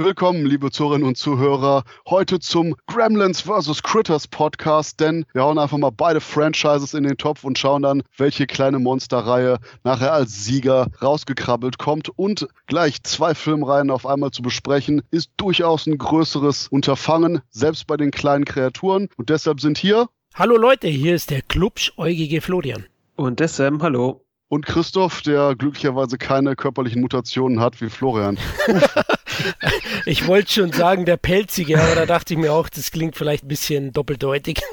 Willkommen, liebe Zuhörerinnen und Zuhörer, heute zum Gremlins vs. Critters Podcast, denn wir hauen einfach mal beide Franchises in den Topf und schauen dann, welche kleine Monsterreihe nachher als Sieger rausgekrabbelt kommt. Und gleich zwei Filmreihen auf einmal zu besprechen, ist durchaus ein größeres Unterfangen, selbst bei den kleinen Kreaturen. Und deshalb sind hier. Hallo Leute, hier ist der klubschäugige Florian. Und der Sam, hallo. Und Christoph, der glücklicherweise keine körperlichen Mutationen hat wie Florian. ich wollte schon sagen, der Pelzige, aber da dachte ich mir auch, das klingt vielleicht ein bisschen doppeldeutig.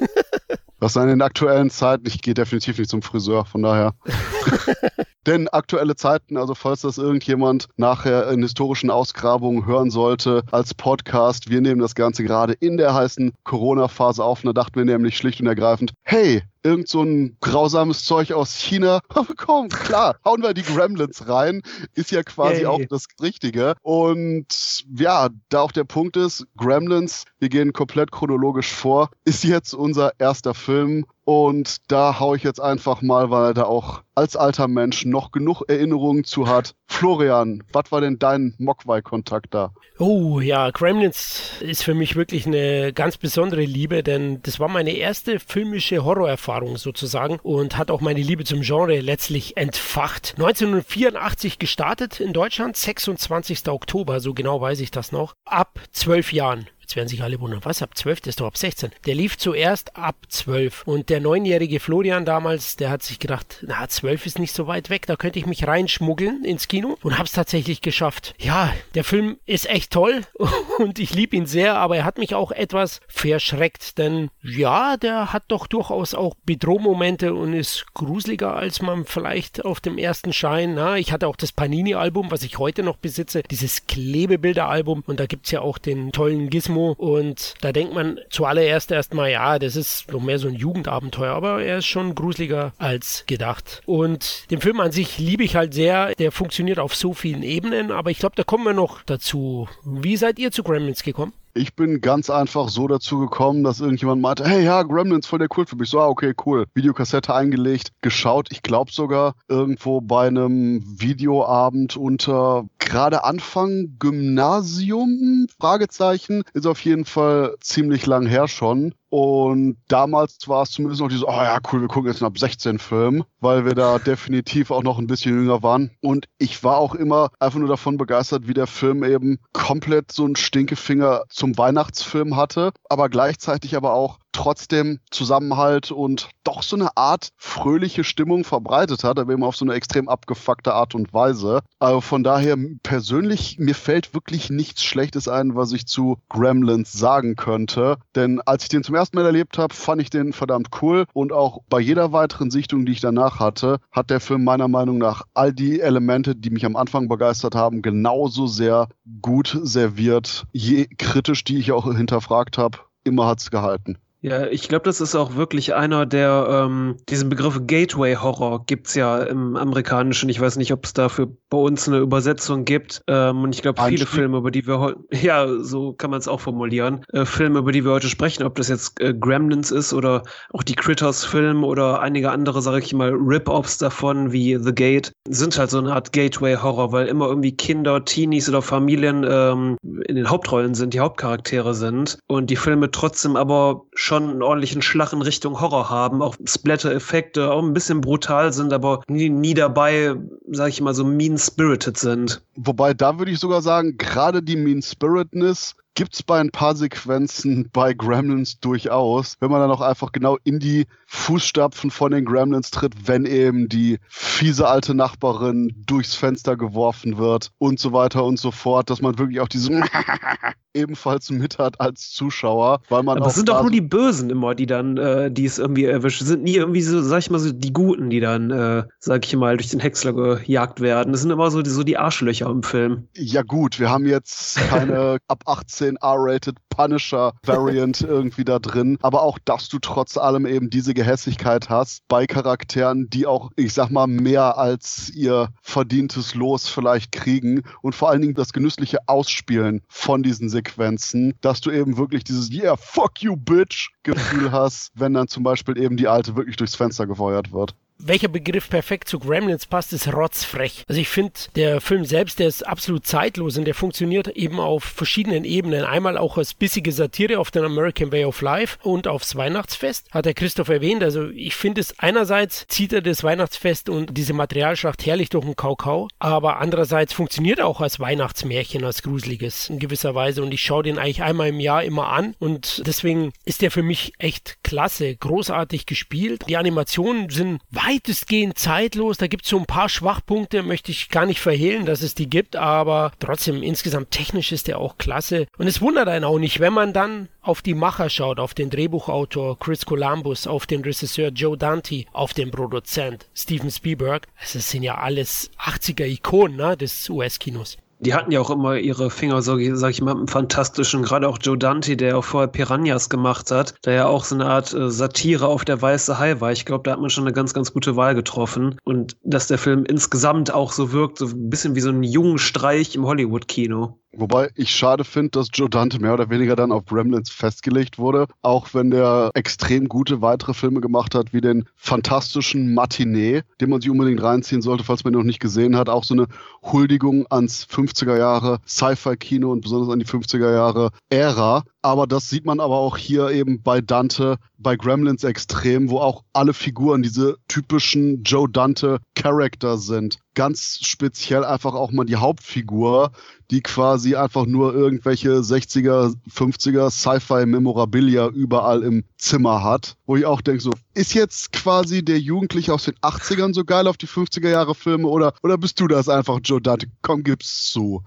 Was in den aktuellen Zeiten, ich gehe definitiv nicht zum Friseur, von daher. Denn aktuelle Zeiten, also falls das irgendjemand nachher in historischen Ausgrabungen hören sollte, als Podcast, wir nehmen das Ganze gerade in der heißen Corona-Phase auf. Und da dachten wir nämlich schlicht und ergreifend, hey, irgend so ein grausames Zeug aus China. Aber komm, klar, hauen wir die Gremlins rein. Ist ja quasi hey. auch das Richtige. Und ja, da auch der Punkt ist, Gremlins, wir gehen komplett chronologisch vor, ist jetzt unser erster Film und da haue ich jetzt einfach mal, weil er da auch als alter Mensch noch genug Erinnerungen zu hat. Florian, was war denn dein Mogwai-Kontakt da? Oh ja, Gremlins ist für mich wirklich eine ganz besondere Liebe, denn das war meine erste filmische Horrorerfahrung sozusagen und hat auch meine Liebe zum Genre letztlich entfacht. 1984 gestartet in Deutschland, 26. Oktober, so genau weiß ich das noch, ab zwölf Jahren. Jetzt werden sich alle wundern, was ab 12? Das ist doch ab 16. Der lief zuerst ab 12. Und der neunjährige Florian damals, der hat sich gedacht, na, 12 ist nicht so weit weg, da könnte ich mich reinschmuggeln ins Kino und hab's tatsächlich geschafft. Ja, der Film ist echt toll und ich liebe ihn sehr, aber er hat mich auch etwas verschreckt, denn ja, der hat doch durchaus auch Bedrohmomente und ist gruseliger, als man vielleicht auf dem ersten Schein. Na, ich hatte auch das Panini-Album, was ich heute noch besitze, dieses Klebebilder-Album und da gibt's ja auch den tollen Gizmo Gizmo und da denkt man zuallererst erstmal, ja, das ist noch mehr so ein Jugendabenteuer, aber er ist schon gruseliger als gedacht. Und den Film an sich liebe ich halt sehr, der funktioniert auf so vielen Ebenen, aber ich glaube, da kommen wir noch dazu. Wie seid ihr zu Gremlins gekommen? Ich bin ganz einfach so dazu gekommen, dass irgendjemand meinte, hey ja, Gremlins, voll der Kult für mich. So, ah, okay, cool. Videokassette eingelegt, geschaut. Ich glaube sogar irgendwo bei einem Videoabend unter gerade Anfang Gymnasium, Fragezeichen, ist auf jeden Fall ziemlich lang her schon. Und damals war es zumindest noch dieses, oh ja, cool, wir gucken jetzt einen ab 16 Film, weil wir da definitiv auch noch ein bisschen jünger waren. Und ich war auch immer einfach nur davon begeistert, wie der Film eben komplett so einen Stinkefinger zum Weihnachtsfilm hatte, aber gleichzeitig aber auch trotzdem Zusammenhalt und doch so eine Art fröhliche Stimmung verbreitet hat, aber eben auf so eine extrem abgefuckte Art und Weise. Also von daher persönlich, mir fällt wirklich nichts Schlechtes ein, was ich zu Gremlins sagen könnte. Denn als ich den zum ersten Mal erlebt habe, fand ich den verdammt cool und auch bei jeder weiteren Sichtung, die ich danach hatte, hat der Film meiner Meinung nach all die Elemente, die mich am Anfang begeistert haben, genauso sehr gut serviert. Je kritisch, die ich auch hinterfragt habe, immer hat es gehalten. Ja, ich glaube, das ist auch wirklich einer der, ähm, diesen Begriff Gateway-Horror gibt's ja im Amerikanischen. Ich weiß nicht, ob es dafür bei uns eine Übersetzung gibt. Ähm, und ich glaube, viele Filme, über die wir heute, ja, so kann man es auch formulieren, äh, Filme, über die wir heute sprechen, ob das jetzt äh, Gremlins ist oder auch die Critters-Film oder einige andere, sage ich mal, Rip-Offs davon, wie The Gate, sind halt so eine Art Gateway-Horror, weil immer irgendwie Kinder, Teenies oder Familien ähm, in den Hauptrollen sind, die Hauptcharaktere sind und die Filme trotzdem aber schon schon einen ordentlichen Schlag in Richtung Horror haben, auch Splatter-Effekte auch ein bisschen brutal sind, aber nie, nie dabei, sag ich mal, so mean-spirited sind. Wobei, da würde ich sogar sagen, gerade die Mean-Spiritedness gibt's bei ein paar Sequenzen bei Gremlins durchaus, wenn man dann auch einfach genau in die Fußstapfen von den Gremlins tritt, wenn eben die fiese alte Nachbarin durchs Fenster geworfen wird und so weiter und so fort, dass man wirklich auch diese ebenfalls mit hat als Zuschauer, weil man Aber es sind doch nur die Bösen immer, die dann, äh, die es irgendwie erwischt. Es sind nie irgendwie so, sag ich mal so, die Guten, die dann, äh, sag ich mal, durch den Häcksler gejagt werden. Das sind immer so die, so die Arschlöcher im Film. Ja gut, wir haben jetzt keine ab 18 R-rated Punisher-Variant irgendwie da drin, aber auch, dass du trotz allem eben diese Gehässigkeit hast bei Charakteren, die auch, ich sag mal, mehr als ihr verdientes Los vielleicht kriegen. Und vor allen Dingen das genüssliche Ausspielen von diesen Sequenzen dass du eben wirklich dieses Yeah, fuck you, bitch Gefühl hast, wenn dann zum Beispiel eben die Alte wirklich durchs Fenster gefeuert wird welcher Begriff perfekt zu Gremlins passt, ist rotzfrech. Also ich finde, der Film selbst, der ist absolut zeitlos und der funktioniert eben auf verschiedenen Ebenen. Einmal auch als bissige Satire auf den American Way of Life und aufs Weihnachtsfest, hat der Christoph erwähnt. Also ich finde es einerseits zieht er das Weihnachtsfest und diese Materialschlacht herrlich durch den Kaukau, aber andererseits funktioniert er auch als Weihnachtsmärchen, als gruseliges in gewisser Weise und ich schaue den eigentlich einmal im Jahr immer an und deswegen ist der für mich echt klasse, großartig gespielt. Die Animationen sind weitestgehend zeitlos. Da gibt es so ein paar Schwachpunkte, möchte ich gar nicht verhehlen, dass es die gibt, aber trotzdem insgesamt technisch ist der auch klasse. Und es wundert einen auch nicht, wenn man dann auf die Macher schaut, auf den Drehbuchautor Chris Columbus, auf den Regisseur Joe Dante, auf den Produzent Steven Spielberg. Also es sind ja alles 80er Ikonen ne, des US-Kinos. Die hatten ja auch immer ihre Finger, so, sag ich mal, im Fantastischen. Gerade auch Joe Dante, der auch vorher Piranhas gemacht hat, der ja auch so eine Art äh, Satire auf der weiße Hai war. Ich glaube, da hat man schon eine ganz, ganz gute Wahl getroffen. Und dass der Film insgesamt auch so wirkt, so ein bisschen wie so ein jungen Streich im Hollywood-Kino. Wobei ich schade finde, dass Joe Dante mehr oder weniger dann auf Gremlins festgelegt wurde, auch wenn der extrem gute weitere Filme gemacht hat, wie den fantastischen Matinee, den man sich unbedingt reinziehen sollte, falls man ihn noch nicht gesehen hat. Auch so eine Huldigung ans 50er Jahre Sci-Fi-Kino und besonders an die 50er Jahre Ära. Aber das sieht man aber auch hier eben bei Dante, bei Gremlins extrem, wo auch alle Figuren diese typischen Joe Dante Charakter sind. Ganz speziell einfach auch mal die Hauptfigur, die quasi einfach nur irgendwelche 60er, 50er Sci-Fi-Memorabilia überall im Zimmer hat. Wo ich auch denke, so, ist jetzt quasi der Jugendliche aus den 80ern so geil auf die 50er Jahre Filme oder, oder bist du das einfach, Joe Dante? Komm, gib's zu.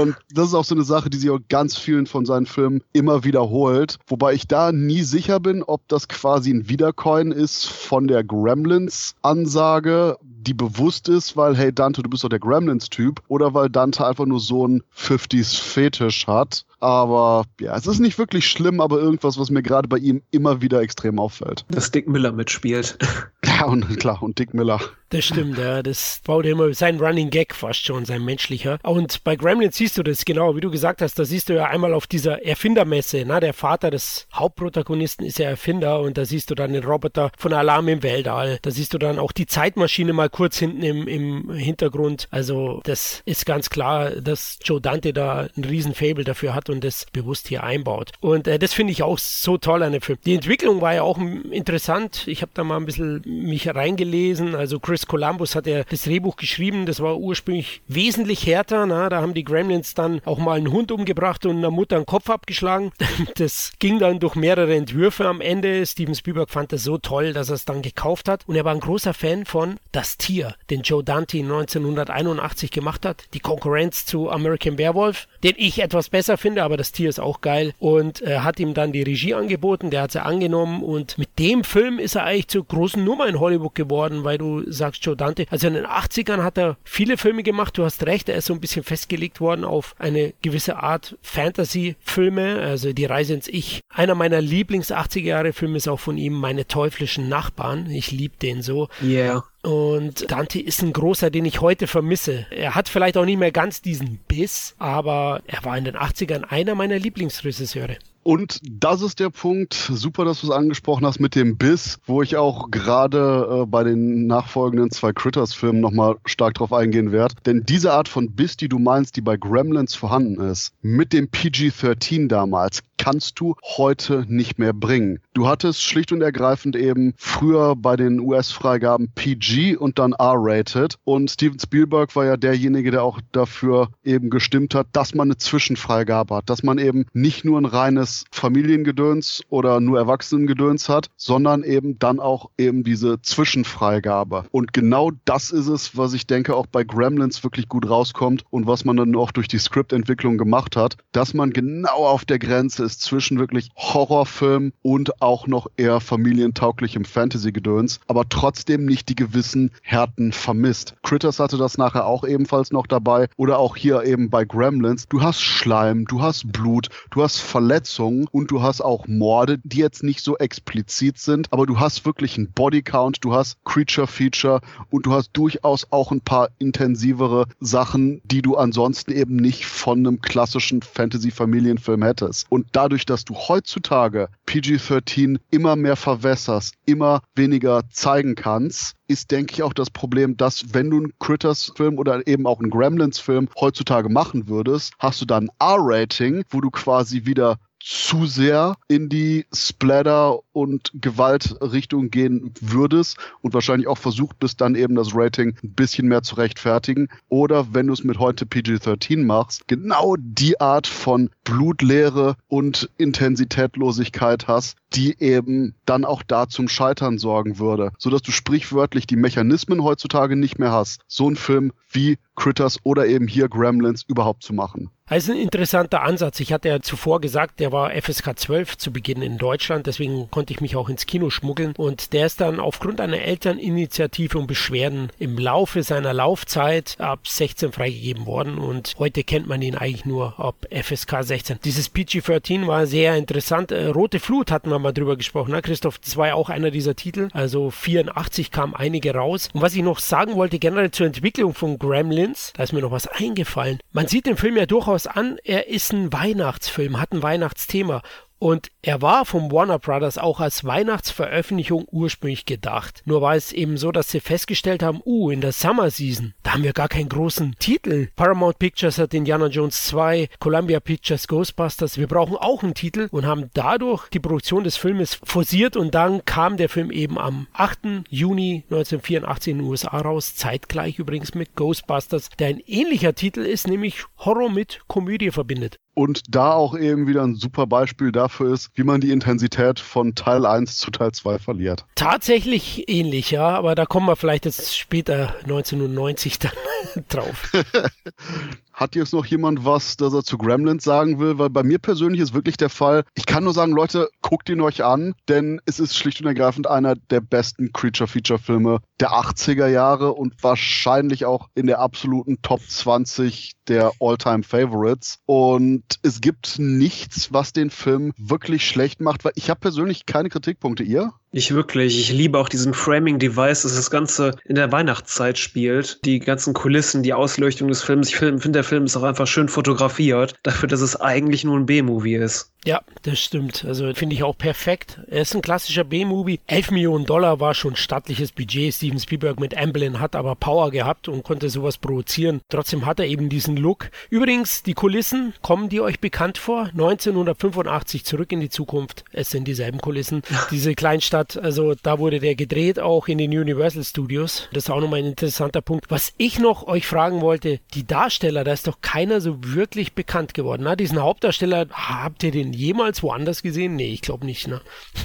Und das ist auch so eine Sache, die sich auch ganz vielen von seinen Filmen immer wiederholt. Wobei ich da nie sicher bin, ob das quasi ein Wiedercoin ist von der Gremlins-Ansage, die bewusst ist, weil, hey Dante, du bist doch der Gremlins-Typ, oder weil Dante einfach nur so ein 50s-Fetisch hat. Aber ja, es ist nicht wirklich schlimm, aber irgendwas, was mir gerade bei ihm immer wieder extrem auffällt. Dass Dick Miller mitspielt. Ja, und klar, und Dick Miller. Das stimmt, ja. Das baut immer sein Running Gag fast schon, sein menschlicher. Und bei Gremlins siehst du das genau, wie du gesagt hast, da siehst du ja einmal auf dieser Erfindermesse, na, der Vater des Hauptprotagonisten ist ja Erfinder und da siehst du dann den Roboter von Alarm im Weltall. Da siehst du dann auch die Zeitmaschine mal kurz hinten im, im Hintergrund. Also das ist ganz klar, dass Joe Dante da ein Riesenfable dafür hat und das bewusst hier einbaut. Und äh, das finde ich auch so toll an dem Film. Die Entwicklung war ja auch interessant. Ich habe da mal ein bisschen mich reingelesen. Also Chris Columbus hat ja das Drehbuch geschrieben, das war ursprünglich wesentlich härter. Na? Da haben die Gremlins dann auch mal einen Hund umgebracht und einer Mutter einen Kopf abgeschlagen. Das ging dann durch mehrere Entwürfe am Ende. Steven Spielberg fand das so toll, dass er es dann gekauft hat. Und er war ein großer Fan von Das Tier, den Joe Dante 1981 gemacht hat. Die Konkurrenz zu American Werewolf, den ich etwas besser finde, aber das Tier ist auch geil. Und er hat ihm dann die Regie angeboten, der hat sie angenommen. Und mit dem Film ist er eigentlich zur großen Nummer in Hollywood geworden, weil du sagst, sagst, Joe Dante. Also in den 80ern hat er viele Filme gemacht, du hast recht, er ist so ein bisschen festgelegt worden auf eine gewisse Art Fantasy-Filme, also Die Reise ins Ich. Einer meiner Lieblings-80er-Jahre-Filme ist auch von ihm Meine teuflischen Nachbarn. Ich liebe den so. Yeah. Und Dante ist ein großer, den ich heute vermisse. Er hat vielleicht auch nicht mehr ganz diesen Biss, aber er war in den 80ern einer meiner Lieblingsregisseure. Und das ist der Punkt, super, dass du es angesprochen hast mit dem Biss, wo ich auch gerade äh, bei den nachfolgenden zwei Critters-Filmen nochmal stark drauf eingehen werde. Denn diese Art von Biss, die du meinst, die bei Gremlins vorhanden ist, mit dem PG-13 damals, kannst du heute nicht mehr bringen. Du hattest schlicht und ergreifend eben früher bei den US-Freigaben PG und dann R-rated. Und Steven Spielberg war ja derjenige, der auch dafür eben gestimmt hat, dass man eine Zwischenfreigabe hat, dass man eben nicht nur ein reines Familiengedöns oder nur Erwachsenengedöns hat, sondern eben dann auch eben diese Zwischenfreigabe. Und genau das ist es, was ich denke auch bei Gremlins wirklich gut rauskommt und was man dann auch durch die Skriptentwicklung gemacht hat, dass man genau auf der Grenze ist zwischen wirklich Horrorfilm und auch noch eher familientauglichem Fantasy-Gedöns, aber trotzdem nicht die gewissen Härten vermisst. Critters hatte das nachher auch ebenfalls noch dabei oder auch hier eben bei Gremlins. Du hast Schleim, du hast Blut, du hast Verletzungen und du hast auch Morde, die jetzt nicht so explizit sind, aber du hast wirklich einen Bodycount, du hast Creature Feature und du hast durchaus auch ein paar intensivere Sachen, die du ansonsten eben nicht von einem klassischen Fantasy-Familienfilm hättest. Und dadurch, dass du heutzutage PG-13 immer mehr verwässerst, immer weniger zeigen kannst, ist, denke ich, auch das Problem, dass wenn du einen Critters-Film oder eben auch einen Gremlins-Film heutzutage machen würdest, hast du dann ein R-Rating, wo du quasi wieder zu sehr in die Splatter- und Gewaltrichtung gehen würdest und wahrscheinlich auch versucht bist, dann eben das Rating ein bisschen mehr zu rechtfertigen. Oder wenn du es mit heute PG-13 machst, genau die Art von Blutleere und Intensitätlosigkeit hast, die eben dann auch da zum Scheitern sorgen würde, sodass du sprichwörtlich die Mechanismen heutzutage nicht mehr hast, so einen Film wie Critters oder eben hier Gremlins überhaupt zu machen. Also ein interessanter Ansatz. Ich hatte ja zuvor gesagt, der war FSK 12 zu Beginn in Deutschland, deswegen konnte ich mich auch ins Kino schmuggeln. Und der ist dann aufgrund einer Elterninitiative und Beschwerden im Laufe seiner Laufzeit ab 16 freigegeben worden. Und heute kennt man ihn eigentlich nur ab FSK 16. Dieses PG-13 war sehr interessant. Äh, Rote Flut hatten wir mal drüber gesprochen, ne? Christoph? Das war ja auch einer dieser Titel. Also 84 kamen einige raus. Und was ich noch sagen wollte, generell zur Entwicklung von Gremlins, da ist mir noch was eingefallen. Man sieht den Film ja durchaus an, er ist ein Weihnachtsfilm, hat ein Weihnachtsthema. Und er war vom Warner Brothers auch als Weihnachtsveröffentlichung ursprünglich gedacht. Nur war es eben so, dass sie festgestellt haben, uh, in der Summer Season, da haben wir gar keinen großen Titel. Paramount Pictures hat Indiana Jones 2, Columbia Pictures Ghostbusters. Wir brauchen auch einen Titel und haben dadurch die Produktion des Filmes forciert und dann kam der Film eben am 8. Juni 1984 in den USA raus, zeitgleich übrigens mit Ghostbusters, der ein ähnlicher Titel ist, nämlich Horror mit Komödie verbindet und da auch eben wieder ein super Beispiel dafür ist, wie man die Intensität von Teil 1 zu Teil 2 verliert. Tatsächlich ähnlich, ja, aber da kommen wir vielleicht jetzt später 1990 dann drauf. Hat jetzt noch jemand was, das er zu Gremlins sagen will? Weil bei mir persönlich ist wirklich der Fall, ich kann nur sagen, Leute, guckt ihn euch an, denn es ist schlicht und ergreifend einer der besten Creature-Feature-Filme der 80er Jahre und wahrscheinlich auch in der absoluten Top 20 der All-Time-Favorites. Und es gibt nichts, was den Film wirklich schlecht macht, weil ich habe persönlich keine Kritikpunkte. Ihr? Ich wirklich. Ich liebe auch diesen Framing-Device, dass das Ganze in der Weihnachtszeit spielt. Die ganzen Kulissen, die Ausleuchtung des Films. Ich finde, der Film ist auch einfach schön fotografiert, dafür, dass es eigentlich nur ein B-Movie ist. Ja, das stimmt. Also finde ich auch perfekt. Er ist ein klassischer B-Movie. 11 Millionen Dollar war schon stattliches Budget. Steven Spielberg mit Amblin hat aber Power gehabt und konnte sowas produzieren. Trotzdem hat er eben diesen Look. Übrigens, die Kulissen, kommen die euch bekannt vor? 1985 zurück in die Zukunft. Es sind dieselben Kulissen. Diese Kleinstadt, also da wurde der gedreht, auch in den Universal Studios. Das ist auch nochmal ein interessanter Punkt. Was ich noch euch fragen wollte, die Darsteller, da ist doch keiner so wirklich bekannt geworden. Na, diesen Hauptdarsteller, habt ihr den jemals woanders gesehen? Nee, ich glaube nicht, ne?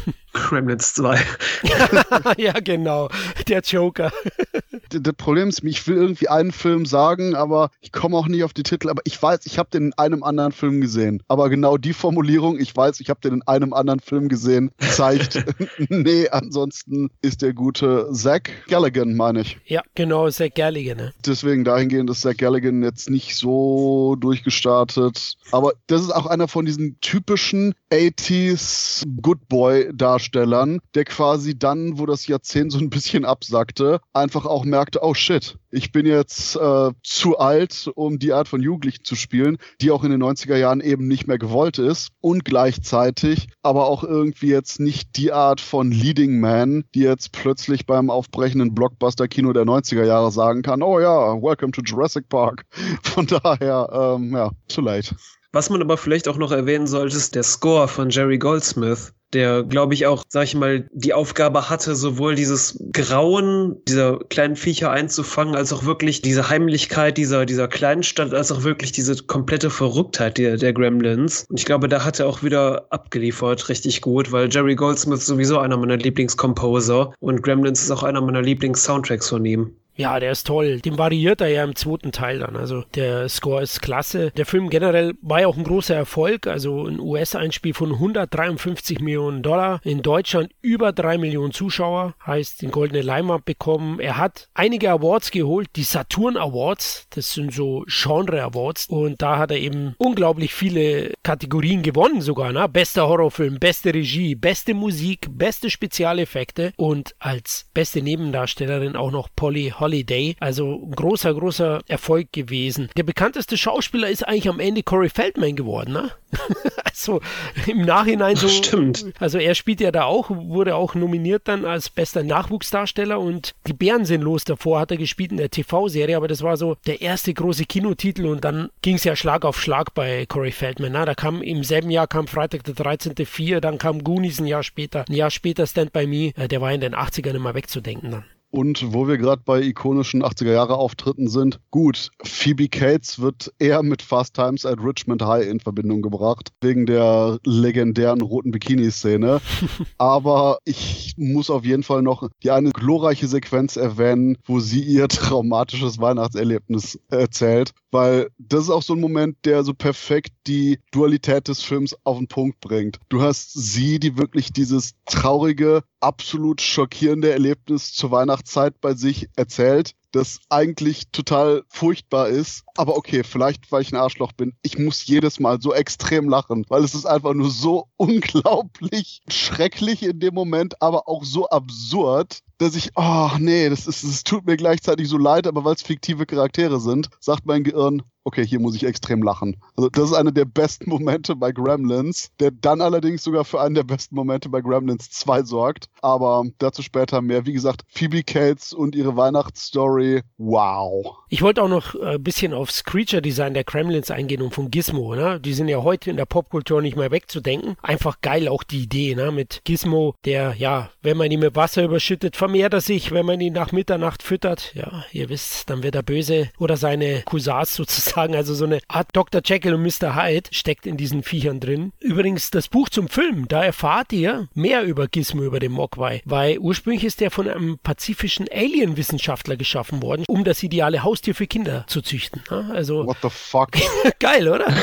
Gremlins 2. ja, genau. Der Joker. das Problem ist, ich will irgendwie einen Film sagen, aber ich komme auch nicht auf die Titel. Aber ich weiß, ich habe den in einem anderen Film gesehen. Aber genau die Formulierung, ich weiß, ich habe den in einem anderen Film gesehen, zeigt, nee, ansonsten ist der gute Zach Galligan, meine ich. Ja, genau, Zach Galligan. Ne? Deswegen dahingehend ist Zach Galligan jetzt nicht so durchgestartet. Aber das ist auch einer von diesen typischen 80s Good Boy Darstellern, der quasi dann, wo das Jahrzehnt so ein bisschen absackte, einfach auch merkte, oh shit, ich bin jetzt äh, zu alt, um die Art von Jugendlichen zu spielen, die auch in den 90er Jahren eben nicht mehr gewollt ist und gleichzeitig aber auch irgendwie jetzt nicht die Art von Leading Man, die jetzt plötzlich beim aufbrechenden Blockbuster-Kino der 90er Jahre sagen kann, oh ja, welcome to Jurassic Park. Von daher, ähm, ja, too late. Was man aber vielleicht auch noch erwähnen sollte, ist der Score von Jerry Goldsmith, der, glaube ich, auch, sag ich mal, die Aufgabe hatte, sowohl dieses Grauen dieser kleinen Viecher einzufangen, als auch wirklich diese Heimlichkeit dieser, dieser kleinen Stadt, als auch wirklich diese komplette Verrücktheit der, der Gremlins. Und ich glaube, da hat er auch wieder abgeliefert, richtig gut, weil Jerry Goldsmith ist sowieso einer meiner Lieblingscomposer und Gremlins ist auch einer meiner Lieblings-Soundtracks von ihm. Ja, der ist toll. Den variiert er ja im zweiten Teil dann. Also der Score ist klasse. Der Film generell war ja auch ein großer Erfolg. Also ein US-Einspiel von 153 Millionen Dollar. In Deutschland über drei Millionen Zuschauer. Heißt, den goldene Leinwand bekommen. Er hat einige Awards geholt. Die Saturn Awards. Das sind so Genre Awards. Und da hat er eben unglaublich viele Kategorien gewonnen sogar. Ne? Bester Horrorfilm, beste Regie, beste Musik, beste Spezialeffekte und als beste Nebendarstellerin auch noch Polly Holiday. Also ein großer, großer Erfolg gewesen. Der bekannteste Schauspieler ist eigentlich am Ende Corey Feldman geworden, ne? also im Nachhinein so. Stimmt. Also er spielt ja da auch, wurde auch nominiert dann als bester Nachwuchsdarsteller und die Bären sind los. Davor hat er gespielt in der TV-Serie, aber das war so der erste große Kinotitel und dann ging es ja Schlag auf Schlag bei Corey Feldman. Na, da kam im selben Jahr kam Freitag der 13.4, dann kam Goonies ein Jahr später, ein Jahr später Stand By Me. Äh, der war in den 80ern immer wegzudenken dann. Und wo wir gerade bei ikonischen 80er-Jahre-Auftritten sind, gut, Phoebe Cates wird eher mit Fast Times at Richmond High in Verbindung gebracht, wegen der legendären roten Bikini-Szene. Aber ich muss auf jeden Fall noch die eine glorreiche Sequenz erwähnen, wo sie ihr traumatisches Weihnachtserlebnis erzählt, weil das ist auch so ein Moment, der so perfekt die Dualität des Films auf den Punkt bringt. Du hast sie, die wirklich dieses traurige, absolut schockierende Erlebnis zur Weihnachtszeit bei sich erzählt, das eigentlich total furchtbar ist. Aber okay, vielleicht, weil ich ein Arschloch bin, ich muss jedes Mal so extrem lachen, weil es ist einfach nur so unglaublich schrecklich in dem Moment, aber auch so absurd, dass ich, oh nee, das ist, es tut mir gleichzeitig so leid, aber weil es fiktive Charaktere sind, sagt mein Gehirn, okay, hier muss ich extrem lachen. Also das ist einer der besten Momente bei Gremlins, der dann allerdings sogar für einen der besten Momente bei Gremlins 2 sorgt. Aber dazu später mehr. Wie gesagt, Phoebe Cates und ihre Weihnachtsstory, wow. Ich wollte auch noch ein bisschen aufs Creature-Design der Gremlins eingehen und von Gizmo. Ne? Die sind ja heute in der Popkultur nicht mehr wegzudenken. Einfach geil auch die Idee ne? mit Gizmo, der, ja, wenn man ihn mit Wasser überschüttet, vermehrt er sich. Wenn man ihn nach Mitternacht füttert, ja, ihr wisst, dann wird er böse. Oder seine Cousins sozusagen sagen. Also so eine Art Dr. Jekyll und Mr. Hyde steckt in diesen Viechern drin. Übrigens, das Buch zum Film, da erfahrt ihr mehr über Gizmo, über den Mogwai. Weil ursprünglich ist der von einem pazifischen Alien-Wissenschaftler geschaffen worden, um das ideale Haustier für Kinder zu züchten. Also, What the fuck? geil, oder?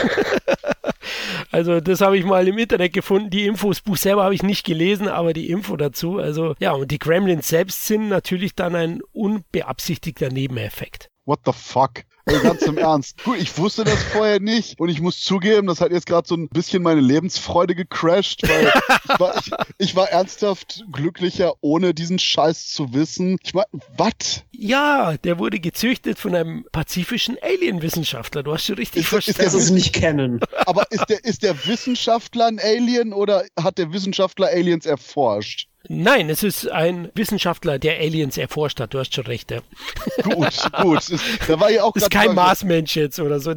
Also das habe ich mal im Internet gefunden. Die Infos, Buch selber habe ich nicht gelesen, aber die Info dazu. Also ja, und die Gremlins selbst sind natürlich dann ein unbeabsichtigter Nebeneffekt. What the fuck? Ey, ganz im Ernst. Gut, ich wusste das vorher nicht und ich muss zugeben, das hat jetzt gerade so ein bisschen meine Lebensfreude gecrashed, weil ich war, ich, ich war ernsthaft glücklicher, ohne diesen Scheiß zu wissen. Ich meine, was? Ja, der wurde gezüchtet von einem pazifischen Alien-Wissenschaftler. Du hast schon richtig Ist, verstanden. Das ist nicht kennen. Aber ist der, ist der Wissenschaftler ein Alien oder hat der Wissenschaftler Aliens erforscht? Nein, es ist ein Wissenschaftler, der Aliens erforscht hat. Du hast schon recht. Ja. Gut, gut. Ist, da war ja auch ist kein mal- Marsmensch jetzt oder so.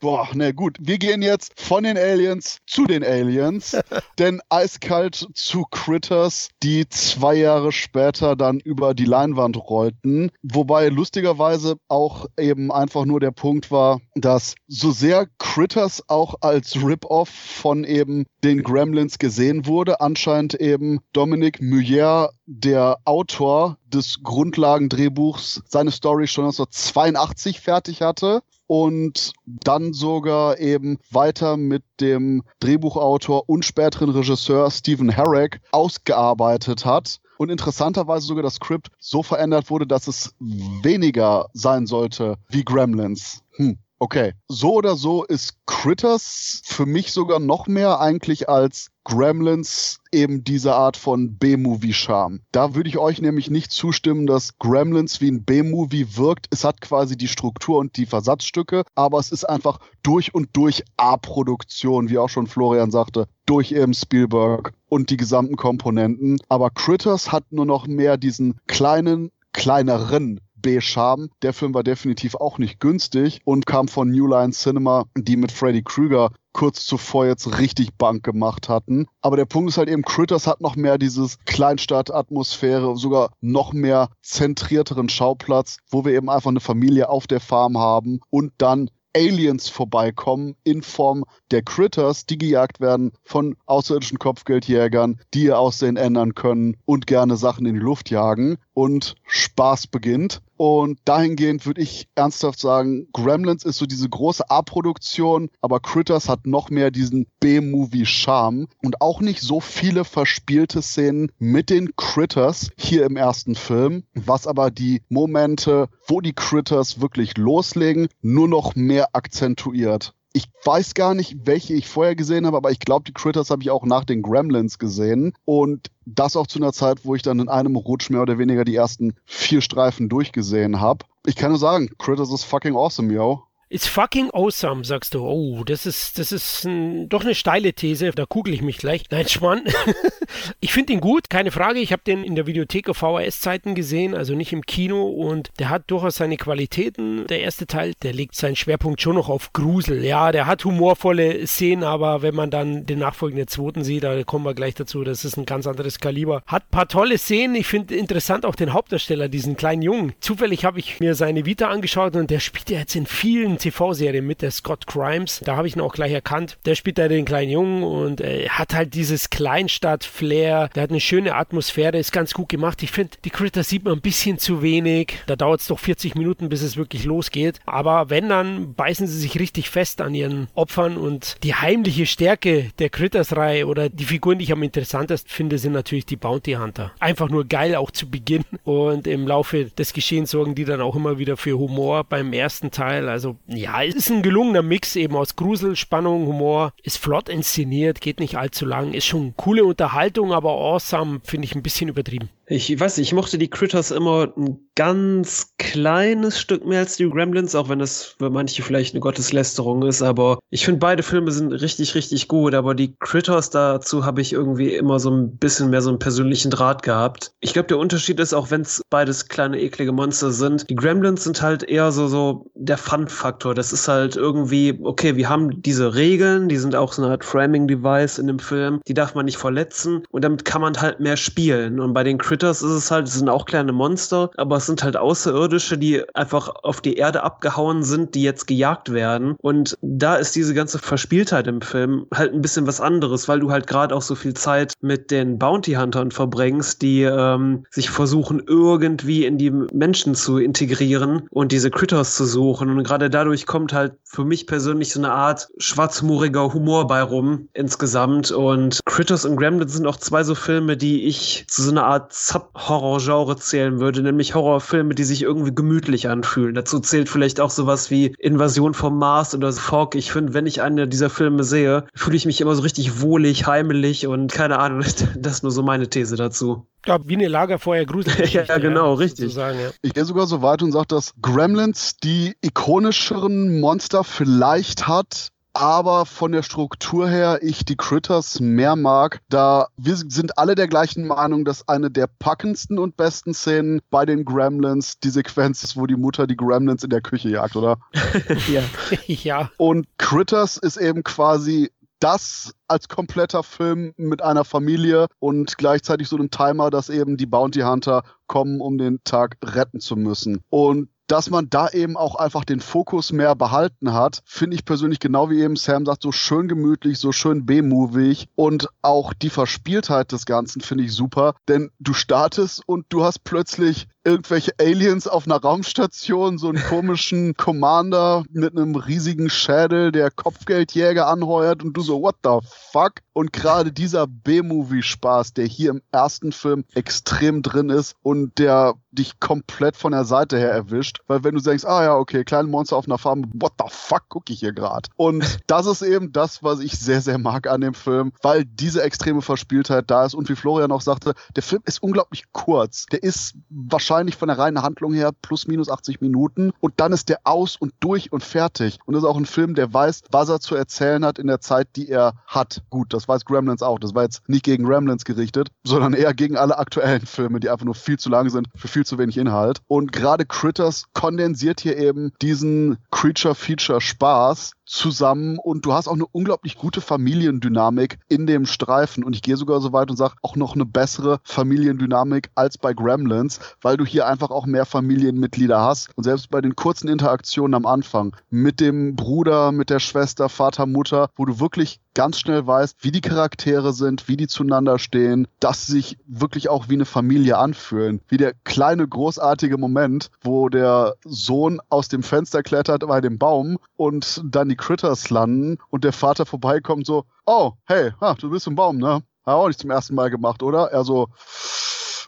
Boah, na gut. Wir gehen jetzt von den Aliens zu den Aliens, denn eiskalt zu Critters, die zwei Jahre später dann über die Leinwand rollten. Wobei lustigerweise auch eben einfach nur der Punkt war, dass so sehr Critters auch als Rip-Off von eben den Gremlins gesehen wurde, anscheinend eben Dominic Muyer, der Autor des Grundlagendrehbuchs, seine Story schon 1982 fertig hatte und dann sogar eben weiter mit dem Drehbuchautor und späteren Regisseur Stephen Herrick ausgearbeitet hat. Und interessanterweise sogar das Skript so verändert wurde, dass es weniger sein sollte wie Gremlins. Hm. Okay, so oder so ist Critters für mich sogar noch mehr eigentlich als Gremlins eben diese Art von B-Movie-Charme. Da würde ich euch nämlich nicht zustimmen, dass Gremlins wie ein B-Movie wirkt. Es hat quasi die Struktur und die Versatzstücke, aber es ist einfach durch und durch A-Produktion, wie auch schon Florian sagte, durch eben Spielberg und die gesamten Komponenten. Aber Critters hat nur noch mehr diesen kleinen, kleineren B-Charme. Der Film war definitiv auch nicht günstig und kam von New Line Cinema, die mit Freddy Krueger kurz zuvor jetzt richtig Bank gemacht hatten. Aber der Punkt ist halt eben, Critters hat noch mehr dieses Kleinstadt-Atmosphäre, sogar noch mehr zentrierteren Schauplatz, wo wir eben einfach eine Familie auf der Farm haben und dann Aliens vorbeikommen in Form der Critters, die gejagt werden von außerirdischen Kopfgeldjägern, die ihr Aussehen ändern können und gerne Sachen in die Luft jagen. und Spaß beginnt. Und dahingehend würde ich ernsthaft sagen, Gremlins ist so diese große A-Produktion, aber Critters hat noch mehr diesen B-Movie-Charme und auch nicht so viele verspielte Szenen mit den Critters hier im ersten Film, was aber die Momente, wo die Critters wirklich loslegen, nur noch mehr akzentuiert ich weiß gar nicht, welche ich vorher gesehen habe, aber ich glaube, die Critters habe ich auch nach den Gremlins gesehen. Und das auch zu einer Zeit, wo ich dann in einem Rutsch mehr oder weniger die ersten vier Streifen durchgesehen habe. Ich kann nur sagen, Critters ist fucking awesome, yo. It's fucking awesome, sagst du. Oh, das ist, das ist ein, doch eine steile These. Da kugel ich mich gleich. Nein, Schmarrn. ich finde ihn gut, keine Frage. Ich habe den in der Videothek auf VHS-Zeiten gesehen, also nicht im Kino. Und der hat durchaus seine Qualitäten. Der erste Teil, der legt seinen Schwerpunkt schon noch auf Grusel. Ja, der hat humorvolle Szenen, aber wenn man dann den nachfolgenden zweiten sieht, da kommen wir gleich dazu, das ist ein ganz anderes Kaliber. Hat paar tolle Szenen. Ich finde interessant auch den Hauptdarsteller, diesen kleinen Jungen. Zufällig habe ich mir seine Vita angeschaut und der spielt ja jetzt in vielen TV-Serie mit, der Scott Grimes. Da habe ich ihn auch gleich erkannt. Der spielt da den kleinen Jungen und äh, hat halt dieses Kleinstadt-Flair. Der hat eine schöne Atmosphäre, ist ganz gut gemacht. Ich finde, die Critter sieht man ein bisschen zu wenig. Da dauert es doch 40 Minuten, bis es wirklich losgeht. Aber wenn, dann beißen sie sich richtig fest an ihren Opfern und die heimliche Stärke der Critters-Reihe oder die Figuren, die ich am interessantesten finde, sind natürlich die Bounty Hunter. Einfach nur geil auch zu Beginn und im Laufe des Geschehens sorgen die dann auch immer wieder für Humor beim ersten Teil. Also ja, es ist ein gelungener Mix eben aus Grusel, Spannung, Humor, ist flott inszeniert, geht nicht allzu lang, ist schon coole Unterhaltung, aber awesome finde ich ein bisschen übertrieben. Ich weiß nicht, ich mochte die Critters immer ein ganz kleines Stück mehr als die Gremlins, auch wenn es für manche vielleicht eine Gotteslästerung ist, aber ich finde beide Filme sind richtig, richtig gut, aber die Critters dazu habe ich irgendwie immer so ein bisschen mehr so einen persönlichen Draht gehabt. Ich glaube, der Unterschied ist, auch wenn es beides kleine, eklige Monster sind, die Gremlins sind halt eher so, so der Fun-Faktor. Das ist halt irgendwie, okay, wir haben diese Regeln, die sind auch so eine Art Framing-Device in dem Film, die darf man nicht verletzen und damit kann man halt mehr spielen. Und bei den Critters Critters ist es halt, es sind auch kleine Monster, aber es sind halt Außerirdische, die einfach auf die Erde abgehauen sind, die jetzt gejagt werden. Und da ist diese ganze Verspieltheit im Film halt ein bisschen was anderes, weil du halt gerade auch so viel Zeit mit den Bounty Huntern verbringst, die ähm, sich versuchen, irgendwie in die Menschen zu integrieren und diese Critters zu suchen. Und gerade dadurch kommt halt für mich persönlich so eine Art schwarzhumoriger Humor bei rum insgesamt. Und Critters und Gremlins sind auch zwei so Filme, die ich zu so einer Art Sub-Horror-Genre zählen würde, nämlich Horrorfilme, die sich irgendwie gemütlich anfühlen. Dazu zählt vielleicht auch sowas wie Invasion vom Mars oder Fog. Ich finde, wenn ich eine dieser Filme sehe, fühle ich mich immer so richtig wohlig, heimelig und keine Ahnung, das ist nur so meine These dazu. Ja, wie eine Lagerfeuer gruselig. ja, genau, richtig. Ja. Ich gehe sogar so weit und sage, dass Gremlins die ikonischeren Monster vielleicht hat, aber von der Struktur her ich die Critters mehr mag, da wir sind alle der gleichen Meinung, dass eine der packendsten und besten Szenen bei den Gremlins die Sequenz ist, wo die Mutter die Gremlins in der Küche jagt, oder? ja. ja. Und Critters ist eben quasi das als kompletter Film mit einer Familie und gleichzeitig so einem Timer, dass eben die Bounty Hunter kommen, um den Tag retten zu müssen. Und dass man da eben auch einfach den Fokus mehr behalten hat, finde ich persönlich genau wie eben Sam sagt, so schön gemütlich, so schön B-movig. Und auch die Verspieltheit des Ganzen finde ich super, denn du startest und du hast plötzlich irgendwelche Aliens auf einer Raumstation, so einen komischen Commander mit einem riesigen Schädel, der Kopfgeldjäger anheuert und du so, what the fuck? Und gerade dieser B-Movie-Spaß, der hier im ersten Film extrem drin ist und der dich komplett von der Seite her erwischt, weil wenn du denkst, ah ja, okay, kleine Monster auf einer Farm, what the fuck gucke ich hier gerade? Und das ist eben das, was ich sehr, sehr mag an dem Film, weil diese extreme Verspieltheit da ist und wie Florian auch sagte, der Film ist unglaublich kurz. Der ist wahrscheinlich wahrscheinlich von der reinen Handlung her plus minus 80 Minuten und dann ist der aus und durch und fertig. Und das ist auch ein Film, der weiß, was er zu erzählen hat in der Zeit, die er hat. Gut, das weiß Gremlins auch. Das war jetzt nicht gegen Gremlins gerichtet, sondern eher gegen alle aktuellen Filme, die einfach nur viel zu lang sind für viel zu wenig Inhalt. Und gerade Critters kondensiert hier eben diesen Creature-Feature-Spaß zusammen und du hast auch eine unglaublich gute Familiendynamik in dem Streifen. Und ich gehe sogar so weit und sage auch noch eine bessere Familiendynamik als bei Gremlins, weil du hier einfach auch mehr Familienmitglieder hast. Und selbst bei den kurzen Interaktionen am Anfang mit dem Bruder, mit der Schwester, Vater, Mutter, wo du wirklich ganz schnell weißt, wie die Charaktere sind, wie die zueinander stehen, dass sie sich wirklich auch wie eine Familie anfühlen. Wie der kleine, großartige Moment, wo der Sohn aus dem Fenster klettert bei dem Baum und dann die Critters landen und der Vater vorbeikommt so, oh, hey, ha, du bist im Baum, ne? Hat auch nicht zum ersten Mal gemacht, oder? Er so,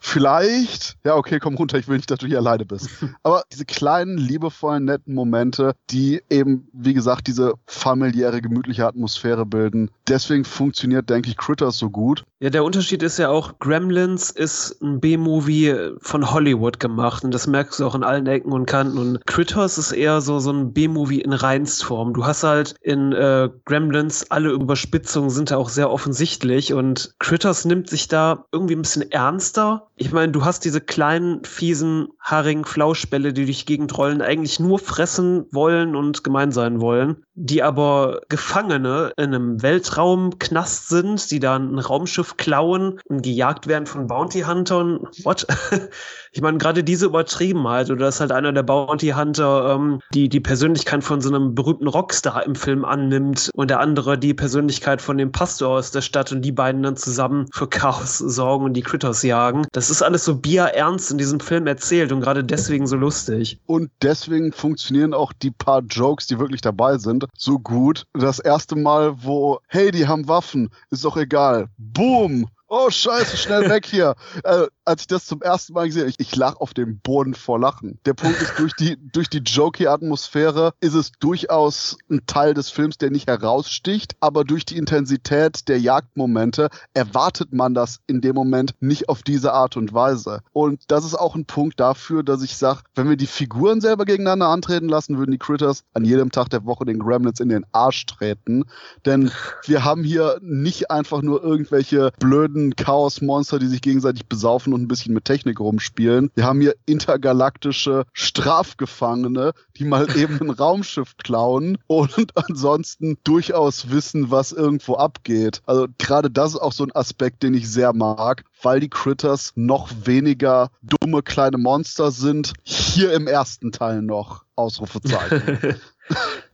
vielleicht, ja, okay, komm runter, ich will nicht, dass du hier alleine bist. Aber diese kleinen, liebevollen, netten Momente, die eben, wie gesagt, diese familiäre, gemütliche Atmosphäre bilden. Deswegen funktioniert, denke ich, Critters so gut. Ja, der Unterschied ist ja auch, Gremlins ist ein B-Movie von Hollywood gemacht und das merkst du auch in allen Ecken und Kanten. Und Critters ist eher so, so ein B-Movie in Reinstform. Du hast halt in äh, Gremlins alle Überspitzungen sind da auch sehr offensichtlich und Critters nimmt sich da irgendwie ein bisschen ernster ich meine, du hast diese kleinen, fiesen, haarigen Flauschbälle, die durch Gegend rollen, eigentlich nur fressen wollen und gemein sein wollen, die aber Gefangene in einem Weltraumknast sind, die dann ein Raumschiff klauen und gejagt werden von Bounty Huntern. What? ich meine, gerade diese Übertriebenheit, oder dass halt einer der Bounty Hunter ähm, die, die Persönlichkeit von so einem berühmten Rockstar im Film annimmt und der andere die Persönlichkeit von dem Pastor aus der Stadt und die beiden dann zusammen für Chaos sorgen und die Critters jagen. Das ist alles so bierernst in diesem Film erzählt und gerade deswegen so lustig. Und deswegen funktionieren auch die paar Jokes, die wirklich dabei sind, so gut. Das erste Mal, wo, hey, die haben Waffen, ist doch egal. Boom! Oh, scheiße, schnell weg hier. Äh, als ich das zum ersten Mal gesehen habe, ich, ich lach auf dem Boden vor Lachen. Der Punkt ist, durch die, durch die Jokey-Atmosphäre ist es durchaus ein Teil des Films, der nicht heraussticht, aber durch die Intensität der Jagdmomente erwartet man das in dem Moment nicht auf diese Art und Weise. Und das ist auch ein Punkt dafür, dass ich sage, wenn wir die Figuren selber gegeneinander antreten lassen, würden die Critters an jedem Tag der Woche den Gremlins in den Arsch treten. Denn wir haben hier nicht einfach nur irgendwelche blöden Chaos-Monster, die sich gegenseitig besaufen und ein bisschen mit Technik rumspielen. Wir haben hier intergalaktische Strafgefangene, die mal eben ein Raumschiff klauen und ansonsten durchaus wissen, was irgendwo abgeht. Also gerade das ist auch so ein Aspekt, den ich sehr mag, weil die Critters noch weniger dumme kleine Monster sind. Hier im ersten Teil noch. Ausrufezeichen.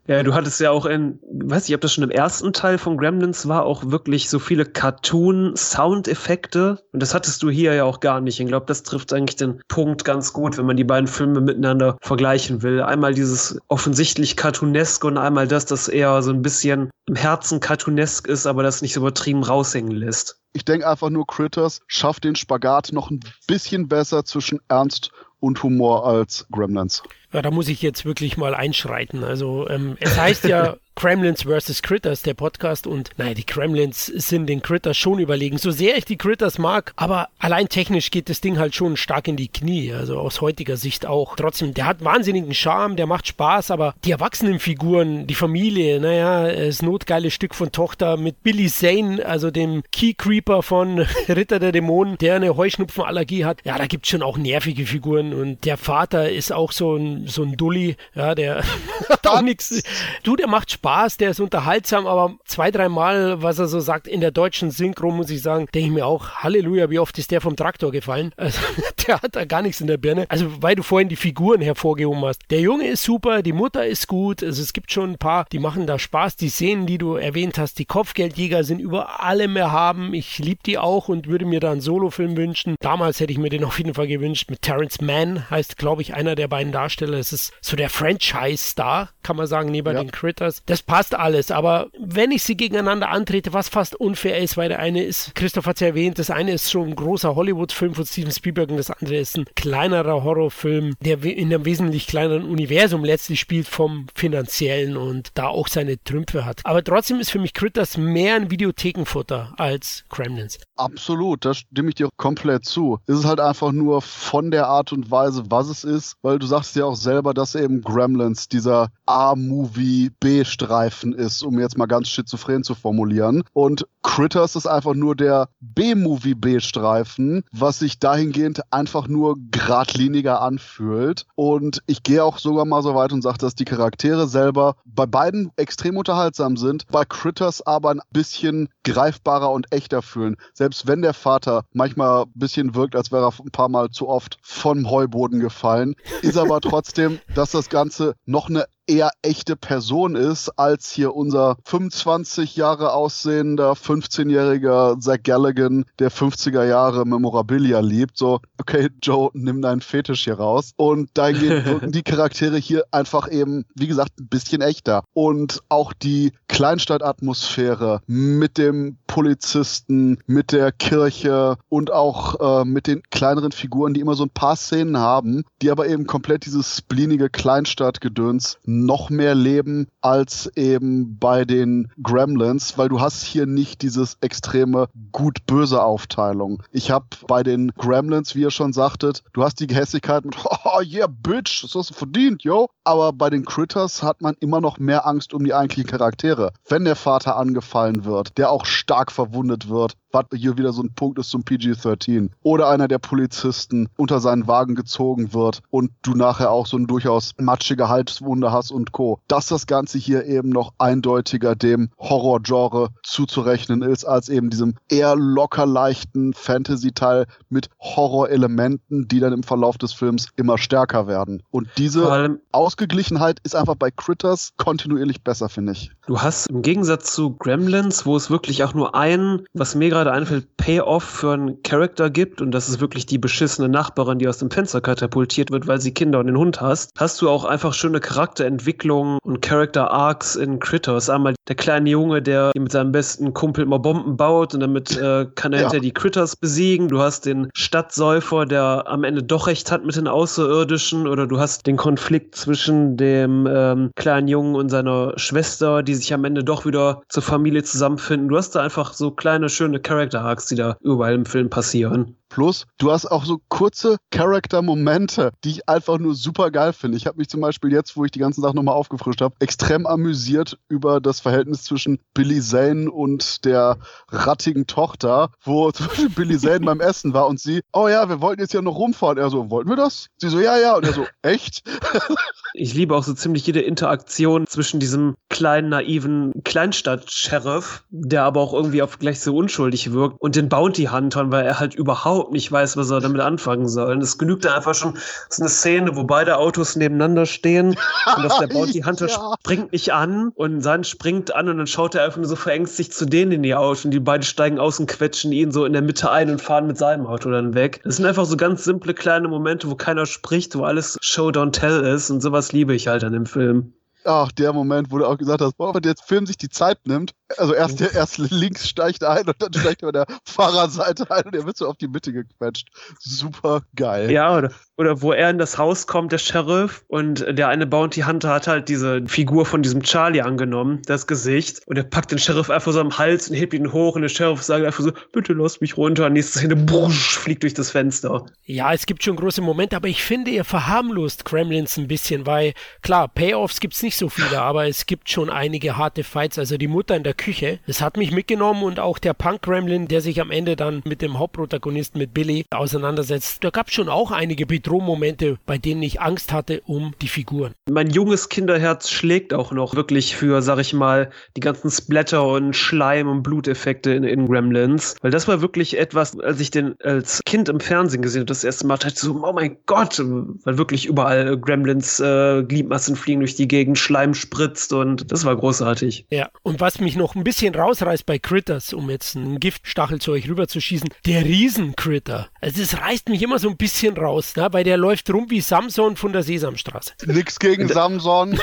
Ja, du hattest ja auch in, weiß ich, ob das schon im ersten Teil von Gremlins war, auch wirklich so viele Cartoon-Soundeffekte. Und das hattest du hier ja auch gar nicht. Ich glaube, das trifft eigentlich den Punkt ganz gut, wenn man die beiden Filme miteinander vergleichen will. Einmal dieses offensichtlich cartoonesk und einmal das, das eher so ein bisschen im Herzen cartoonesk ist, aber das nicht so übertrieben raushängen lässt. Ich denke einfach nur, Critters schafft den Spagat noch ein bisschen besser zwischen Ernst und Humor als Gremlins. Ja, da muss ich jetzt wirklich mal einschreiten. Also ähm, es heißt ja Kremlins vs. Critters, der Podcast. Und naja, die Kremlins sind den Critters schon überlegen. So sehr ich die Critters mag, aber allein technisch geht das Ding halt schon stark in die Knie. Also aus heutiger Sicht auch. Trotzdem, der hat wahnsinnigen Charme, der macht Spaß, aber die Erwachsenenfiguren, die Familie, naja, das notgeile Stück von Tochter mit Billy Zane, also dem Key Creeper von Ritter der Dämonen, der eine Heuschnupfenallergie hat. Ja, da gibt's schon auch nervige Figuren. Und der Vater ist auch so ein, so ein Dulli. Ja, der hat auch nichts. Du, der macht Spaß. Spaß, der ist unterhaltsam, aber zwei, dreimal, was er so sagt, in der deutschen Synchro, muss ich sagen, denke ich mir auch, Halleluja, wie oft ist der vom Traktor gefallen? Also, der hat da gar nichts in der Birne. Also, weil du vorhin die Figuren hervorgehoben hast. Der Junge ist super, die Mutter ist gut, also es gibt schon ein paar, die machen da Spaß. Die Szenen, die du erwähnt hast, die Kopfgeldjäger sind über allem erhaben. Ich liebe die auch und würde mir da einen Solofilm wünschen. Damals hätte ich mir den auf jeden Fall gewünscht. Mit Terrence Mann heißt, glaube ich, einer der beiden Darsteller. Es ist so der Franchise-Star, kann man sagen, neben ja. den Critters. Das passt alles. Aber wenn ich sie gegeneinander antrete, was fast unfair ist, weil der eine ist, Christoph hat es ja erwähnt, das eine ist schon ein großer Hollywood-Film von Steven Spielberg und das andere ist ein kleinerer Horrorfilm, der in einem wesentlich kleineren Universum letztlich spielt vom finanziellen und da auch seine Trümpfe hat. Aber trotzdem ist für mich Critters mehr ein Videothekenfutter als Kremlins. Absolut, da stimme ich dir komplett zu. Es ist halt einfach nur von der Art und Weise, was es ist, weil du sagst ja auch selber, dass eben Gremlins dieser A-Movie B-Streifen Streifen ist, um jetzt mal ganz schizophren zu formulieren. Und Critters ist einfach nur der B-Movie B-Streifen, was sich dahingehend einfach nur geradliniger anfühlt. Und ich gehe auch sogar mal so weit und sage, dass die Charaktere selber bei beiden extrem unterhaltsam sind, bei Critters aber ein bisschen greifbarer und echter fühlen. Selbst wenn der Vater manchmal ein bisschen wirkt, als wäre er ein paar Mal zu oft vom Heuboden gefallen, ist aber trotzdem, dass das Ganze noch eine eher echte Person ist, als hier unser 25 Jahre aussehender 15-jähriger Zach Galligan, der 50er Jahre Memorabilia liebt. So, okay, Joe, nimm deinen Fetisch hier raus. Und da wirken die Charaktere hier einfach eben, wie gesagt, ein bisschen echter. Und auch die Kleinstadtatmosphäre mit dem Polizisten, mit der Kirche und auch äh, mit den kleineren Figuren, die immer so ein paar Szenen haben, die aber eben komplett dieses spleenige Kleinstadtgedöns noch mehr leben als eben bei den Gremlins, weil du hast hier nicht dieses extreme gut-böse Aufteilung. Ich habe bei den Gremlins, wie ihr schon sagtet, du hast die Gehässigkeit mit, oh yeah, bitch, das hast du verdient, yo. Aber bei den Critters hat man immer noch mehr Angst um die eigentlichen Charaktere. Wenn der Vater angefallen wird, der auch stark verwundet wird, was hier wieder so ein Punkt ist zum PG-13. Oder einer der Polizisten unter seinen Wagen gezogen wird und du nachher auch so ein durchaus matschige Halswunde hast und Co. Dass das Ganze hier eben noch eindeutiger dem Horror-Genre zuzurechnen ist, als eben diesem eher locker leichten Fantasy-Teil mit Horrorelementen, die dann im Verlauf des Films immer stärker werden. Und diese Ausgeglichenheit ist einfach bei Critters kontinuierlich besser, finde ich. Du hast im Gegensatz zu Gremlins, wo es wirklich auch nur einen, was mir gerade einfällt, Payoff für einen Charakter gibt und das ist wirklich die beschissene Nachbarin, die aus dem Fenster katapultiert wird, weil sie Kinder und den Hund hast, hast du auch einfach schöne Charakterentwicklungen und Character Arcs in Critters. Einmal der kleine Junge, der mit seinem besten Kumpel immer Bomben baut und damit äh, kann er ja. hinter die Critters besiegen. Du hast den Stadtsäufer, der am Ende doch recht hat mit den Außerirdischen oder du hast den Konflikt zwischen dem ähm, kleinen Jungen und seiner Schwester, die sich am Ende doch wieder zur Familie zusammenfinden. Du hast da einfach so kleine, schöne Character Arcs, die da überall im Film passieren. Plus, du hast auch so kurze Charakter-Momente, die ich einfach nur super geil finde. Ich habe mich zum Beispiel jetzt, wo ich die ganzen Sachen nochmal aufgefrischt habe, extrem amüsiert über das Verhältnis zwischen Billy Zane und der rattigen Tochter, wo zum Beispiel Billy Zane beim Essen war und sie, oh ja, wir wollten jetzt ja noch rumfahren. Er so, wollten wir das? Sie so, ja, ja. Und er so, echt? ich liebe auch so ziemlich jede Interaktion zwischen diesem kleinen, naiven Kleinstadt-Sheriff, der aber auch irgendwie auf gleich so unschuldig wirkt, und den Bounty-Huntern, weil er halt überhaupt überhaupt nicht weiß, was er damit anfangen soll. Es genügt einfach schon, es ist eine Szene, wo beide Autos nebeneinander stehen und dass der Bounty Hunter ja. springt nicht an und sein springt an und dann schaut er einfach nur so verängstigt zu denen in die Autos und die beiden steigen aus und quetschen ihn so in der Mitte ein und fahren mit seinem Auto dann weg. Das sind einfach so ganz simple kleine Momente, wo keiner spricht, wo alles Show Don't Tell ist und sowas liebe ich halt an dem Film. Ach, der Moment, wo du auch gesagt hast, boah, wenn der Film sich die Zeit nimmt, also erst der erst links steigt ein und dann steigt er der Fahrerseite ein und er wird so auf die Mitte gequetscht. Super geil. Ja, oder, oder wo er in das Haus kommt, der Sheriff, und der eine Bounty Hunter hat halt diese Figur von diesem Charlie angenommen, das Gesicht, und er packt den Sheriff einfach so am Hals und hebt ihn hoch und der Sheriff sagt einfach so, bitte lass mich runter. Und nächste Szene, brusch, fliegt durch das Fenster. Ja, es gibt schon große Momente, aber ich finde, ihr verharmlost Kremlins ein bisschen, weil klar, Payoffs gibt es nicht so viele, aber es gibt schon einige harte Fights. Also die Mutter in der Küche, das hat mich mitgenommen und auch der Punk-Gremlin, der sich am Ende dann mit dem Hauptprotagonisten, mit Billy, auseinandersetzt. Da gab es schon auch einige Bedrohungen Drohmomente, bei denen ich Angst hatte um die Figuren. Mein junges Kinderherz schlägt auch noch wirklich für, sag ich mal, die ganzen Splatter und Schleim- und Bluteffekte in, in Gremlins. Weil das war wirklich etwas, als ich den als Kind im Fernsehen gesehen habe, das erste Mal, dachte ich so, oh mein Gott, weil wirklich überall Gremlins äh, Gliedmassen fliegen durch die Gegend, Schleim spritzt und das war großartig. Ja, und was mich noch ein bisschen rausreißt bei Critters, um jetzt einen Giftstachel zu euch rüberzuschießen, der Riesencritter. Also das reißt mich immer so ein bisschen raus, ne? weil der läuft rum wie Samson von der Sesamstraße. Nix gegen Samson.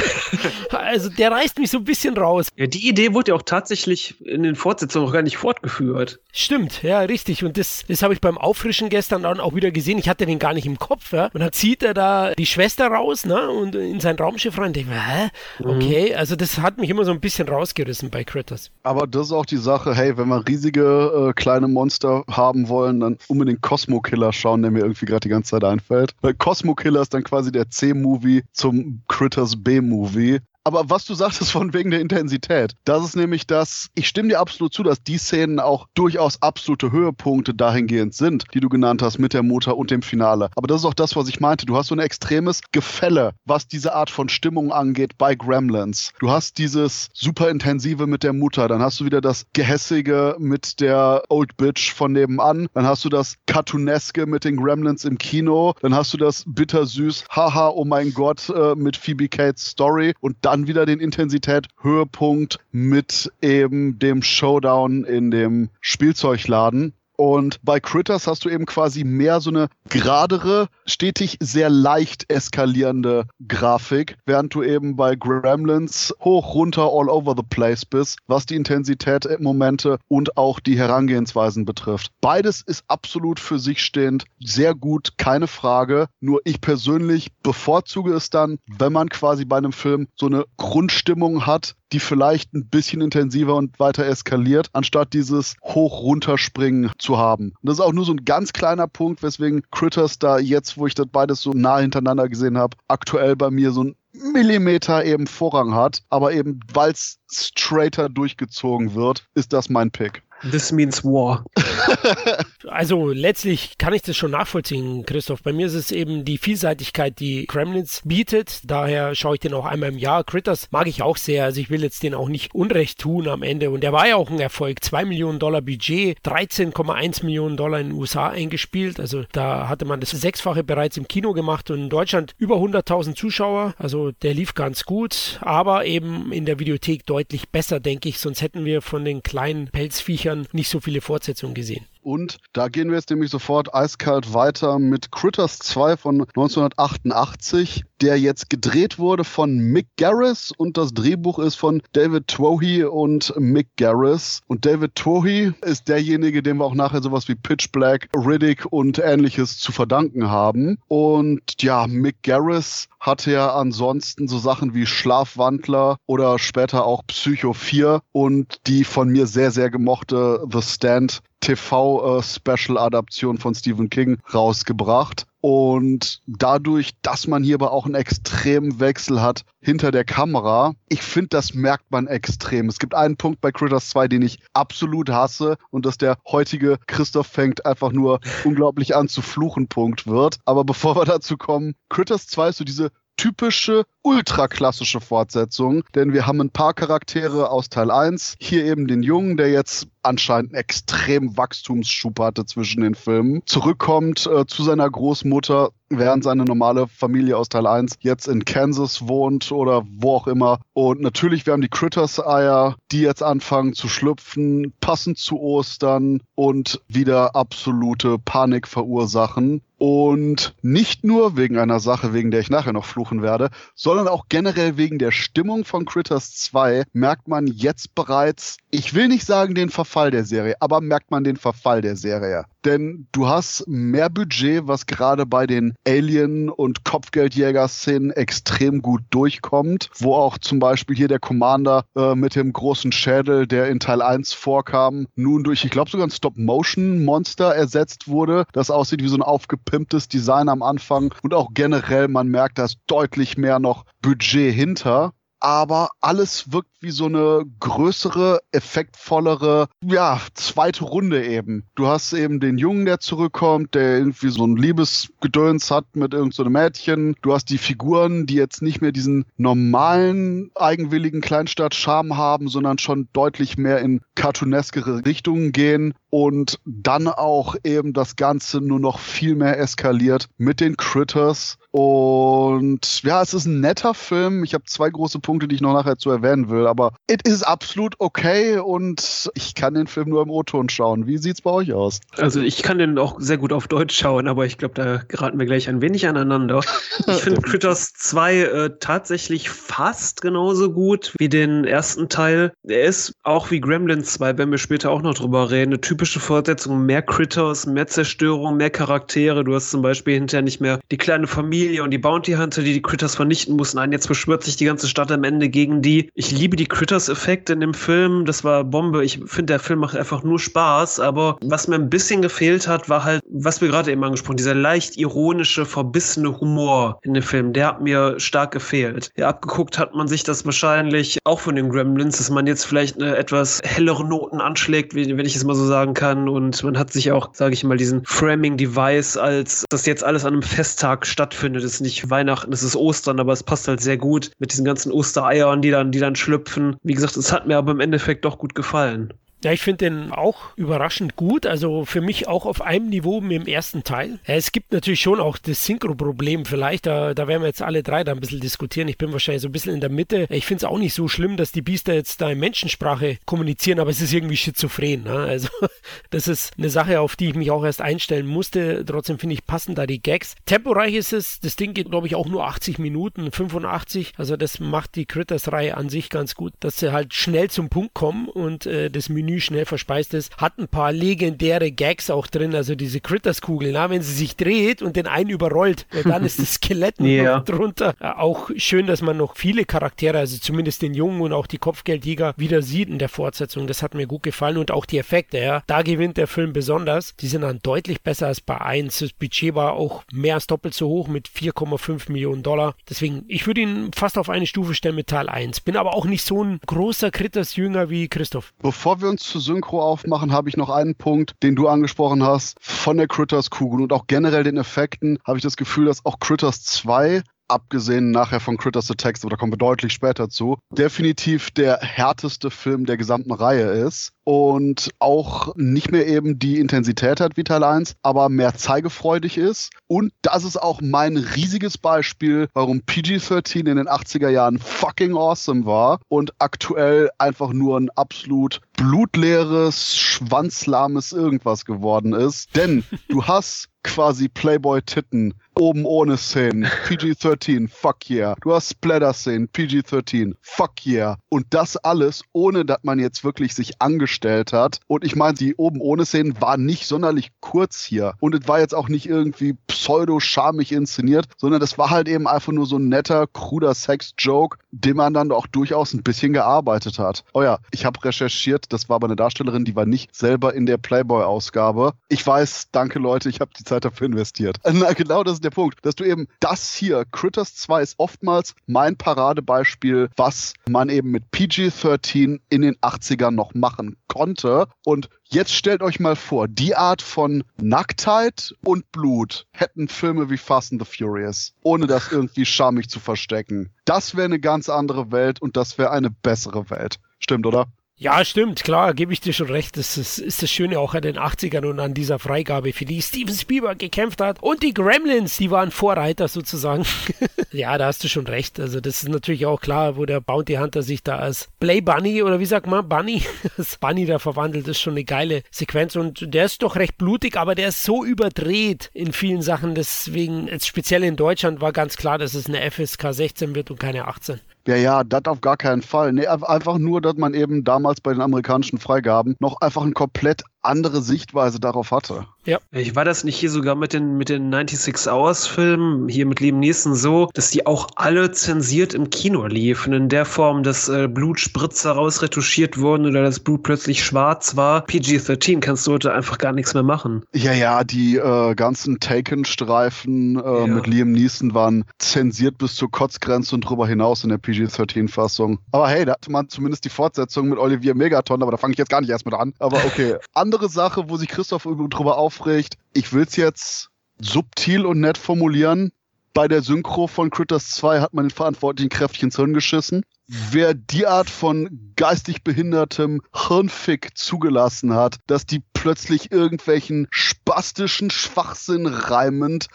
also der reißt mich so ein bisschen raus. Ja, die Idee wurde ja auch tatsächlich in den Fortsetzungen auch gar nicht fortgeführt. Stimmt, ja, richtig. Und das, das habe ich beim Auffrischen gestern dann auch wieder gesehen. Ich hatte den gar nicht im Kopf. Ja? Und dann zieht er da die Schwester raus ne? und in sein Raumschiff rein. Und ich denke, hä? Mhm. Okay, also das hat mich immer so ein bisschen rausgerissen bei Critters. Aber das ist auch die Sache, hey, wenn wir riesige äh, kleine Monster haben wollen, dann unbedingt Cosmo Killer schauen, der mir irgendwie gerade die ganze Zeit einfällt. Weil Cosmo Killer ist dann quasi der C-Movie zum Critters B-Movie. Aber was du sagtest von wegen der Intensität, das ist nämlich das, ich stimme dir absolut zu, dass die Szenen auch durchaus absolute Höhepunkte dahingehend sind, die du genannt hast mit der Mutter und dem Finale. Aber das ist auch das, was ich meinte. Du hast so ein extremes Gefälle, was diese Art von Stimmung angeht bei Gremlins. Du hast dieses super intensive mit der Mutter, dann hast du wieder das Gehässige mit der Old Bitch von nebenan, dann hast du das Cartooneske mit den Gremlins im Kino, dann hast du das bittersüß, haha, oh mein Gott, äh, mit Phoebe Cates Story und dann wieder den Intensität Höhepunkt mit eben dem Showdown in dem Spielzeugladen. Und bei Critters hast du eben quasi mehr so eine geradere, stetig sehr leicht eskalierende Grafik, während du eben bei Gremlins hoch, runter, all over the place bist, was die Intensität, Momente und auch die Herangehensweisen betrifft. Beides ist absolut für sich stehend sehr gut, keine Frage. Nur ich persönlich bevorzuge es dann, wenn man quasi bei einem Film so eine Grundstimmung hat, die vielleicht ein bisschen intensiver und weiter eskaliert, anstatt dieses Hoch-Runterspringen zu haben. Und das ist auch nur so ein ganz kleiner Punkt, weswegen Critters da jetzt, wo ich das beides so nah hintereinander gesehen habe, aktuell bei mir so ein Millimeter eben Vorrang hat. Aber eben, weil es straighter durchgezogen wird, ist das mein Pick. This means war. also letztlich kann ich das schon nachvollziehen, Christoph. Bei mir ist es eben die Vielseitigkeit, die Kremlins bietet. Daher schaue ich den auch einmal im Jahr. Critters mag ich auch sehr. Also ich will jetzt den auch nicht Unrecht tun am Ende. Und der war ja auch ein Erfolg. 2 Millionen Dollar Budget, 13,1 Millionen Dollar in den USA eingespielt. Also da hatte man das Sechsfache bereits im Kino gemacht und in Deutschland über 100.000 Zuschauer. Also der lief ganz gut, aber eben in der Videothek deutlich besser, denke ich. Sonst hätten wir von den kleinen Pelzviechern nicht so viele Fortsetzungen gesehen. Und da gehen wir jetzt nämlich sofort eiskalt weiter mit Critters 2 von 1988, der jetzt gedreht wurde von Mick Garris und das Drehbuch ist von David Twohy und Mick Garris. Und David Twohy ist derjenige, dem wir auch nachher sowas wie Pitch Black, Riddick und ähnliches zu verdanken haben. Und ja, Mick Garris hatte ja ansonsten so Sachen wie Schlafwandler oder später auch Psycho 4 und die von mir sehr, sehr gemochte The Stand TV-Special-Adaption von Stephen King rausgebracht. Und dadurch, dass man hier aber auch einen extremen Wechsel hat hinter der Kamera, ich finde, das merkt man extrem. Es gibt einen Punkt bei Critters 2, den ich absolut hasse und dass der heutige Christoph fängt einfach nur unglaublich an zu fluchen Punkt wird. Aber bevor wir dazu kommen, Critters 2 ist so diese typische ultraklassische Fortsetzung, denn wir haben ein paar Charaktere aus Teil 1. Hier eben den Jungen, der jetzt anscheinend einen extrem Wachstumsschub hatte zwischen den Filmen, zurückkommt äh, zu seiner Großmutter, während seine normale Familie aus Teil 1 jetzt in Kansas wohnt oder wo auch immer. Und natürlich, wir haben die Critters-Eier, die jetzt anfangen zu schlüpfen, passend zu Ostern und wieder absolute Panik verursachen. Und nicht nur wegen einer Sache, wegen der ich nachher noch fluchen werde, sondern auch generell wegen der Stimmung von Critters 2 merkt man jetzt bereits, ich will nicht sagen den Verfall der Serie, aber merkt man den Verfall der Serie. Denn du hast mehr Budget, was gerade bei den Alien- und Kopfgeldjäger-Szenen extrem gut durchkommt, wo auch zum Beispiel hier der Commander äh, mit dem großen Schädel, der in Teil 1 vorkam, nun durch, ich glaube sogar ein Stop-Motion-Monster ersetzt wurde, das aussieht wie so ein aufgepimptes Design am Anfang. Und auch generell, man merkt, da ist deutlich mehr noch Budget hinter aber alles wirkt wie so eine größere, effektvollere, ja, zweite Runde eben. Du hast eben den Jungen, der zurückkommt, der irgendwie so ein Liebesgedöns hat mit irgendeinem so Mädchen. Du hast die Figuren, die jetzt nicht mehr diesen normalen, eigenwilligen Kleinstadt-Charme haben, sondern schon deutlich mehr in cartooneskere Richtungen gehen und dann auch eben das Ganze nur noch viel mehr eskaliert mit den Critters. Und ja, es ist ein netter Film. Ich habe zwei große Punkte, die ich noch nachher zu erwähnen will, aber it is absolut okay und ich kann den Film nur im O-Ton schauen. Wie sieht's bei euch aus? Also ich kann den auch sehr gut auf Deutsch schauen, aber ich glaube, da geraten wir gleich ein wenig aneinander. Ich finde Critters 2 äh, tatsächlich fast genauso gut wie den ersten Teil. Er ist auch wie Gremlins 2, wenn wir später auch noch drüber reden, eine typische Fortsetzung, mehr Critters, mehr Zerstörung, mehr Charaktere. Du hast zum Beispiel hinterher nicht mehr die kleine Familie Familie und die Bounty Hunter, die die Critters vernichten mussten. Nein, jetzt beschwört sich die ganze Stadt am Ende gegen die. Ich liebe die Critters-Effekte in dem Film. Das war Bombe. Ich finde, der Film macht einfach nur Spaß. Aber was mir ein bisschen gefehlt hat, war halt, was wir gerade eben angesprochen, dieser leicht ironische, verbissene Humor in dem Film. Der hat mir stark gefehlt. Ja, abgeguckt hat man sich das wahrscheinlich auch von den Gremlins, dass man jetzt vielleicht eine etwas hellere Noten anschlägt, wenn ich es mal so sagen kann. Und man hat sich auch, sage ich mal, diesen Framing-Device als das jetzt alles an einem Festtag stattfindet. Es ist nicht Weihnachten, es ist Ostern, aber es passt halt sehr gut mit diesen ganzen Ostereiern, die dann, die dann schlüpfen. Wie gesagt, es hat mir aber im Endeffekt doch gut gefallen. Ja, ich finde den auch überraschend gut. Also für mich auch auf einem Niveau mit dem ersten Teil. Es gibt natürlich schon auch das Synchro-Problem vielleicht. Da, da werden wir jetzt alle drei da ein bisschen diskutieren. Ich bin wahrscheinlich so ein bisschen in der Mitte. Ich finde es auch nicht so schlimm, dass die Biester jetzt da in Menschensprache kommunizieren, aber es ist irgendwie schizophren. Ne? Also das ist eine Sache, auf die ich mich auch erst einstellen musste. Trotzdem finde ich passen da die Gags. Temporeich ist es. Das Ding geht, glaube ich, auch nur 80 Minuten, 85. Also das macht die Critters-Reihe an sich ganz gut, dass sie halt schnell zum Punkt kommen und äh, das Menü Menü schnell verspeist ist, hat ein paar legendäre Gags auch drin, also diese Critters-Kugel, wenn sie sich dreht und den einen überrollt, dann ist das Skelett yeah. noch drunter. Auch schön, dass man noch viele Charaktere, also zumindest den Jungen und auch die Kopfgeldjäger wieder sieht in der Fortsetzung. Das hat mir gut gefallen und auch die Effekte, ja. Da gewinnt der Film besonders. Die sind dann deutlich besser als bei 1. Das Budget war auch mehr als doppelt so hoch mit 4,5 Millionen Dollar. Deswegen, ich würde ihn fast auf eine Stufe stellen mit Teil 1. Bin aber auch nicht so ein großer Critters-Jünger wie Christoph. Bevor wir uns zu Synchro aufmachen, habe ich noch einen Punkt, den du angesprochen hast, von der Critters-Kugel und auch generell den Effekten, habe ich das Gefühl, dass auch Critters 2 abgesehen nachher von Critters Text, aber da kommen wir deutlich später zu, definitiv der härteste Film der gesamten Reihe ist und auch nicht mehr eben die Intensität hat wie Teil 1, aber mehr zeigefreudig ist. Und das ist auch mein riesiges Beispiel, warum PG-13 in den 80er Jahren fucking awesome war und aktuell einfach nur ein absolut blutleeres, schwanzlahmes irgendwas geworden ist. Denn du hast quasi Playboy-Titten oben ohne Szenen. PG-13, fuck yeah. Du hast Splatter-Szenen, PG-13, fuck yeah. Und das alles, ohne dass man jetzt wirklich sich angestellt hat. Und ich meine, die oben ohne Szenen waren nicht sonderlich kurz hier. Und es war jetzt auch nicht irgendwie pseudo-schamig inszeniert, sondern das war halt eben einfach nur so ein netter, kruder Sex-Joke, den man dann auch durchaus ein bisschen gearbeitet hat. Oh ja, ich habe recherchiert, das war aber eine Darstellerin, die war nicht selber in der Playboy-Ausgabe. Ich weiß, danke Leute, ich habe die Zeit dafür investiert. Na, genau das ist der Punkt, dass du eben das hier, Critters 2 ist oftmals mein Paradebeispiel, was man eben mit PG-13 in den 80ern noch machen konnte. Und jetzt stellt euch mal vor, die Art von Nacktheit und Blut hätten Filme wie Fast and the Furious, ohne das irgendwie schamig zu verstecken. Das wäre eine ganz andere Welt und das wäre eine bessere Welt. Stimmt, oder? Ja, stimmt, klar, gebe ich dir schon recht. Das ist, ist, das Schöne auch an den 80ern und an dieser Freigabe, für die Steven Spielberg gekämpft hat. Und die Gremlins, die waren Vorreiter sozusagen. ja, da hast du schon recht. Also, das ist natürlich auch klar, wo der Bounty Hunter sich da als Play Bunny oder wie sagt man, Bunny, als Bunny da verwandelt, ist schon eine geile Sequenz. Und der ist doch recht blutig, aber der ist so überdreht in vielen Sachen. Deswegen, jetzt speziell in Deutschland, war ganz klar, dass es eine FSK 16 wird und keine 18. Ja, ja, das auf gar keinen Fall. Nee, einfach nur, dass man eben damals bei den amerikanischen Freigaben noch einfach ein komplett andere Sichtweise darauf hatte. Ja. Ich war das nicht hier sogar mit den, mit den 96 Hours Filmen, hier mit Liam Neeson so, dass die auch alle zensiert im Kino liefen, in der Form, dass äh, Blutspritzer rausretuschiert wurden oder das Blut plötzlich schwarz war. PG-13 kannst du heute einfach gar nichts mehr machen. Ja, ja, die äh, ganzen Taken-Streifen äh, ja. mit Liam Neeson waren zensiert bis zur Kotzgrenze und drüber hinaus in der PG-13-Fassung. Aber hey, da hatte man zumindest die Fortsetzung mit Olivier Megaton, aber da fange ich jetzt gar nicht erst mit an. Aber okay. andere Sache, wo sich Christoph drüber aufregt. Ich will es jetzt subtil und nett formulieren. Bei der Synchro von Critters 2 hat man den Verantwortlichen kräftig ins Hirn geschissen. Wer die Art von geistig behindertem Hirnfick zugelassen hat, dass die plötzlich irgendwelchen spastischen Schwachsinn reimend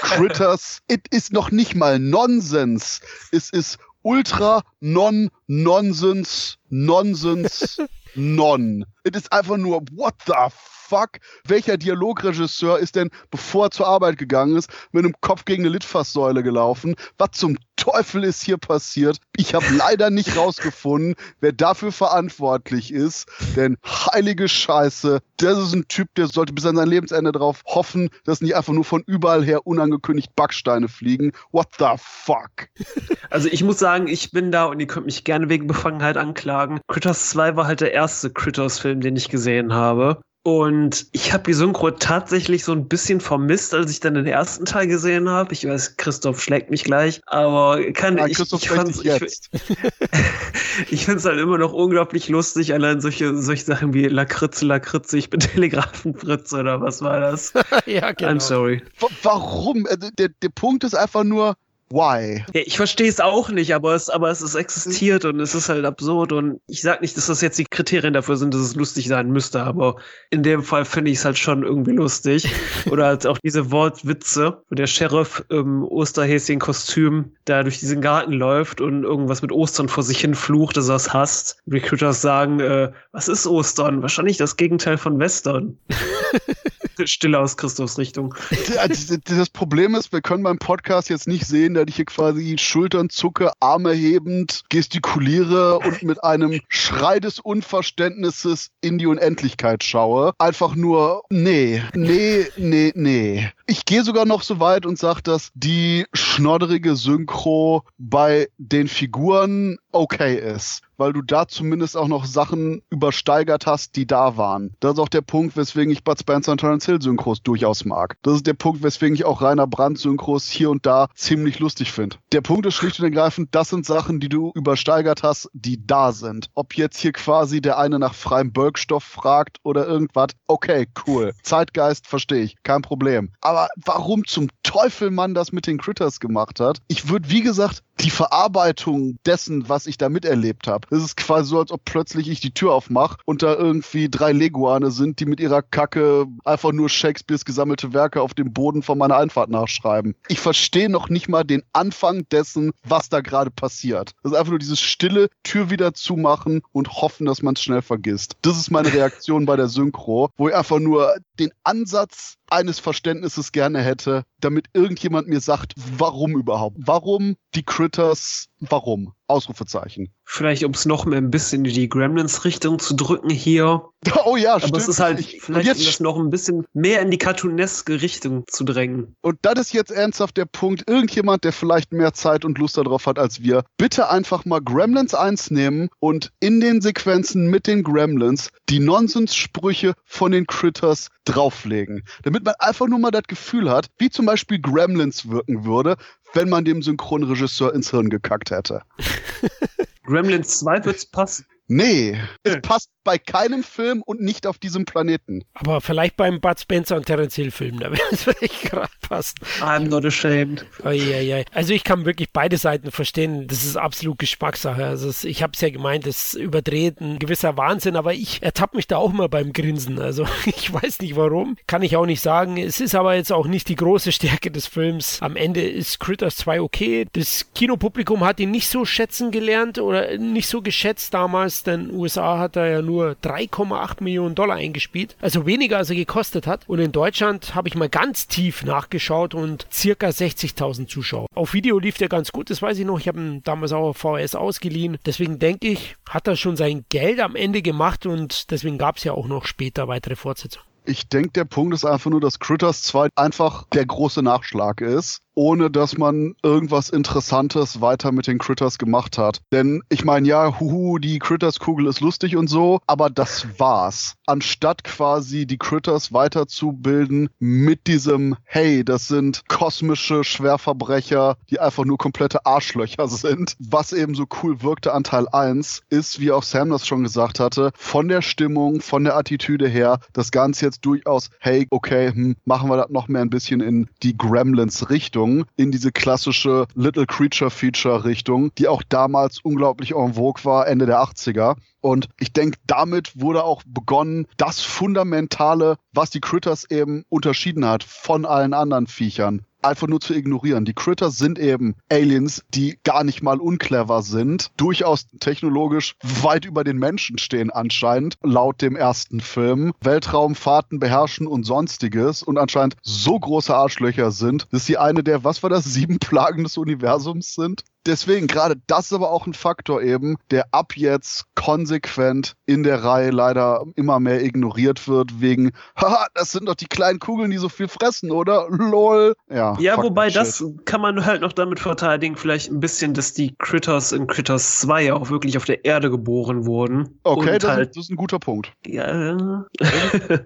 Critters, es ist noch nicht mal Nonsens. Es ist ultra non-nonsense, nonsense, non. Es ist einfach nur, what the fuck? Welcher Dialogregisseur ist denn, bevor er zur Arbeit gegangen ist, mit einem Kopf gegen eine Litfaßsäule gelaufen? Was zum Teufel ist hier passiert? Ich habe leider nicht rausgefunden, wer dafür verantwortlich ist. Denn heilige Scheiße, das ist ein Typ, der sollte bis an sein Lebensende darauf hoffen, dass nicht einfach nur von überall her unangekündigt Backsteine fliegen. What the fuck? Also ich muss sagen, ich bin da und ihr könnt mich gerne wegen Befangenheit anklagen. Critters 2 war halt der erste Critters-Film, den ich gesehen habe. Und ich habe die Synchro tatsächlich so ein bisschen vermisst, als ich dann den ersten Teil gesehen habe. Ich weiß, Christoph schlägt mich gleich, aber kann ja, ich, Christoph ich fand's jetzt. ich finde es halt immer noch unglaublich lustig, allein solche, solche Sachen wie Lakritze, Lakritze, ich bin Telegrafenfritz oder was war das? ja, genau. I'm sorry. Warum? Also der, der Punkt ist einfach nur, Why? Ja, ich verstehe es auch nicht, aber es, aber es ist existiert und es ist halt absurd und ich sag nicht, dass das jetzt die Kriterien dafür sind, dass es lustig sein müsste, aber in dem Fall finde ich es halt schon irgendwie lustig. Oder halt auch diese Wortwitze, wo der Sheriff im Osterhäschen-Kostüm da durch diesen Garten läuft und irgendwas mit Ostern vor sich hin flucht, dass er es hasst. Recruiters sagen, äh, was ist Ostern? Wahrscheinlich das Gegenteil von Western. Stille aus Christus Richtung. Das Problem ist, wir können beim Podcast jetzt nicht sehen, dass ich hier quasi Schultern zucke, Arme hebend, gestikuliere und mit einem Schrei des Unverständnisses in die Unendlichkeit schaue. Einfach nur, nee, nee, nee, nee. Ich gehe sogar noch so weit und sage, dass die schnodderige Synchro bei den Figuren okay ist weil du da zumindest auch noch Sachen übersteigert hast, die da waren. Das ist auch der Punkt, weswegen ich Bud Spencer und Terence Hill Synchros durchaus mag. Das ist der Punkt, weswegen ich auch Rainer Brandt Synchros hier und da ziemlich lustig finde. Der Punkt ist schlicht und ergreifend, das sind Sachen, die du übersteigert hast, die da sind. Ob jetzt hier quasi der eine nach freiem Bölkstoff fragt oder irgendwas, okay, cool. Zeitgeist verstehe ich, kein Problem. Aber warum zum Teufel man das mit den Critters gemacht hat, ich würde, wie gesagt, die Verarbeitung dessen, was ich da miterlebt habe. Es ist quasi so, als ob plötzlich ich die Tür aufmache und da irgendwie drei Leguane sind, die mit ihrer Kacke einfach nur Shakespeares gesammelte Werke auf dem Boden von meiner Einfahrt nachschreiben. Ich verstehe noch nicht mal den Anfang dessen, was da gerade passiert. Das ist einfach nur dieses stille Tür wieder zumachen und hoffen, dass man es schnell vergisst. Das ist meine Reaktion bei der Synchro, wo ich einfach nur den Ansatz eines Verständnisses gerne hätte, damit irgendjemand mir sagt, warum überhaupt? Warum die Critters? Warum? Ausrufezeichen. Vielleicht, um es noch ein bisschen in die Gremlins-Richtung zu drücken hier. Oh ja, Aber stimmt. es ist halt Ich- vielleicht, jetzt um das noch ein bisschen mehr in die cartooneske Richtung zu drängen. Und das ist jetzt ernsthaft der Punkt. Irgendjemand, der vielleicht mehr Zeit und Lust darauf hat als wir, bitte einfach mal Gremlins 1 nehmen und in den Sequenzen mit den Gremlins die Nonsenssprüche von den Critters drauflegen. Damit man einfach nur mal das Gefühl hat, wie zum Beispiel Gremlins wirken würde, wenn man dem Synchronregisseur ins Hirn gekackt hätte. Gremlins 2 wird's passen. Nee, es passt bei keinem Film und nicht auf diesem Planeten. Aber vielleicht beim Bud Spencer und Terence Hill Film, da wäre es vielleicht gerade passen. I'm not ashamed. Eieiei. Also ich kann wirklich beide Seiten verstehen. Das ist absolut Geschmackssache. Also es, ich habe es ja gemeint, es überdreht ein gewisser Wahnsinn, aber ich ertappe mich da auch mal beim Grinsen. Also ich weiß nicht warum, kann ich auch nicht sagen. Es ist aber jetzt auch nicht die große Stärke des Films. Am Ende ist Critters 2 okay. Das Kinopublikum hat ihn nicht so schätzen gelernt oder nicht so geschätzt damals, denn USA hat er ja nur 3,8 Millionen Dollar eingespielt. Also weniger als er gekostet hat. Und in Deutschland habe ich mal ganz tief nachgeschaut und circa 60.000 Zuschauer. Auf Video lief der ganz gut, das weiß ich noch. Ich habe ihn damals auch auf VHS ausgeliehen. Deswegen denke ich, hat er schon sein Geld am Ende gemacht und deswegen gab es ja auch noch später weitere Fortsetzungen. Ich denke, der Punkt ist einfach nur, dass Critters 2 einfach der große Nachschlag ist, ohne dass man irgendwas Interessantes weiter mit den Critters gemacht hat. Denn ich meine, ja, huhu, die Critters-Kugel ist lustig und so, aber das war's. Anstatt quasi die Critters weiterzubilden mit diesem, hey, das sind kosmische Schwerverbrecher, die einfach nur komplette Arschlöcher sind. Was eben so cool wirkte an Teil 1, ist, wie auch Sam das schon gesagt hatte, von der Stimmung, von der Attitüde her, das Ganze jetzt durchaus, hey, okay, hm, machen wir das noch mehr ein bisschen in die Gremlins-Richtung, in diese klassische Little Creature-Feature-Richtung, die auch damals unglaublich en vogue war, Ende der 80er. Und ich denke, damit wurde auch begonnen, das Fundamentale, was die Critters eben unterschieden hat von allen anderen Viechern, einfach nur zu ignorieren. Die Critters sind eben Aliens, die gar nicht mal unclever sind, durchaus technologisch weit über den Menschen stehen anscheinend, laut dem ersten Film, Weltraumfahrten beherrschen und sonstiges und anscheinend so große Arschlöcher sind, dass sie eine der, was war das, sieben Plagen des Universums sind deswegen gerade das ist aber auch ein Faktor eben, der ab jetzt konsequent in der Reihe leider immer mehr ignoriert wird wegen, haha, das sind doch die kleinen Kugeln, die so viel fressen, oder? Lol. Ja, ja wobei das kann man halt noch damit verteidigen, vielleicht ein bisschen, dass die Critters in Critters 2 auch wirklich auf der Erde geboren wurden. Okay, das, halt, das ist ein guter Punkt. Ja.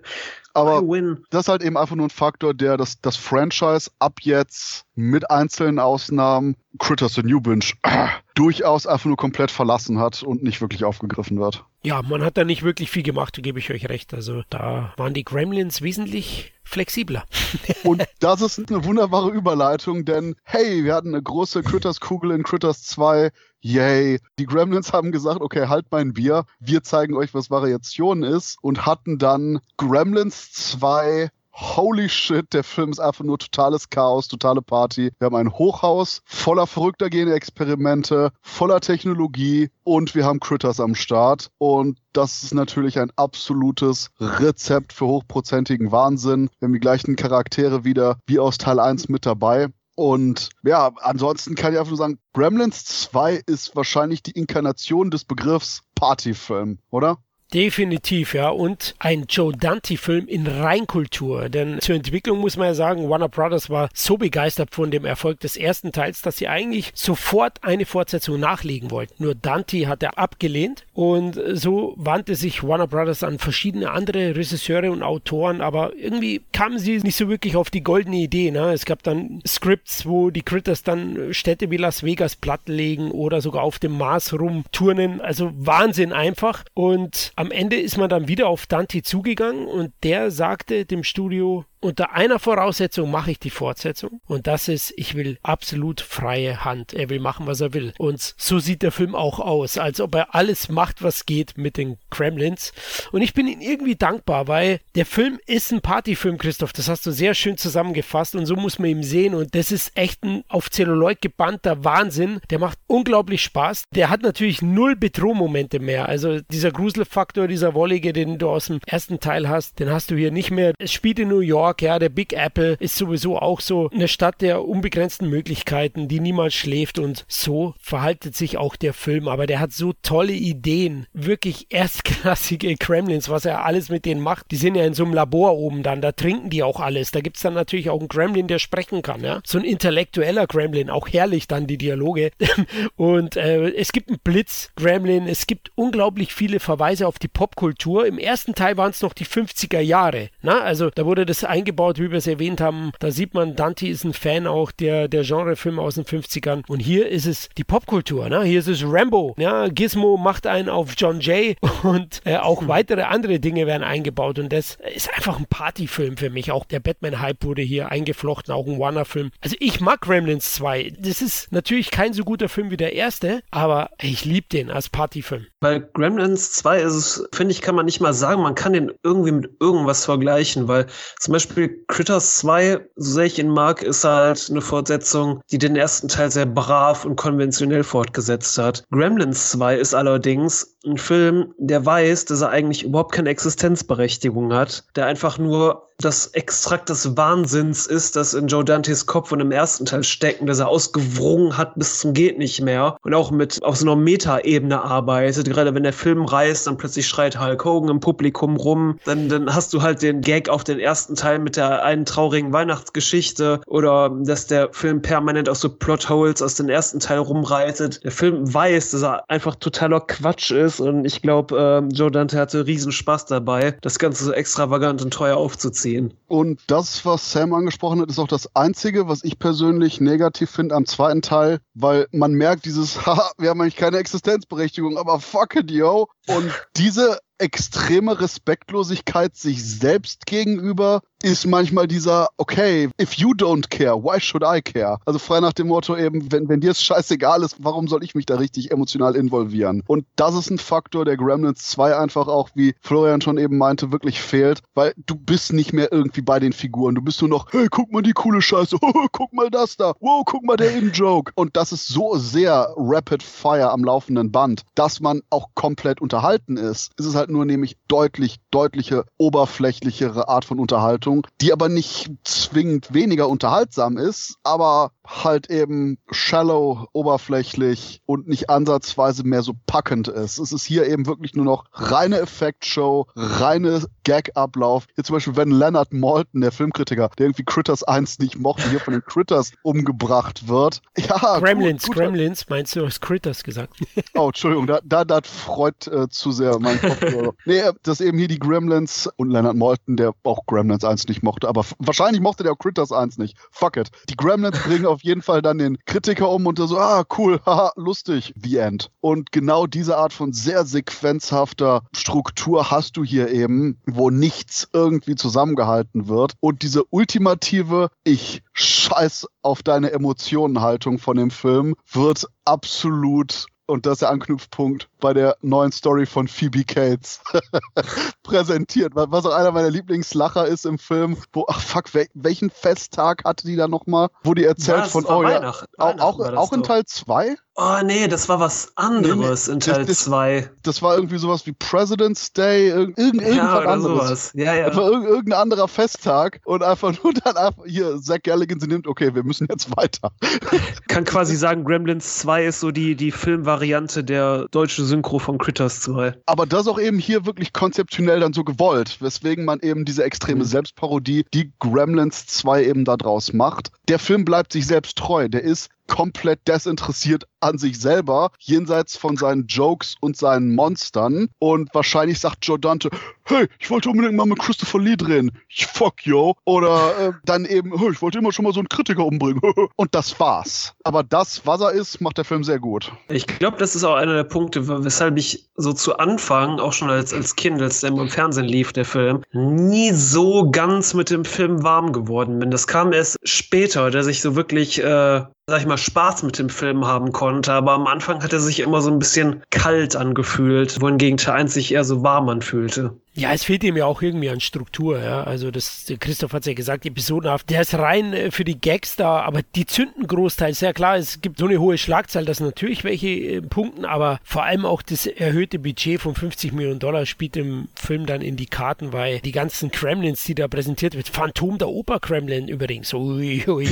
Aber das ist halt eben einfach nur ein Faktor, der das, das Franchise ab jetzt mit einzelnen Ausnahmen Critters the New Binge durchaus einfach nur komplett verlassen hat und nicht wirklich aufgegriffen wird. Ja, man hat da nicht wirklich viel gemacht, gebe ich euch recht. Also da waren die Gremlins wesentlich flexibler. und das ist eine wunderbare Überleitung, denn hey, wir hatten eine große Critters-Kugel in Critters 2. Yay. Die Gremlins haben gesagt, okay, halt mein Bier. Wir zeigen euch, was Variation ist und hatten dann Gremlins 2 holy shit, der Film ist einfach nur totales Chaos, totale Party. Wir haben ein Hochhaus voller verrückter Gene-Experimente, voller Technologie und wir haben Critters am Start. Und das ist natürlich ein absolutes Rezept für hochprozentigen Wahnsinn. Wir haben die gleichen Charaktere wieder wie aus Teil 1 mit dabei. Und ja, ansonsten kann ich einfach nur sagen, Gremlins 2 ist wahrscheinlich die Inkarnation des Begriffs Partyfilm, oder? Definitiv, ja. Und ein Joe Dante-Film in Reinkultur. Denn zur Entwicklung muss man ja sagen, Warner Brothers war so begeistert von dem Erfolg des ersten Teils, dass sie eigentlich sofort eine Fortsetzung nachlegen wollten. Nur Dante hat er abgelehnt und so wandte sich Warner Brothers an verschiedene andere Regisseure und Autoren, aber irgendwie kamen sie nicht so wirklich auf die goldene Idee. Ne? Es gab dann Scripts, wo die Critters dann Städte wie Las Vegas plattlegen oder sogar auf dem Mars rumturnen. Also Wahnsinn einfach. Und am Ende ist man dann wieder auf Dante zugegangen und der sagte dem Studio, unter einer Voraussetzung mache ich die Fortsetzung und das ist, ich will absolut freie Hand. Er will machen, was er will. Und so sieht der Film auch aus, als ob er alles macht, was geht mit den Kremlins. Und ich bin ihm irgendwie dankbar, weil der Film ist ein Partyfilm, Christoph. Das hast du sehr schön zusammengefasst und so muss man ihn sehen. Und das ist echt ein auf Zelluloid gebannter Wahnsinn. Der macht unglaublich Spaß. Der hat natürlich null Bedrohmomente mehr. Also dieser Gruselfaktor, dieser Wollige, den du aus dem ersten Teil hast, den hast du hier nicht mehr. Es spielt in New York. York, ja, der Big Apple ist sowieso auch so eine Stadt der unbegrenzten Möglichkeiten, die niemals schläft und so verhaltet sich auch der Film. Aber der hat so tolle Ideen, wirklich erstklassige Kremlins, was er alles mit denen macht. Die sind ja in so einem Labor oben dann, da trinken die auch alles. Da gibt es dann natürlich auch einen Gremlin, der sprechen kann, ja. So ein intellektueller Gremlin, auch herrlich dann die Dialoge. und äh, es gibt einen Blitz-Gremlin, es gibt unglaublich viele Verweise auf die Popkultur. Im ersten Teil waren es noch die 50er Jahre. Na? Also da wurde das eingebaut, wie wir es erwähnt haben. Da sieht man, Dante ist ein Fan auch der, der Genrefilme aus den 50ern. Und hier ist es die Popkultur. Ne? Hier ist es Rambo. Ja? Gizmo macht einen auf John Jay und äh, auch hm. weitere andere Dinge werden eingebaut. Und das ist einfach ein Partyfilm für mich. Auch der Batman-Hype wurde hier eingeflochten, auch ein Warner-Film. Also ich mag Gremlins 2. Das ist natürlich kein so guter Film wie der erste, aber ich liebe den als Partyfilm. Bei Gremlins 2 ist es, finde ich, kann man nicht mal sagen, man kann den irgendwie mit irgendwas vergleichen, weil zum Beispiel Beispiel Critters 2, so sehr ich ihn mag, ist halt eine Fortsetzung, die den ersten Teil sehr brav und konventionell fortgesetzt hat. Gremlins 2 ist allerdings ein Film, der weiß, dass er eigentlich überhaupt keine Existenzberechtigung hat, der einfach nur das Extrakt des Wahnsinns ist, das in Joe Dantes Kopf und im ersten Teil stecken, dass er ausgewrungen hat bis zum geht nicht mehr und auch mit auf so einer Metaebene arbeitet. Gerade wenn der Film reißt, dann plötzlich schreit Hulk Hogan im Publikum rum, dann, dann hast du halt den Gag auf den ersten Teil mit der einen traurigen Weihnachtsgeschichte oder dass der Film permanent aus so Plotholes aus dem ersten Teil rumreitet. Der Film weiß, dass er einfach totaler Quatsch ist und ich glaube, äh, Joe Dante hatte riesen Spaß dabei, das Ganze so extravagant und teuer aufzuziehen. Und das, was Sam angesprochen hat, ist auch das Einzige, was ich persönlich negativ finde am zweiten Teil, weil man merkt dieses, haha, wir haben eigentlich keine Existenzberechtigung, aber fuck it, yo. Und diese extreme Respektlosigkeit sich selbst gegenüber ist manchmal dieser, okay, if you don't care, why should I care? Also frei nach dem Motto eben, wenn, wenn dir es scheißegal ist, warum soll ich mich da richtig emotional involvieren? Und das ist ein Faktor, der Gremlins 2 einfach auch, wie Florian schon eben meinte, wirklich fehlt, weil du bist nicht mehr irgendwie bei den Figuren. Du bist nur noch, hey, guck mal die coole Scheiße, guck mal das da, wow, guck mal der In-Joke. Und das ist so sehr Rapid Fire am laufenden Band, dass man auch komplett unterhalten ist. Es ist halt nur nämlich deutlich, deutliche, oberflächlichere Art von Unterhaltung Unterhaltung, die aber nicht zwingend weniger unterhaltsam ist, aber halt eben shallow, oberflächlich und nicht ansatzweise mehr so packend ist. Es ist hier eben wirklich nur noch reine Effektshow, reine Gag-Ablauf. Hier zum Beispiel, wenn Leonard Malton, der Filmkritiker, der irgendwie Critters 1 nicht mochte, hier von den Critters umgebracht wird. Ja, Gremlins, gut, gut. Gremlins, meinst du, hast Critters gesagt? oh, Entschuldigung, da, da, das freut äh, zu sehr mein Kopf. nee, dass eben hier die Gremlins und Leonard Malton, der auch Gremlins 1 1 nicht mochte, aber wahrscheinlich mochte der auch Critters 1 nicht. Fuck it. Die Gremlins bringen auf jeden Fall dann den Kritiker um und so, ah, cool, haha, lustig, the end. Und genau diese Art von sehr sequenzhafter Struktur hast du hier eben, wo nichts irgendwie zusammengehalten wird. Und diese ultimative, ich scheiß auf deine Emotionenhaltung von dem Film wird absolut und das ist der Anknüpfpunkt bei der neuen Story von Phoebe Cates. Präsentiert, was auch einer meiner Lieblingslacher ist im Film, wo, ach fuck, welchen Festtag hatte die da nochmal, wo die erzählt was, von, oh ja, auch, auch, auch in Teil 2? Oh nee, das war was anderes nee, nee, in Teil 2. Das, das, war irgendwie sowas wie President's Day, irg irgend, ja, irgendwas anderes. Sowas. Ja, ja. Das war irg irgendein anderer Festtag und einfach nur dann einfach, hier, Zach Galligan, sie nimmt, okay, wir müssen jetzt weiter. Kann quasi sagen, Gremlins 2 ist so die, die Filmvariante der deutschen Synchro von Critters 2. Aber das auch eben hier wirklich konzeptionell dann so gewollt, weswegen man eben diese extreme mhm. Selbstparodie, die Gremlins 2 eben da draus macht. Der Film bleibt sich selbst treu. Der ist komplett desinteressiert an sich selber, jenseits von seinen Jokes und seinen Monstern. Und wahrscheinlich sagt Joe Dante, hey, ich wollte unbedingt mal mit Christopher Lee drehen. Fuck, yo. Oder äh, dann eben, hey, ich wollte immer schon mal so einen Kritiker umbringen. und das war's. Aber das, was er ist, macht der Film sehr gut. Ich glaube, das ist auch einer der Punkte, weshalb ich so zu Anfang, auch schon als, als Kind, als der im Fernsehen lief, der Film, nie so ganz mit dem Film warm geworden bin. Das kam erst später, dass ich so wirklich äh, sag ich mal, Spaß mit dem Film haben konnte. Aber am Anfang hat er sich immer so ein bisschen kalt angefühlt, wohingegen Teil 1 sich eher so warm anfühlte. Ja, es fehlt ihm ja auch irgendwie an Struktur, ja. Also das, Christoph hat es ja gesagt, episodenhaft. Der ist rein äh, für die Gags da, aber die zünden großteils. Ja klar, es gibt so eine hohe Schlagzahl, dass natürlich welche äh, punkten, aber vor allem auch das erhöhte Budget von 50 Millionen Dollar spielt im Film dann in die Karten, weil die ganzen Kremlins, die da präsentiert wird, Phantom der Oper Kremlin übrigens. Ui, ui, ui.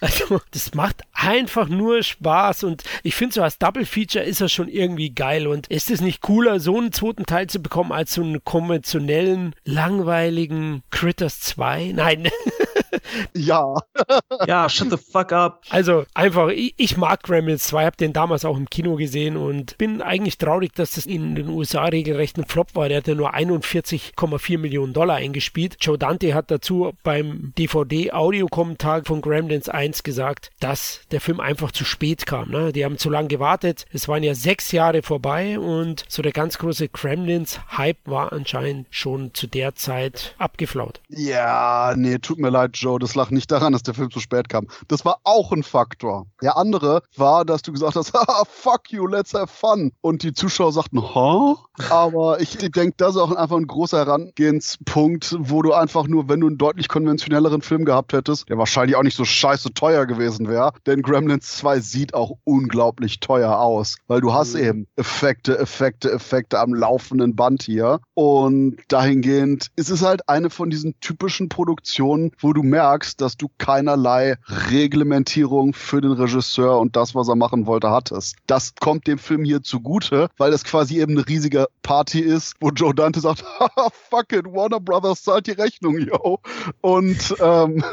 Also das macht einfach nur Spaß und ich finde so als Double Feature ist das schon irgendwie geil und ist es nicht cooler, so einen zweiten Teil zu bekommen als so einen Comment konventionellen, langweiligen Critters 2? Nein. ja. ja, shut the fuck up. Also einfach, ich, ich mag Gremlins 2, habe den damals auch im Kino gesehen und bin eigentlich traurig, dass das in den USA regelrecht ein Flop war. Der hatte nur 41,4 Millionen Dollar eingespielt. Joe Dante hat dazu beim DVD-Audiokommentar von Gremlins 1 gesagt, dass der Film einfach zu spät kam. Ne? Die haben zu lange gewartet. Es waren ja sechs Jahre vorbei und so der ganz große Gremlins-Hype war anscheinend schon zu der Zeit abgeflaut. Ja, nee, tut mir leid, Joe, das lag nicht daran, dass der Film zu spät kam. Das war auch ein Faktor. Der andere war, dass du gesagt hast, ah, fuck you, let's have fun. Und die Zuschauer sagten, ha? Aber ich denke, das ist auch einfach ein großer Herangehenspunkt, wo du einfach nur, wenn du einen deutlich konventionelleren Film gehabt hättest, der wahrscheinlich auch nicht so scheiße teuer gewesen wäre, denn Gremlins 2 sieht auch unglaublich teuer aus, weil du hast mhm. eben Effekte, Effekte, Effekte am laufenden Band hier. Und dahingehend ist es halt eine von diesen typischen Produktionen, wo du merkst, dass du keinerlei Reglementierung für den Regisseur und das, was er machen wollte, hattest. Das kommt dem Film hier zugute, weil es quasi eben eine riesige Party ist, wo Joe Dante sagt, fuck it, Warner Brothers zahlt die Rechnung, yo. Und ähm,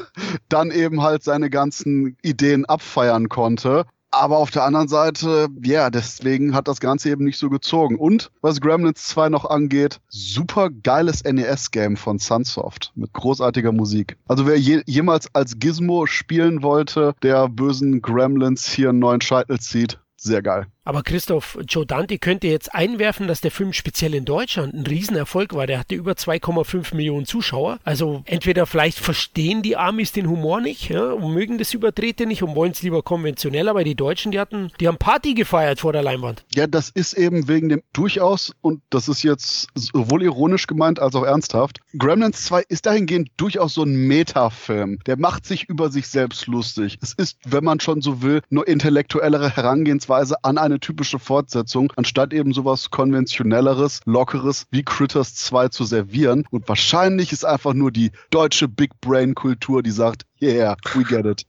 dann eben halt seine ganzen Ideen abfeiern konnte. Aber auf der anderen Seite, ja, deswegen hat das Ganze eben nicht so gezogen. Und was Gremlins 2 noch angeht, super geiles NES-Game von Sunsoft mit großartiger Musik. Also wer je, jemals als Gizmo spielen wollte, der bösen Gremlins hier einen neuen Scheitel zieht, sehr geil. Aber Christoph, Joe Dante könnte jetzt einwerfen, dass der Film speziell in Deutschland ein Riesenerfolg war. Der hatte über 2,5 Millionen Zuschauer. Also entweder vielleicht verstehen die Amis den Humor nicht ja, und mögen das Überdrehte nicht und wollen es lieber konventionell, aber die Deutschen, die hatten, die haben Party gefeiert vor der Leinwand. Ja, das ist eben wegen dem durchaus, und das ist jetzt sowohl ironisch gemeint als auch ernsthaft, Gremlins 2 ist dahingehend durchaus so ein Metafilm. Der macht sich über sich selbst lustig. Es ist, wenn man schon so will, nur intellektuellere Herangehensweise an eine typische Fortsetzung, anstatt eben sowas konventionelleres, lockeres wie Critters 2 zu servieren. Und wahrscheinlich ist einfach nur die deutsche Big Brain Kultur, die sagt, Yeah, we get it.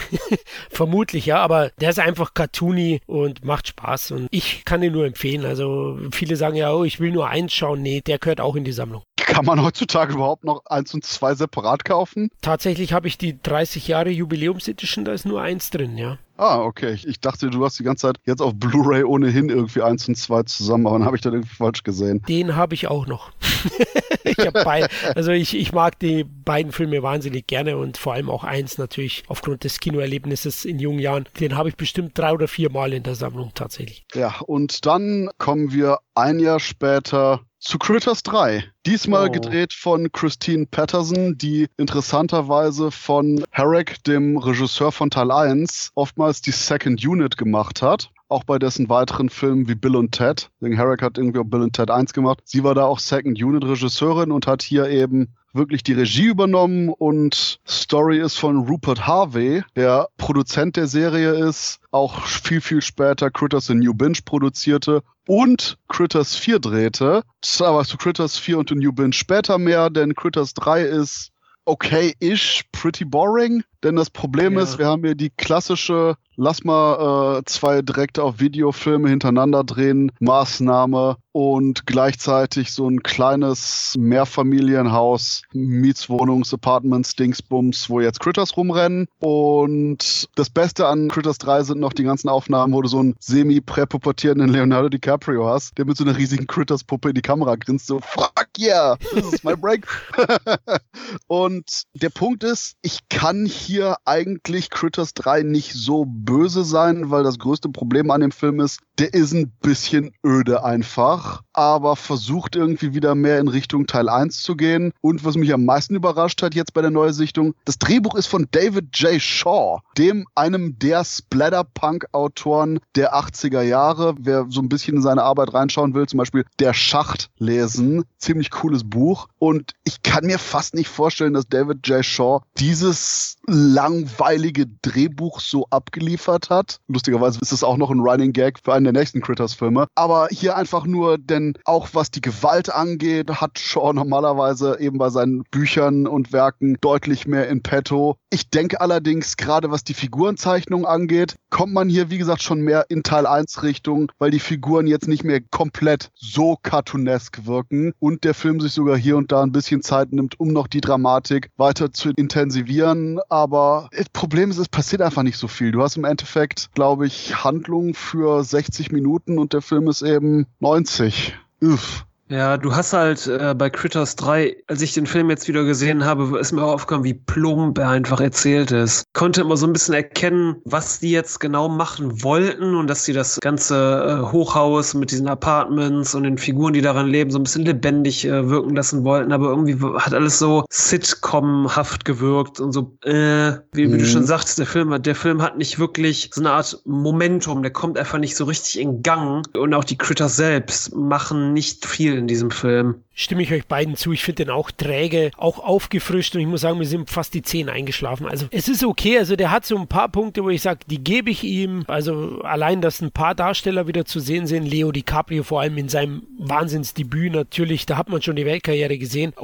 Vermutlich, ja, aber der ist einfach cartoony und macht Spaß und ich kann ihn nur empfehlen. Also viele sagen ja, oh, ich will nur eins schauen. Nee, der gehört auch in die Sammlung. Kann man heutzutage überhaupt noch eins und zwei separat kaufen? Tatsächlich habe ich die 30 Jahre Jubiläumsedition, da ist nur eins drin, ja. Ah, okay. Ich, ich, dachte, du hast die ganze Zeit jetzt auf Blu-ray ohnehin irgendwie eins und zwei zusammen, aber dann habe ich das irgendwie falsch gesehen. Den habe ich auch noch. ich beid, also ich, ich mag die beiden Filme wahnsinnig gerne und vor allem auch eins natürlich aufgrund des Kinoerlebnisses in jungen Jahren. Den habe ich bestimmt drei oder vier Mal in der Sammlung tatsächlich. Ja, und dann kommen wir ein Jahr später zu Critters 3. Diesmal oh. gedreht von Christine Patterson, die interessanterweise von Herrick, dem Regisseur von Teil 1, oftmals die Second Unit gemacht hat. Auch bei dessen weiteren Filmen wie Bill und Ted. Herrick hat irgendwie auch Bill und Ted 1 gemacht. Sie war da auch Second Unit Regisseurin und hat hier eben wirklich die Regie übernommen und Story ist von Rupert Harvey, der Produzent der Serie ist, auch viel, viel später Critters in New Binge produzierte und Critters 4 drehte. Aber zu Critters 4 und The New Binge später mehr, denn Critters 3 ist okay-ish, pretty boring. Denn das Problem ja. ist, wir haben hier die klassische lass mal äh, zwei direkt auf Videofilme hintereinander drehen, Maßnahme und gleichzeitig so ein kleines Mehrfamilienhaus, Mietswohnungs, Apartments, Dingsbums, wo jetzt Critters rumrennen. Und das Beste an Critters 3 sind noch die ganzen Aufnahmen, wo du so einen semi-präpubertierenden Leonardo DiCaprio hast, der mit so einer riesigen Critters-Puppe in die Kamera grinst, so fuck yeah, this is my break. und der Punkt ist, ich kann hier eigentlich Critters 3 nicht so böse sein, weil das größte Problem an dem Film ist, der ist ein bisschen öde einfach, aber versucht irgendwie wieder mehr in Richtung Teil 1 zu gehen. Und was mich am meisten überrascht hat jetzt bei der Neusichtung, das Drehbuch ist von David J. Shaw, dem einem der Splatterpunk-Autoren der 80er Jahre. Wer so ein bisschen in seine Arbeit reinschauen will, zum Beispiel Der Schacht lesen. Ziemlich cooles Buch. Und ich kann mir fast nicht vorstellen, dass David J. Shaw dieses langweilige Drehbuch so abgeliefert hat. Lustigerweise ist es auch noch ein Running Gag für einen der nächsten Critters-Filme. Aber hier einfach nur, denn auch was die Gewalt angeht, hat Shaw normalerweise eben bei seinen Büchern und Werken deutlich mehr in petto. Ich denke allerdings, gerade was die Figurenzeichnung angeht, kommt man hier, wie gesagt, schon mehr in Teil 1 Richtung, weil die Figuren jetzt nicht mehr komplett so cartoonesk wirken und der Film sich sogar hier und da ein bisschen Zeit nimmt, um noch die Dramatik weiter zu intensivieren. Aber das Problem ist, es passiert einfach nicht so viel. Du hast im Endeffekt, glaube ich, Handlung für 60 Minuten und der Film ist eben 90. Uff. Ja, du hast halt äh, bei Critters 3, als ich den Film jetzt wieder gesehen habe, ist mir auch aufgekommen, wie plump er einfach erzählt ist. Konnte immer so ein bisschen erkennen, was die jetzt genau machen wollten und dass sie das ganze äh, Hochhaus mit diesen Apartments und den Figuren, die daran leben, so ein bisschen lebendig äh, wirken lassen wollten. Aber irgendwie hat alles so Sitcom-haft gewirkt und so, äh, wie, mhm. wie du schon sagst, der Film, der Film hat nicht wirklich so eine Art Momentum, der kommt einfach nicht so richtig in Gang. Und auch die Critters selbst machen nicht viel in diesem Film stimme ich euch beiden zu. Ich finde den auch träge, auch aufgefrischt und ich muss sagen, wir sind fast die Zehen eingeschlafen. Also es ist okay. Also der hat so ein paar Punkte, wo ich sage, die gebe ich ihm. Also allein, dass ein paar Darsteller wieder zu sehen sind. Leo DiCaprio vor allem in seinem Wahnsinnsdebüt natürlich. Da hat man schon die Weltkarriere gesehen.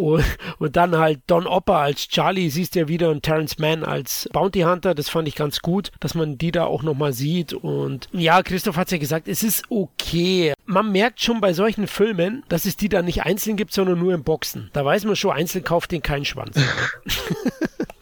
Und, dann halt Don Opper als Charlie siehst du ja wieder und Terrence Mann als Bounty Hunter. Das fand ich ganz gut, dass man die da auch nochmal sieht. Und ja, Christoph hat es ja gesagt, es ist okay. Man merkt schon bei solchen Filmen, dass es die da nicht einzeln gibt gibt, sondern nur im Boxen. Da weiß man schon, einzeln kauft den keinen Schwanz.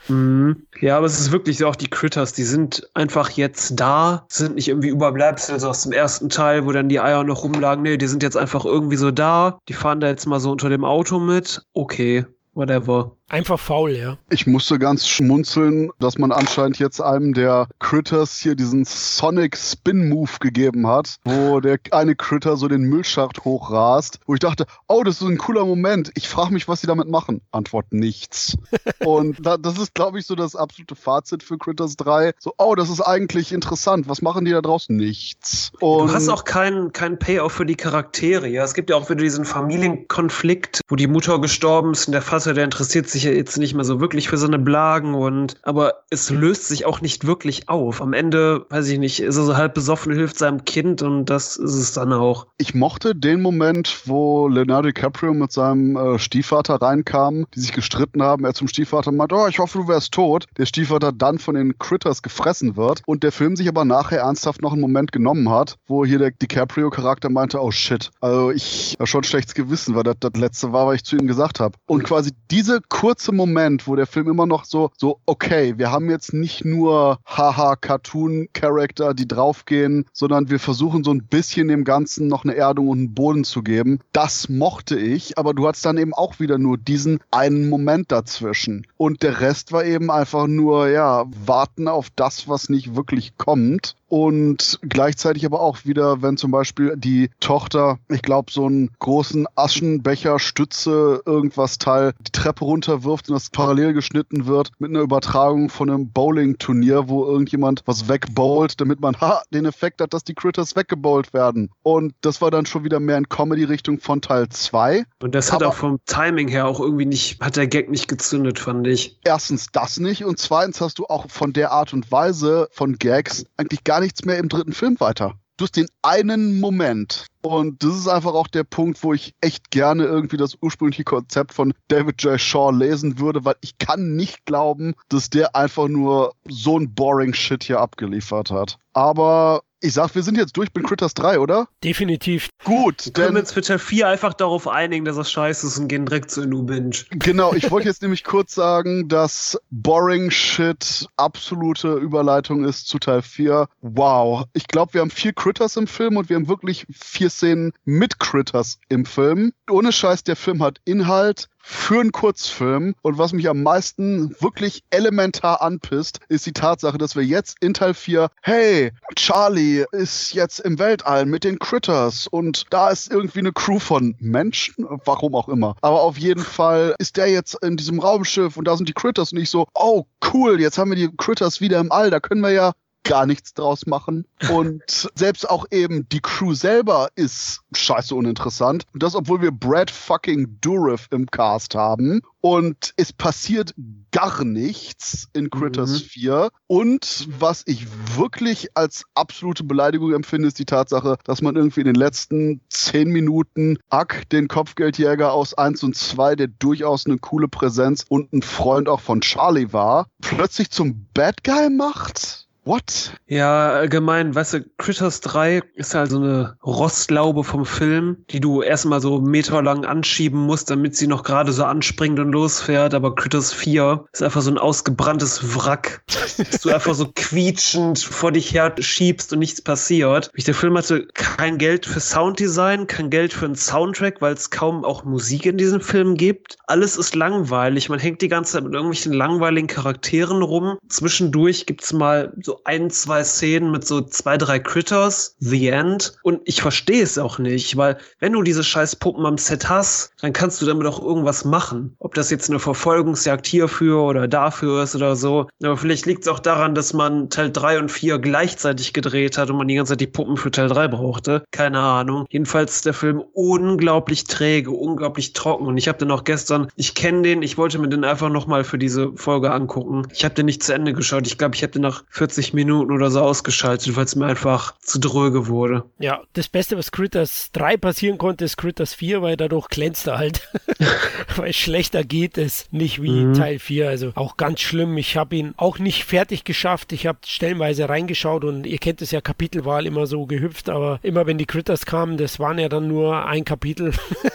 Mhm. Ja, aber es ist wirklich auch die Critters, die sind einfach jetzt da, sind nicht irgendwie Überbleibsel so aus dem ersten Teil, wo dann die Eier noch rumlagen. Nee, die sind jetzt einfach irgendwie so da. Die fahren da jetzt mal so unter dem Auto mit. Okay, whatever. Einfach faul, ja. Ich musste ganz schmunzeln, dass man anscheinend jetzt einem der Critters hier diesen Sonic Spin Move gegeben hat, wo der eine Critter so den Müllschacht hochrast, wo ich dachte, oh, das ist ein cooler Moment. Ich frage mich, was sie damit machen. Antwort nichts. Und das ist, glaube ich, so das absolute Fazit für Critters 3. So, oh, das ist eigentlich interessant. Was machen die da draußen? Nichts. Und du hast auch keinen kein Payoff für die Charaktere. Ja, es gibt ja auch wieder diesen Familienkonflikt, wo die Mutter gestorben ist und der Vater, der interessiert sich ja jetzt nicht mehr so wirklich für seine Blagen und aber es löst sich auch nicht wirklich auf. Am Ende, weiß ich nicht, ist er so halb besoffen, hilft seinem Kind und das ist es dann auch. Ich mochte den Moment, wo Leonardo DiCaprio mit seinem äh, Stiefvater reinkam, die sich gestritten haben. Er zum Stiefvater meint, oh, ich hoffe, du wärst tot. Der Stiefvater dann von den Critters gefressen wird und der Film sich aber nachher ernsthaft noch einen Moment genommen hat, wo hier der DiCaprio-Charakter meinte, oh shit, also ich habe schon schlechtes Gewissen, weil das das letzte war, was ich zu ihm gesagt habe. Und quasi diese kurze Moment, wo der Film immer noch so, so, okay, wir haben jetzt nicht nur haha Cartoon-Charakter, die draufgehen, sondern wir versuchen so ein bisschen dem Ganzen noch eine Erdung und einen Boden zu geben. Das mochte ich, aber du hattest dann eben auch wieder nur diesen einen Moment dazwischen. Und der Rest war eben einfach nur, ja, warten auf das, was nicht wirklich kommt und gleichzeitig aber auch wieder, wenn zum Beispiel die Tochter, ich glaube, so einen großen Aschenbecher, Stütze, irgendwas Teil die Treppe runterwirft und das parallel geschnitten wird mit einer Übertragung von einem Bowling-Turnier, wo irgendjemand was wegbowlt, damit man ha, den Effekt hat, dass die Critters weggebowlt werden. Und das war dann schon wieder mehr in Comedy-Richtung von Teil 2. Und das hat aber auch vom Timing her auch irgendwie nicht, hat der Gag nicht gezündet, fand ich. Erstens das nicht und zweitens hast du auch von der Art und Weise von Gags eigentlich gar nichts mehr im dritten Film weiter. Du hast den einen Moment. Und das ist einfach auch der Punkt, wo ich echt gerne irgendwie das ursprüngliche Konzept von David J. Shaw lesen würde, weil ich kann nicht glauben, dass der einfach nur so ein boring Shit hier abgeliefert hat. Aber ich sag, wir sind jetzt durch mit Critters 3, oder? Definitiv. Gut. Wir können uns für Teil 4 einfach darauf einigen, dass das scheiße ist und gehen direkt zu Inu Binge. Genau, ich wollte jetzt nämlich kurz sagen, dass Boring Shit absolute Überleitung ist zu Teil 4. Wow. Ich glaube, wir haben vier Critters im Film und wir haben wirklich vier Szenen mit Critters im Film. Ohne Scheiß, der Film hat Inhalt, für einen Kurzfilm. Und was mich am meisten wirklich elementar anpisst, ist die Tatsache, dass wir jetzt in Teil 4, hey, Charlie ist jetzt im Weltall mit den Critters und da ist irgendwie eine Crew von Menschen, warum auch immer. Aber auf jeden Fall ist der jetzt in diesem Raumschiff und da sind die Critters und ich so, oh cool, jetzt haben wir die Critters wieder im All, da können wir ja gar nichts draus machen. Und selbst auch eben die Crew selber ist scheiße uninteressant. Und das, obwohl wir Brad fucking Dourif im Cast haben. Und es passiert gar nichts in Critters mhm. 4. Und was ich wirklich als absolute Beleidigung empfinde, ist die Tatsache, dass man irgendwie in den letzten zehn Minuten Ack, den Kopfgeldjäger aus 1 und 2, der durchaus eine coole Präsenz und ein Freund auch von Charlie war, plötzlich zum Bad Guy macht. What? Ja, allgemein, weißt du, Critters 3 ist halt so eine Rostlaube vom Film, die du erstmal so meterlang anschieben musst, damit sie noch gerade so anspringt und losfährt. Aber Critters 4 ist einfach so ein ausgebranntes Wrack, dass du einfach so quietschend vor dich her schiebst und nichts passiert. Der Film hatte kein Geld für Sounddesign, kein Geld für einen Soundtrack, weil es kaum auch Musik in diesem Film gibt. Alles ist langweilig. Man hängt die ganze Zeit mit irgendwelchen langweiligen Charakteren rum. Zwischendurch gibt's mal so so ein, zwei Szenen mit so zwei, drei Critters, The End. Und ich verstehe es auch nicht, weil wenn du diese scheiß Puppen am Set hast, dann kannst du damit auch irgendwas machen. Ob das jetzt eine Verfolgungsjagd hierfür oder dafür ist oder so. Aber vielleicht liegt es auch daran, dass man Teil 3 und 4 gleichzeitig gedreht hat und man die ganze Zeit die Puppen für Teil 3 brauchte. Keine Ahnung. Jedenfalls ist der Film unglaublich träge, unglaublich trocken. Und ich habe den auch gestern, ich kenne den, ich wollte mir den einfach nochmal für diese Folge angucken. Ich habe den nicht zu Ende geschaut. Ich glaube, ich habe den nach 40 40 Minuten oder so ausgeschaltet, weil es mir einfach zu dröge wurde. Ja, das Beste, was Critters 3 passieren konnte, ist Critters 4, weil dadurch glänzt er halt. weil schlechter geht es nicht wie mhm. Teil 4. Also auch ganz schlimm. Ich habe ihn auch nicht fertig geschafft. Ich habe stellenweise reingeschaut und ihr kennt es ja, Kapitelwahl immer so gehüpft, aber immer wenn die Critters kamen, das waren ja dann nur ein Kapitel.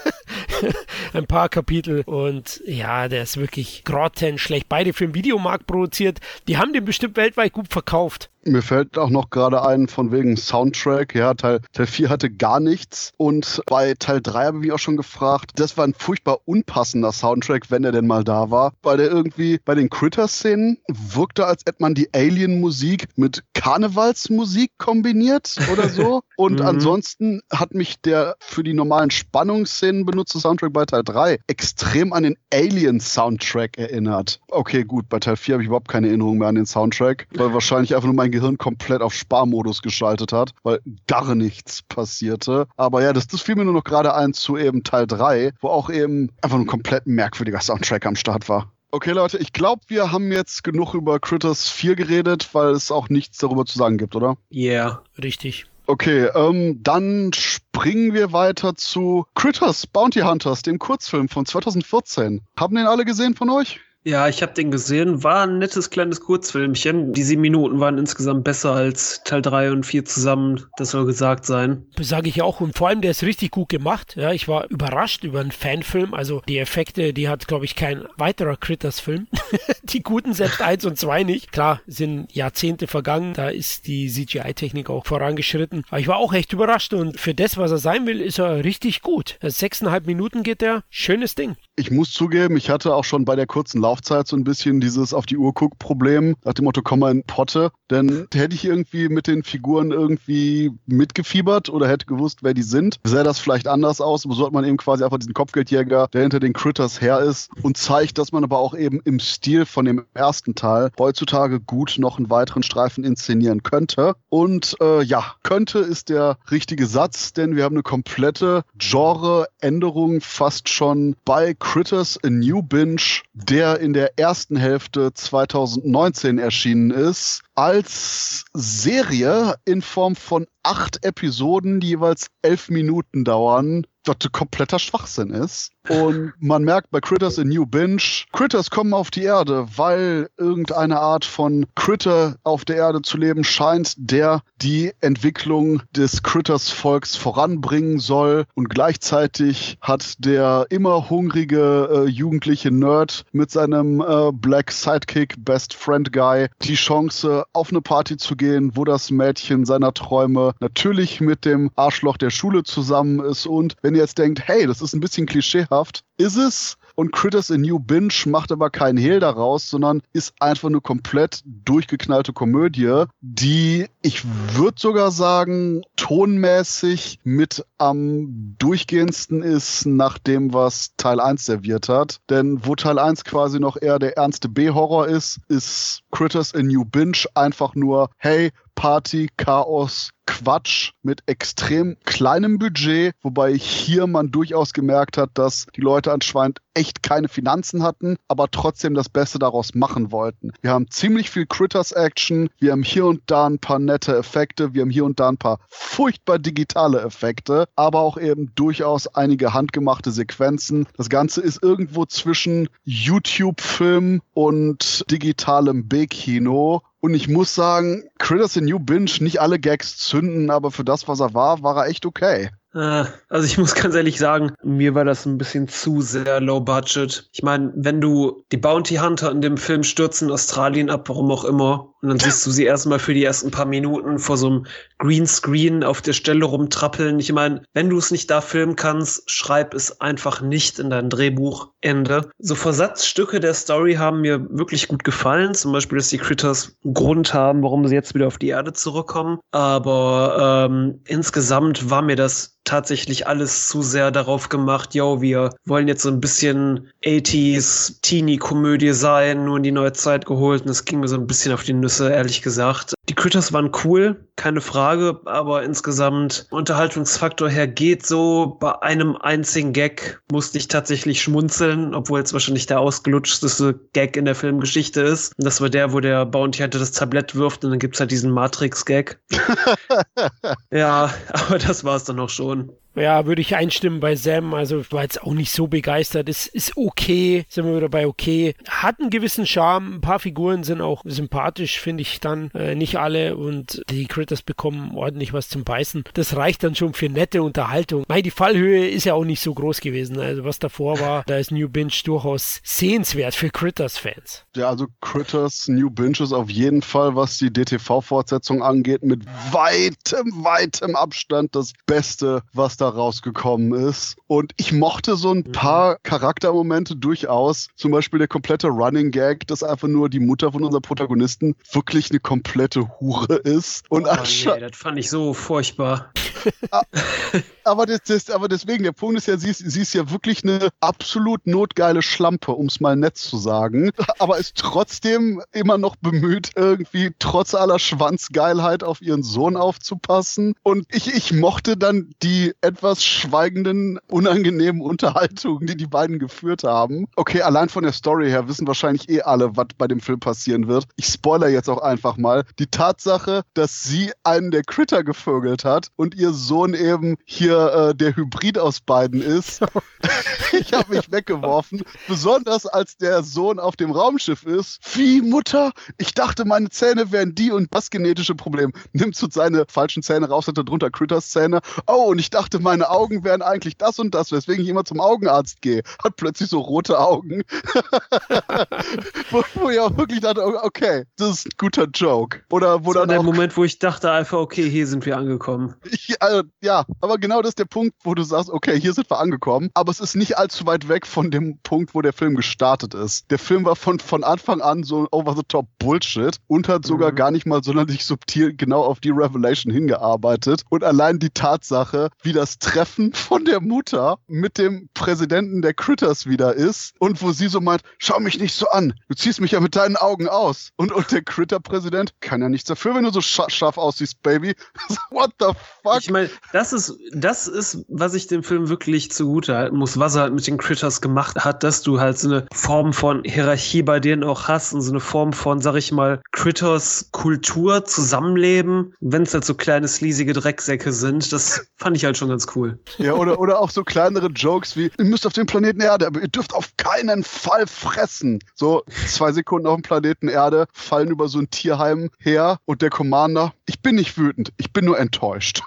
ein paar Kapitel und ja, der ist wirklich grottenschlecht. Beide für den Videomarkt produziert. Die haben den bestimmt weltweit gut verkauft. Mir fällt auch noch gerade ein von wegen Soundtrack. Ja, Teil, Teil 4 hatte gar nichts. Und bei Teil 3 habe ich mich auch schon gefragt, das war ein furchtbar unpassender Soundtrack, wenn er denn mal da war. Weil der irgendwie bei den Critter-Szenen wirkte, als hätte man die Alien-Musik mit Karnevalsmusik kombiniert oder so. Und mhm. ansonsten hat mich der für die normalen Spannungsszenen benutzte Soundtrack bei Teil 3 extrem an den Alien-Soundtrack erinnert. Okay, gut, bei Teil 4 habe ich überhaupt keine Erinnerung mehr an den Soundtrack, weil wahrscheinlich einfach nur mein Gehirn komplett auf Sparmodus geschaltet hat, weil gar nichts passierte. Aber ja, das, das fiel mir nur noch gerade ein zu eben Teil 3, wo auch eben einfach ein komplett merkwürdiger Soundtrack am Start war. Okay, Leute, ich glaube, wir haben jetzt genug über Critters 4 geredet, weil es auch nichts darüber zu sagen gibt, oder? Ja, yeah, richtig. Okay, ähm, dann springen wir weiter zu Critters Bounty Hunters, dem Kurzfilm von 2014. Haben den alle gesehen von euch? Ja, ich habe den gesehen. War ein nettes kleines Kurzfilmchen. Die sieben Minuten waren insgesamt besser als Teil 3 und 4 zusammen. Das soll gesagt sein. Sage ich auch. Und vor allem, der ist richtig gut gemacht. Ja, ich war überrascht über einen Fanfilm. Also die Effekte, die hat, glaube ich, kein weiterer Critters-Film. die guten selbst 1 und 2 nicht. Klar, sind Jahrzehnte vergangen. Da ist die CGI-Technik auch vorangeschritten. Aber ich war auch echt überrascht. Und für das, was er sein will, ist er richtig gut. Sechseinhalb Minuten geht der. Schönes Ding. Ich muss zugeben, ich hatte auch schon bei der kurzen Laufzeit so ein bisschen dieses auf die Uhr guck Problem, nach dem Motto, komm mal in Potte. Denn hätte ich irgendwie mit den Figuren irgendwie mitgefiebert oder hätte gewusst, wer die sind, sähe das vielleicht anders aus. Aber so hat man eben quasi einfach diesen Kopfgeldjäger, der hinter den Critters her ist und zeigt, dass man aber auch eben im Stil von dem ersten Teil heutzutage gut noch einen weiteren Streifen inszenieren könnte. Und äh, ja, könnte ist der richtige Satz, denn wir haben eine komplette Genre-Änderung fast schon bei Critters A New Binge, der in der ersten Hälfte 2019 erschienen ist, als Serie in Form von acht Episoden, die jeweils elf Minuten dauern, was kompletter Schwachsinn ist. Und man merkt bei Critters in New Binge, Critters kommen auf die Erde, weil irgendeine Art von Critter auf der Erde zu leben scheint, der die Entwicklung des Critters-Volks voranbringen soll. Und gleichzeitig hat der immer hungrige äh, jugendliche Nerd mit seinem äh, Black Sidekick Best Friend Guy die Chance, auf eine Party zu gehen, wo das Mädchen seiner Träume natürlich mit dem Arschloch der Schule zusammen ist. Und wenn ihr jetzt denkt, hey, das ist ein bisschen klischeehaft, ist es. Und Critters in New Binge macht aber keinen Hehl daraus, sondern ist einfach eine komplett durchgeknallte Komödie, die, ich würde sogar sagen, tonmäßig mit am durchgehendsten ist nach dem, was Teil 1 serviert hat. Denn wo Teil 1 quasi noch eher der ernste B-Horror ist, ist Critters in New Binge einfach nur, hey, Party, Chaos, Quatsch mit extrem kleinem Budget, wobei hier man durchaus gemerkt hat, dass die Leute anscheinend echt keine Finanzen hatten, aber trotzdem das Beste daraus machen wollten. Wir haben ziemlich viel Critters-Action, wir haben hier und da ein paar nette Effekte, wir haben hier und da ein paar furchtbar digitale Effekte, aber auch eben durchaus einige handgemachte Sequenzen. Das Ganze ist irgendwo zwischen YouTube-Film und digitalem B-Kino und ich muss sagen, Critters in New Binge, nicht alle Gags zünden, aber für das, was er war, war er echt okay. Äh, also ich muss ganz ehrlich sagen, mir war das ein bisschen zu sehr low budget. Ich meine, wenn du die Bounty Hunter in dem Film stürzen Australien ab, warum auch immer, und dann siehst du sie erstmal für die ersten paar Minuten vor so einem Greenscreen auf der Stelle rumtrappeln. Ich meine, wenn du es nicht da filmen kannst, schreib es einfach nicht in dein Drehbuch. Ende. So Versatzstücke der Story haben mir wirklich gut gefallen. Zum Beispiel, dass die Critters einen Grund haben, warum sie jetzt wieder auf die Erde zurückkommen. Aber ähm, insgesamt war mir das tatsächlich alles zu sehr darauf gemacht, yo, wir wollen jetzt so ein bisschen 80s Teenie-Komödie sein, nur in die neue Zeit geholt. Und das ging mir so ein bisschen auf die Nüsse, ehrlich gesagt. Die Critters waren cool, keine Frage, aber insgesamt Unterhaltungsfaktor her geht so. Bei einem einzigen Gag musste ich tatsächlich schmunzeln, obwohl es wahrscheinlich der ausgelutschteste Gag in der Filmgeschichte ist. Und das war der, wo der Bounty Hunter das Tablett wirft und dann gibt's halt diesen Matrix-Gag. ja, aber das war's dann auch schon. Ja, würde ich einstimmen bei Sam. Also ich war jetzt auch nicht so begeistert. Es ist okay, sind wir wieder bei okay. Hat einen gewissen Charme. Ein paar Figuren sind auch sympathisch, finde ich dann. Äh, nicht alle und die Critters bekommen ordentlich was zum Beißen. Das reicht dann schon für nette Unterhaltung. Meine, die Fallhöhe ist ja auch nicht so groß gewesen. Also was davor war, da ist New Binge durchaus sehenswert für Critters-Fans. Ja, also Critters New Binge ist auf jeden Fall, was die DTV-Fortsetzung angeht, mit weitem, weitem Abstand das Beste, was da rausgekommen ist. Und ich mochte so ein mhm. paar Charaktermomente durchaus. Zum Beispiel der komplette Running Gag, dass einfach nur die Mutter von unserem Protagonisten wirklich eine komplette Hure ist. Und oh, nee, das fand ich so furchtbar. Aber, das, das, aber deswegen, der Punkt ist ja, sie ist, sie ist ja wirklich eine absolut notgeile Schlampe, um es mal nett zu sagen. Aber ist trotzdem immer noch bemüht, irgendwie trotz aller Schwanzgeilheit auf ihren Sohn aufzupassen. Und ich, ich mochte dann die etwas schweigenden, unangenehmen Unterhaltungen, die die beiden geführt haben. Okay, allein von der Story her wissen wahrscheinlich eh alle, was bei dem Film passieren wird. Ich spoiler jetzt auch einfach mal. Die Tatsache, dass sie einen der Critter gevögelt hat und ihr Sohn eben hier äh, der Hybrid aus beiden ist. ich habe mich weggeworfen. Besonders als der Sohn auf dem Raumschiff ist. Wie Mutter? Ich dachte, meine Zähne wären die und das genetische Problem. Nimmt so seine falschen Zähne raus, hat darunter Critters Zähne. Oh, und ich dachte, meine Augen wären eigentlich das und das, weswegen ich immer zum Augenarzt gehe. Hat plötzlich so rote Augen. wo, wo ich auch wirklich dachte, okay, das ist ein guter Joke. Oder wo so dann der Moment, wo ich dachte einfach, okay, hier sind wir angekommen. Ich, also, ja, aber genau das ist der Punkt, wo du sagst, okay, hier sind wir angekommen, aber es ist nicht allzu weit weg von dem Punkt, wo der Film gestartet ist. Der Film war von, von Anfang an so over-the-top Bullshit und hat sogar mhm. gar nicht mal sonderlich subtil genau auf die Revelation hingearbeitet. Und allein die Tatsache, wie das Treffen von der Mutter mit dem Präsidenten der Critters wieder ist und wo sie so meint, schau mich nicht so an, du ziehst mich ja mit deinen Augen aus. Und, und der Critter-Präsident kann ja nichts dafür, wenn du so scharf aussiehst, Baby. What the fuck? Ich meine, das ist, das ist, was ich dem Film wirklich zugute halten muss, was er halt mit den Critters gemacht hat, dass du halt so eine Form von Hierarchie bei denen auch hast und so eine Form von, sag ich mal, Critters Kultur, Zusammenleben, wenn es halt so kleine sleasige Drecksäcke sind, das fand ich halt schon ganz cool. Ja, oder, oder auch so kleinere Jokes wie, ihr müsst auf den Planeten Erde, aber ihr dürft auf keinen Fall fressen. So zwei Sekunden auf dem Planeten Erde, fallen über so ein Tierheim her und der Commander, ich bin nicht wütend, ich bin nur enttäuscht.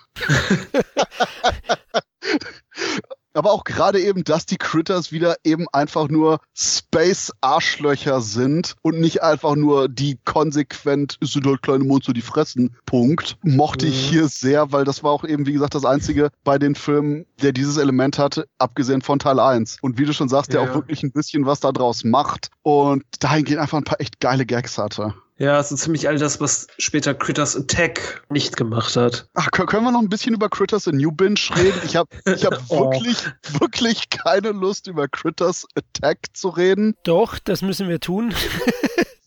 Aber auch gerade eben, dass die Critters wieder eben einfach nur Space-Arschlöcher sind und nicht einfach nur die konsequent sind halt kleine Monster, die fressen. Punkt. Mochte mhm. ich hier sehr, weil das war auch eben, wie gesagt, das einzige bei den Filmen, der dieses Element hatte, abgesehen von Teil 1. Und wie du schon sagst, ja. der auch wirklich ein bisschen was da draus macht und dahingehend einfach ein paar echt geile Gags hatte. Ja, so ziemlich all das, was später Critters Attack nicht gemacht hat. Ach, können wir noch ein bisschen über Critters in New Binge reden? Ich habe ich hab oh. wirklich, wirklich keine Lust, über Critters Attack zu reden. Doch, das müssen wir tun.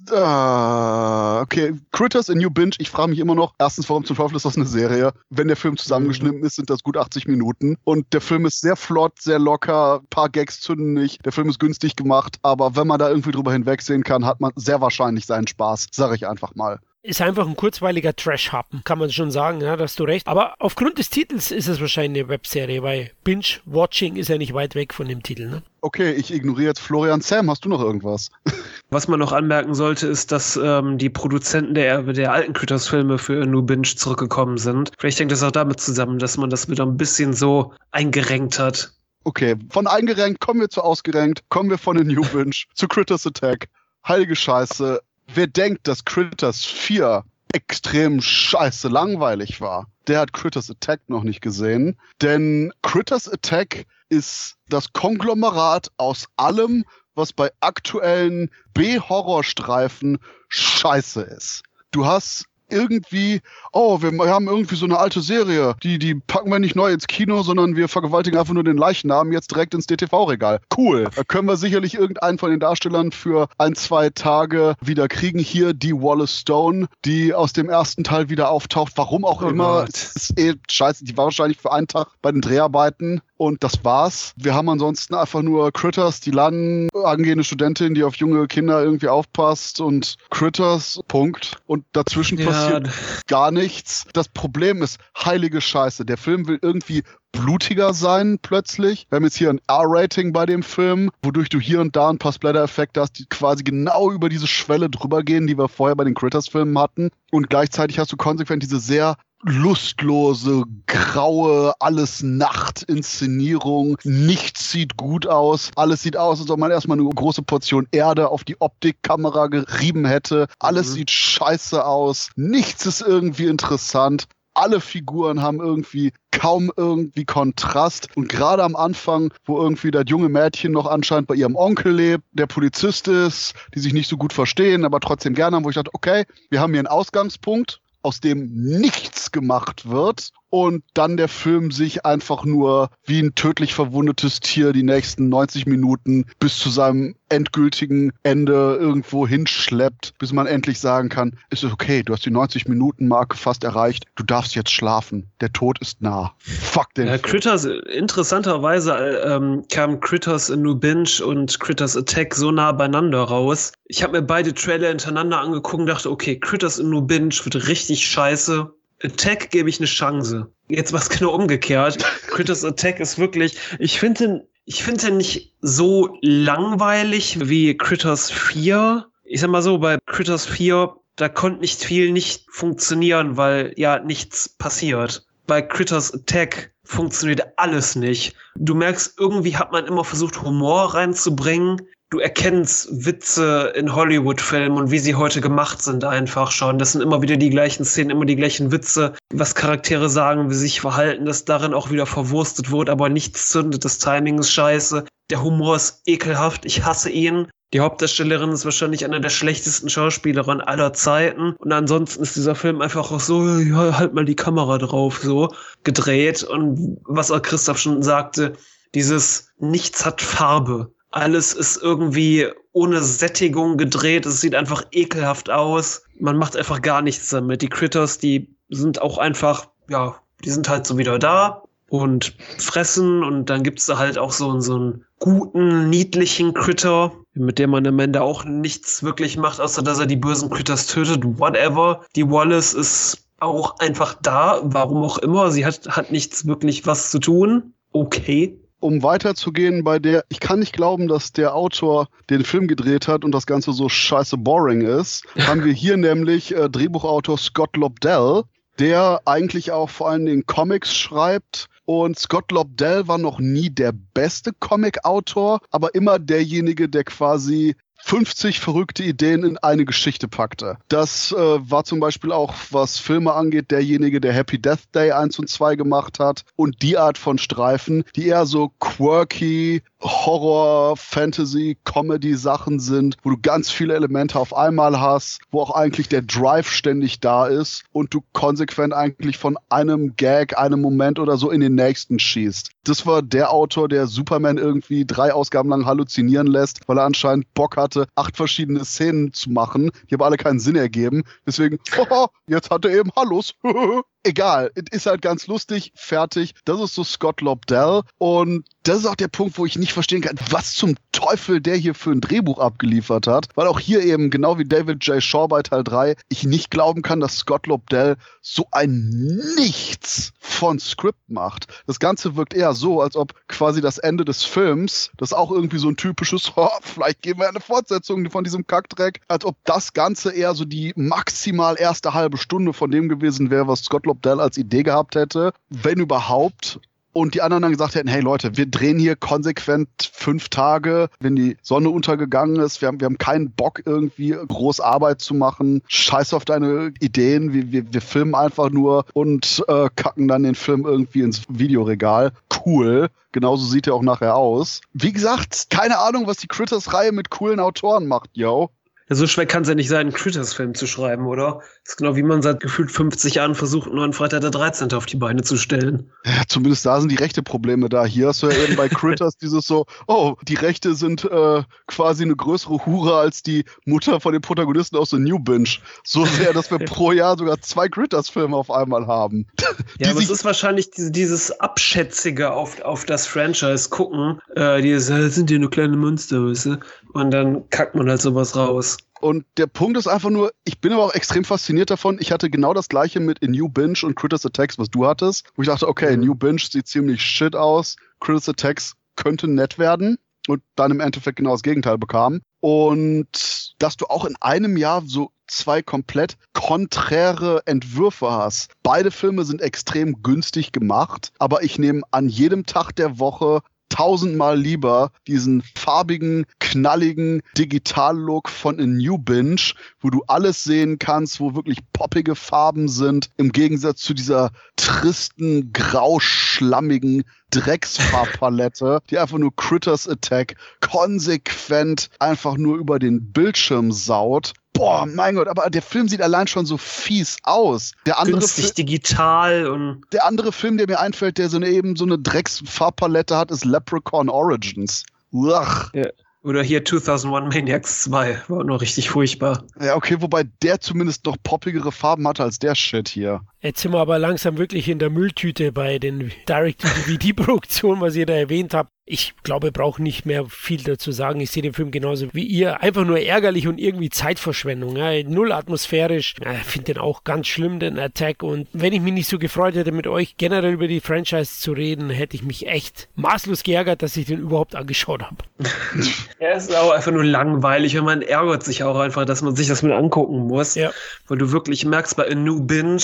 Ah, okay. Critters in New Binge. Ich frage mich immer noch, erstens, warum zum Teufel ist das eine Serie? Wenn der Film zusammengeschnitten mhm. ist, sind das gut 80 Minuten. Und der Film ist sehr flott, sehr locker. Ein paar Gags zünden nicht. Der Film ist günstig gemacht. Aber wenn man da irgendwie drüber hinwegsehen kann, hat man sehr wahrscheinlich seinen Spaß. Sag ich einfach mal ist einfach ein kurzweiliger Trash-Happen, kann man schon sagen, ja, da hast du recht. Aber aufgrund des Titels ist es wahrscheinlich eine Webserie, weil Binge-Watching ist ja nicht weit weg von dem Titel, ne? Okay, ich ignoriere jetzt Florian Sam. Hast du noch irgendwas? Was man noch anmerken sollte, ist, dass ähm, die Produzenten der, der alten Critters-Filme für New Binge zurückgekommen sind. Vielleicht hängt das auch damit zusammen, dass man das wieder ein bisschen so eingerenkt hat. Okay, von eingerenkt kommen wir zu ausgerenkt, kommen wir von den New Binge zu Critters Attack. Heilige Scheiße, wer denkt, dass Critters 4 extrem scheiße langweilig war, der hat Critters Attack noch nicht gesehen. Denn Critters Attack ist das Konglomerat aus allem, was bei aktuellen B-Horrorstreifen scheiße ist. Du hast irgendwie, oh, wir haben irgendwie so eine alte Serie, die, die packen wir nicht neu ins Kino, sondern wir vergewaltigen einfach nur den Leichnam jetzt direkt ins DTV-Regal. Cool. Da können wir sicherlich irgendeinen von den Darstellern für ein, zwei Tage wieder kriegen. Hier die Wallace Stone, die aus dem ersten Teil wieder auftaucht. Warum auch oh immer. Ist eh scheiße. Die war wahrscheinlich für einen Tag bei den Dreharbeiten und das war's. Wir haben ansonsten einfach nur Critters, die landen, angehende Studentin, die auf junge Kinder irgendwie aufpasst und Critters, Punkt. Und dazwischen ja. passiert gar nichts. Das Problem ist, heilige Scheiße, der Film will irgendwie blutiger sein plötzlich. Wir haben jetzt hier ein R-Rating bei dem Film, wodurch du hier und da ein paar Splatter-Effekte hast, die quasi genau über diese Schwelle drüber gehen, die wir vorher bei den Critters-Filmen hatten. Und gleichzeitig hast du konsequent diese sehr lustlose, graue, alles Nacht-Inszenierung. Nichts sieht gut aus. Alles sieht aus, als ob man erstmal eine große Portion Erde auf die Optikkamera gerieben hätte. Alles mhm. sieht scheiße aus. Nichts ist irgendwie interessant alle Figuren haben irgendwie kaum irgendwie Kontrast. Und gerade am Anfang, wo irgendwie das junge Mädchen noch anscheinend bei ihrem Onkel lebt, der Polizist ist, die sich nicht so gut verstehen, aber trotzdem gerne haben, wo ich dachte, okay, wir haben hier einen Ausgangspunkt aus dem nichts gemacht wird und dann der Film sich einfach nur wie ein tödlich verwundetes Tier die nächsten 90 Minuten bis zu seinem endgültigen Ende irgendwo hinschleppt, bis man endlich sagen kann, ist es okay, du hast die 90 Minuten Marke fast erreicht, du darfst jetzt schlafen, der Tod ist nah. Fuck den. Ja, Critters, interessanterweise ähm, kam Critters in New Binge und Critters Attack so nah beieinander raus. Ich habe mir beide Trailer hintereinander angeguckt und dachte, okay, Critters in New Binge wird richtig scheiße Attack gebe ich eine Chance. Jetzt was genau umgekehrt. Critters Attack ist wirklich, ich finde ich finde den nicht so langweilig wie Critters 4. Ich sag mal so, bei Critters 4, da konnte nicht viel nicht funktionieren, weil ja nichts passiert. Bei Critters Attack funktioniert alles nicht. Du merkst, irgendwie hat man immer versucht, Humor reinzubringen du erkennst Witze in Hollywood-Filmen und wie sie heute gemacht sind einfach schon. Das sind immer wieder die gleichen Szenen, immer die gleichen Witze, was Charaktere sagen, wie sich verhalten, das darin auch wieder verwurstet wurde, aber nichts zündet, das Timing ist scheiße, der Humor ist ekelhaft, ich hasse ihn. Die Hauptdarstellerin ist wahrscheinlich einer der schlechtesten Schauspielerinnen aller Zeiten. Und ansonsten ist dieser Film einfach auch so, ja, halt mal die Kamera drauf, so gedreht. Und was auch Christoph schon sagte, dieses Nichts hat Farbe. Alles ist irgendwie ohne Sättigung gedreht. Es sieht einfach ekelhaft aus. Man macht einfach gar nichts damit. Die Critters, die sind auch einfach, ja, die sind halt so wieder da und fressen und dann gibt's da halt auch so, so einen guten, niedlichen Critter, mit dem man am Ende auch nichts wirklich macht, außer dass er die bösen Critters tötet, whatever. Die Wallace ist auch einfach da, warum auch immer. Sie hat, hat nichts wirklich was zu tun. Okay um weiterzugehen bei der, ich kann nicht glauben, dass der Autor den Film gedreht hat und das Ganze so scheiße boring ist, haben wir hier nämlich äh, Drehbuchautor Scott Lobdell, der eigentlich auch vor allen Dingen Comics schreibt. Und Scott Lobdell war noch nie der beste Comic-Autor, aber immer derjenige, der quasi 50 verrückte Ideen in eine Geschichte packte. Das äh, war zum Beispiel auch, was Filme angeht, derjenige, der Happy Death Day 1 und 2 gemacht hat. Und die Art von Streifen, die eher so quirky, Horror, Fantasy, Comedy-Sachen sind, wo du ganz viele Elemente auf einmal hast, wo auch eigentlich der Drive ständig da ist und du konsequent eigentlich von einem Gag, einem Moment oder so in den nächsten schießt. Das war der Autor, der Superman irgendwie drei Ausgaben lang halluzinieren lässt, weil er anscheinend Bock hatte, acht verschiedene Szenen zu machen, die aber alle keinen Sinn ergeben. Deswegen, oh, jetzt hat er eben Hallos. egal, ist halt ganz lustig, fertig. Das ist so Scott Lobdell und das ist auch der Punkt, wo ich nicht verstehen kann, was zum Teufel der hier für ein Drehbuch abgeliefert hat, weil auch hier eben, genau wie David J. Shaw bei Teil 3, ich nicht glauben kann, dass Scott Lobdell so ein Nichts von Skript macht. Das Ganze wirkt eher so, als ob quasi das Ende des Films, das auch irgendwie so ein typisches, oh, vielleicht geben wir eine Fortsetzung von diesem Kackdreck, als ob das Ganze eher so die maximal erste halbe Stunde von dem gewesen wäre, was Scott Lobdell als Idee gehabt hätte, wenn überhaupt und die anderen dann gesagt hätten, hey Leute, wir drehen hier konsequent fünf Tage, wenn die Sonne untergegangen ist, wir haben, wir haben keinen Bock irgendwie groß Arbeit zu machen, scheiß auf deine Ideen, wir, wir, wir filmen einfach nur und äh, kacken dann den Film irgendwie ins Videoregal. Cool. Genauso sieht er auch nachher aus. Wie gesagt, keine Ahnung, was die Critters-Reihe mit coolen Autoren macht, yo. Ja, so schwer kann es ja nicht sein, einen Critters-Film zu schreiben, oder? Das ist genau wie man seit gefühlt 50 Jahren versucht, einen neuen Freitag der 13. auf die Beine zu stellen. Ja, zumindest da sind die rechte Probleme da. Hier hast du ja eben bei Critters dieses so, oh, die Rechte sind äh, quasi eine größere Hure als die Mutter von den Protagonisten aus The New Binge. So sehr, dass wir pro Jahr sogar zwei Critters-Filme auf einmal haben. ja, aber es ist wahrscheinlich diese, dieses Abschätzige auf, auf das Franchise gucken. Äh, dieses, das sind ja nur kleine Monster, weißt du? Und dann kackt man halt sowas raus. Und der Punkt ist einfach nur, ich bin aber auch extrem fasziniert davon. Ich hatte genau das gleiche mit A New Binge und Critters Attacks, was du hattest. Wo ich dachte, okay, mhm. New Binge sieht ziemlich shit aus. Critters Attacks könnte nett werden. Und dann im Endeffekt genau das Gegenteil bekam. Und dass du auch in einem Jahr so zwei komplett konträre Entwürfe hast. Beide Filme sind extrem günstig gemacht, aber ich nehme an jedem Tag der Woche tausendmal lieber diesen farbigen, knalligen Digital-Look von A New Binge, wo du alles sehen kannst, wo wirklich poppige Farben sind, im Gegensatz zu dieser tristen, grauschlammigen Drecksfarbpalette, die einfach nur Critters Attack konsequent einfach nur über den Bildschirm saut boah, mein Gott, aber der Film sieht allein schon so fies aus. Der andere Günstig digital und. Der andere Film, der mir einfällt, der so eine, eben so eine Drecksfarbpalette hat, ist Leprechaun Origins. Uach. Ja. Oder hier 2001 Maniacs 2, war noch richtig furchtbar. Ja, okay, wobei der zumindest noch poppigere Farben hatte als der Shit hier. Jetzt sind wir aber langsam wirklich in der Mülltüte bei den Direct-to-DVD-Produktionen, was ihr da erwähnt habt. Ich glaube, wir brauchen nicht mehr viel dazu sagen. Ich sehe den Film genauso wie ihr. Einfach nur ärgerlich und irgendwie Zeitverschwendung. Ja. Null atmosphärisch. Ich ja, finde den auch ganz schlimm, den Attack. Und wenn ich mich nicht so gefreut hätte, mit euch generell über die Franchise zu reden, hätte ich mich echt maßlos geärgert, dass ich den überhaupt angeschaut habe. er ist auch einfach nur langweilig und man ärgert sich auch einfach, dass man sich das mit angucken muss. Ja. Weil du wirklich merkst bei A New Binge,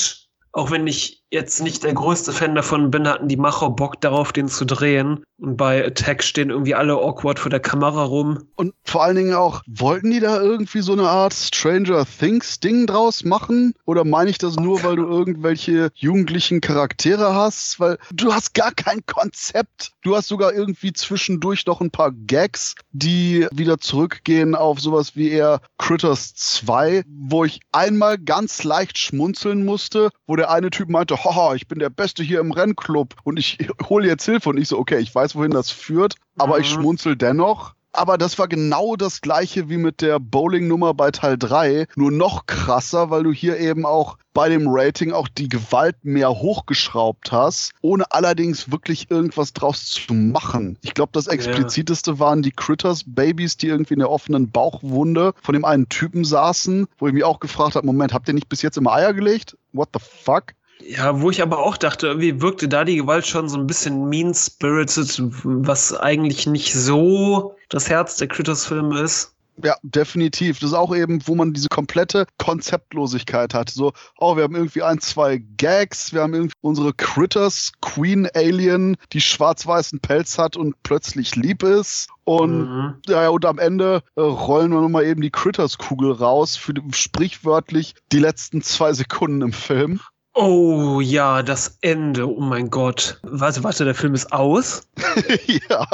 auch wenn ich jetzt nicht der größte Fan davon bin, hatten die Macher Bock darauf, den zu drehen. Und bei Attack stehen irgendwie alle awkward vor der Kamera rum. Und vor allen Dingen auch, wollten die da irgendwie so eine Art Stranger Things Ding draus machen? Oder meine ich das nur, weil du irgendwelche jugendlichen Charaktere hast? Weil du hast gar kein Konzept. Du hast sogar irgendwie zwischendurch noch ein paar Gags, die wieder zurückgehen auf sowas wie eher Critters 2, wo ich einmal ganz leicht schmunzeln musste, wo der eine Typ meinte, haha, ich bin der Beste hier im Rennclub und ich hole jetzt Hilfe. Und ich so, okay, ich weiß, wohin das führt, aber mhm. ich schmunzel dennoch. Aber das war genau das gleiche wie mit der Bowling-Nummer bei Teil 3, nur noch krasser, weil du hier eben auch bei dem Rating auch die Gewalt mehr hochgeschraubt hast, ohne allerdings wirklich irgendwas draus zu machen. Ich glaube, das expliziteste waren die Critters-Babys, die irgendwie in der offenen Bauchwunde von dem einen Typen saßen, wo ich mich auch gefragt habe, Moment, habt ihr nicht bis jetzt immer Eier gelegt? What the fuck? Ja, wo ich aber auch dachte, irgendwie wirkte da die Gewalt schon so ein bisschen mean-spirited, was eigentlich nicht so das Herz der Critters-Filme ist. Ja, definitiv. Das ist auch eben, wo man diese komplette Konzeptlosigkeit hat. So, oh, wir haben irgendwie ein, zwei Gags, wir haben irgendwie unsere Critters, Queen Alien, die schwarz-weißen Pelz hat und plötzlich lieb ist. Und mhm. ja, und am Ende äh, rollen wir nochmal eben die Critters-Kugel raus für sprichwörtlich die letzten zwei Sekunden im Film. Oh ja, das Ende. Oh mein Gott. Warte, warte, der Film ist aus? ja.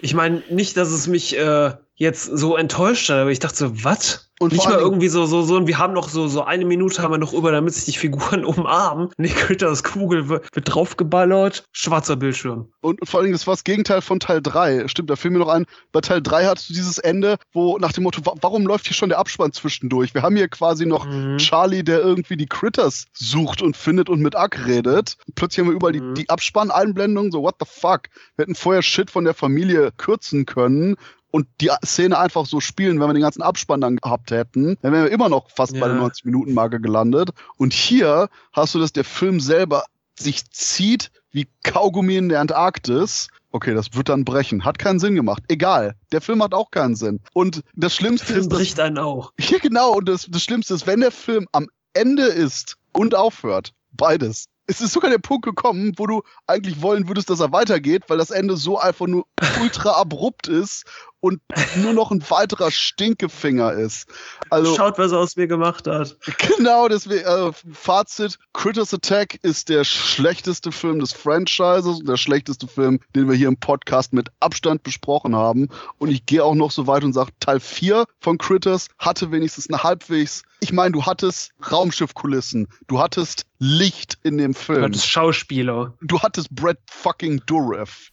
ich meine, nicht, dass es mich äh, jetzt so enttäuscht aber ich dachte so, was? Und nicht mal irgendwie so, so, so, und wir haben noch so, so eine Minute haben wir noch über, damit sich die Figuren umarmen. Nee, das Kugel wird, wird draufgeballert, schwarzer Bildschirm. Und vor allen Dingen, das war das Gegenteil von Teil 3. Stimmt, da fiel mir noch ein, bei Teil 3 hattest du dieses Ende, wo nach dem Motto, warum läuft hier schon der Abspann zwischendurch? Wir haben hier quasi noch mhm. Charlie, der irgendwie die Critters sucht und findet und mit Ack redet. plötzlich haben wir überall mhm. die, die Abspanneinblendung, so what the fuck? Wir hätten vorher Shit von der Familie kürzen können und die Szene einfach so spielen, wenn wir den ganzen Abspann dann gehabt hätten, dann wären wir immer noch fast ja. bei der 90-Minuten-Marke gelandet. Und hier hast du, dass der Film selber sich zieht wie Kaugummi in der Antarktis. Okay, das wird dann brechen. Hat keinen Sinn gemacht. Egal. Der Film hat auch keinen Sinn. Und das Schlimmste der Film ist. bricht einen auch. Hier genau. Und das, das Schlimmste ist, wenn der Film am Ende ist und aufhört. Beides es ist sogar der Punkt gekommen, wo du eigentlich wollen würdest, dass er weitergeht, weil das Ende so einfach nur ultra abrupt ist und nur noch ein weiterer Stinkefinger ist. Also, Schaut, was er aus mir gemacht hat. Genau, deswegen, äh, Fazit, Critters Attack ist der schlechteste Film des Franchises und der schlechteste Film, den wir hier im Podcast mit Abstand besprochen haben. Und ich gehe auch noch so weit und sage, Teil 4 von Critters hatte wenigstens eine halbwegs ich meine, du hattest Raumschiffkulissen, du hattest Licht in dem Film. Du hattest Schauspieler. Du hattest Brad fucking Dourif.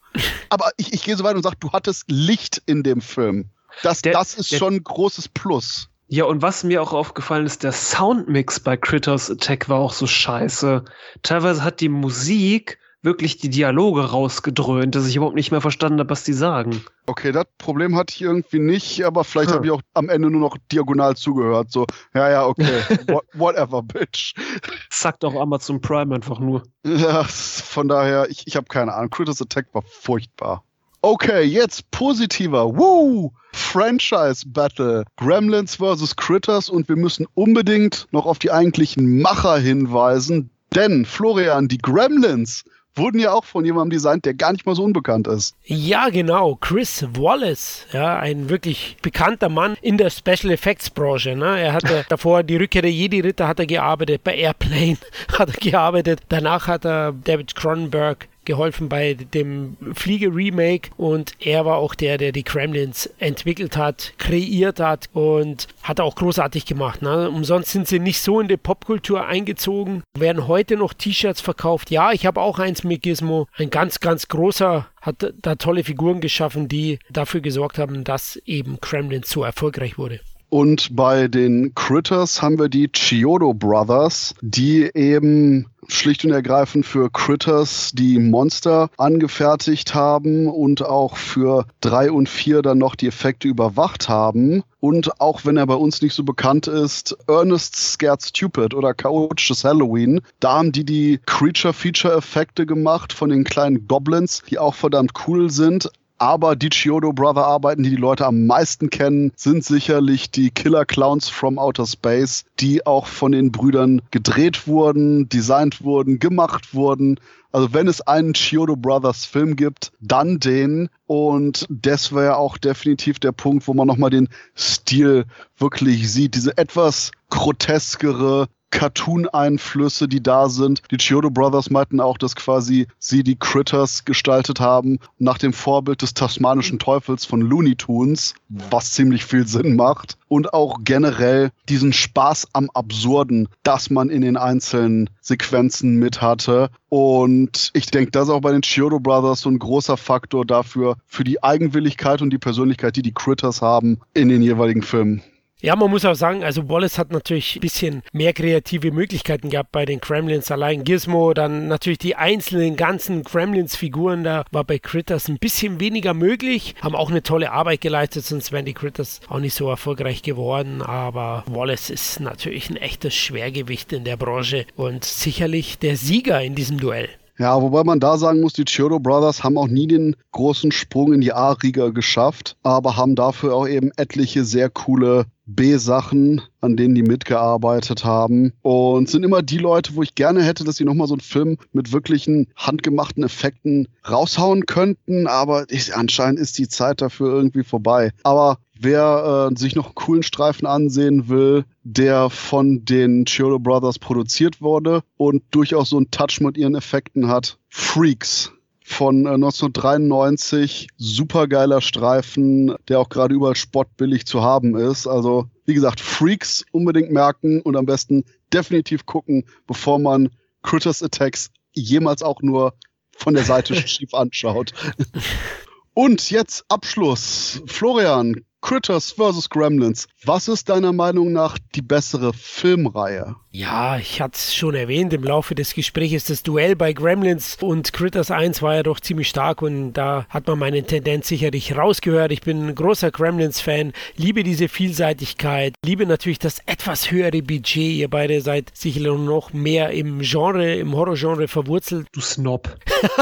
Aber ich, ich gehe so weit und sage, du hattest Licht in dem Film. Das, der, das ist der, schon ein großes Plus. Ja, und was mir auch aufgefallen ist, der Soundmix bei Critters Attack war auch so scheiße. Teilweise hat die Musik wirklich die Dialoge rausgedröhnt, dass ich überhaupt nicht mehr verstanden habe, was die sagen. Okay, das Problem hatte ich irgendwie nicht, aber vielleicht hm. habe ich auch am Ende nur noch diagonal zugehört. So, ja, ja, okay, whatever, bitch. Sagt auch Amazon Prime einfach nur. Ja, von daher, ich, ich habe keine Ahnung. Critters Attack war furchtbar. Okay, jetzt positiver. Woo! Franchise Battle. Gremlins vs. Critters und wir müssen unbedingt noch auf die eigentlichen Macher hinweisen. Denn, Florian, die Gremlins wurden ja auch von jemandem designt, der gar nicht mal so unbekannt ist. Ja, genau. Chris Wallace, ja, ein wirklich bekannter Mann in der Special Effects Branche. Ne? Er hatte davor die Rückkehr der Jedi-Ritter hat er gearbeitet, bei Airplane hat er gearbeitet. Danach hat er David Cronenberg geholfen bei dem Fliege-Remake und er war auch der, der die Kremlins entwickelt hat, kreiert hat und hat auch großartig gemacht. Ne? Umsonst sind sie nicht so in die Popkultur eingezogen, werden heute noch T-Shirts verkauft. Ja, ich habe auch eins mit Gizmo, ein ganz, ganz großer hat da tolle Figuren geschaffen, die dafür gesorgt haben, dass eben Kremlin so erfolgreich wurde. Und bei den Critters haben wir die Chiodo Brothers, die eben schlicht und ergreifend für Critters die Monster angefertigt haben und auch für drei und vier dann noch die Effekte überwacht haben. Und auch wenn er bei uns nicht so bekannt ist, Ernest Scared Stupid oder Chaotisches Halloween, da haben die die Creature-Feature-Effekte gemacht von den kleinen Goblins, die auch verdammt cool sind. Aber die Chiodo Brother Arbeiten, die die Leute am meisten kennen, sind sicherlich die Killer Clowns from Outer Space, die auch von den Brüdern gedreht wurden, designt wurden, gemacht wurden. Also wenn es einen Chiodo Brothers Film gibt, dann den. Und das wäre auch definitiv der Punkt, wo man nochmal den Stil wirklich sieht. Diese etwas groteskere, Cartoon-Einflüsse, die da sind. Die Chiodo Brothers meinten auch, dass quasi sie die Critters gestaltet haben nach dem Vorbild des tasmanischen Teufels von Looney Tunes, was ziemlich viel Sinn macht. Und auch generell diesen Spaß am Absurden, das man in den einzelnen Sequenzen mit hatte. Und ich denke, das ist auch bei den Chiodo Brothers so ein großer Faktor dafür, für die Eigenwilligkeit und die Persönlichkeit, die die Critters haben in den jeweiligen Filmen. Ja, man muss auch sagen, also Wallace hat natürlich ein bisschen mehr kreative Möglichkeiten gehabt bei den Kremlins. Allein Gizmo, dann natürlich die einzelnen ganzen Kremlins-Figuren, da war bei Critters ein bisschen weniger möglich. Haben auch eine tolle Arbeit geleistet, sonst wären die Critters auch nicht so erfolgreich geworden. Aber Wallace ist natürlich ein echtes Schwergewicht in der Branche und sicherlich der Sieger in diesem Duell. Ja, wobei man da sagen muss, die Chiodo Brothers haben auch nie den großen Sprung in die A-Riga geschafft, aber haben dafür auch eben etliche sehr coole B-Sachen, an denen die mitgearbeitet haben. Und sind immer die Leute, wo ich gerne hätte, dass sie nochmal so einen Film mit wirklichen handgemachten Effekten raushauen könnten. Aber ich, anscheinend ist die Zeit dafür irgendwie vorbei. Aber wer äh, sich noch einen coolen Streifen ansehen will, der von den Chiodo Brothers produziert wurde und durchaus so einen Touch mit ihren Effekten hat. Freaks von äh, 1993, supergeiler Streifen, der auch gerade überall spottbillig zu haben ist. Also, wie gesagt, Freaks unbedingt merken und am besten definitiv gucken, bevor man Critters Attacks jemals auch nur von der Seite schief anschaut. Und jetzt Abschluss. Florian, Critters vs. Gremlins. Was ist deiner Meinung nach die bessere Filmreihe? Ja, ich hatte es schon erwähnt im Laufe des Gesprächs. Das Duell bei Gremlins und Critters 1 war ja doch ziemlich stark und da hat man meine Tendenz sicherlich rausgehört. Ich bin ein großer Gremlins-Fan, liebe diese Vielseitigkeit, liebe natürlich das etwas höhere Budget. Ihr beide seid sicherlich noch mehr im Genre, im Horrorgenre verwurzelt. Du Snob.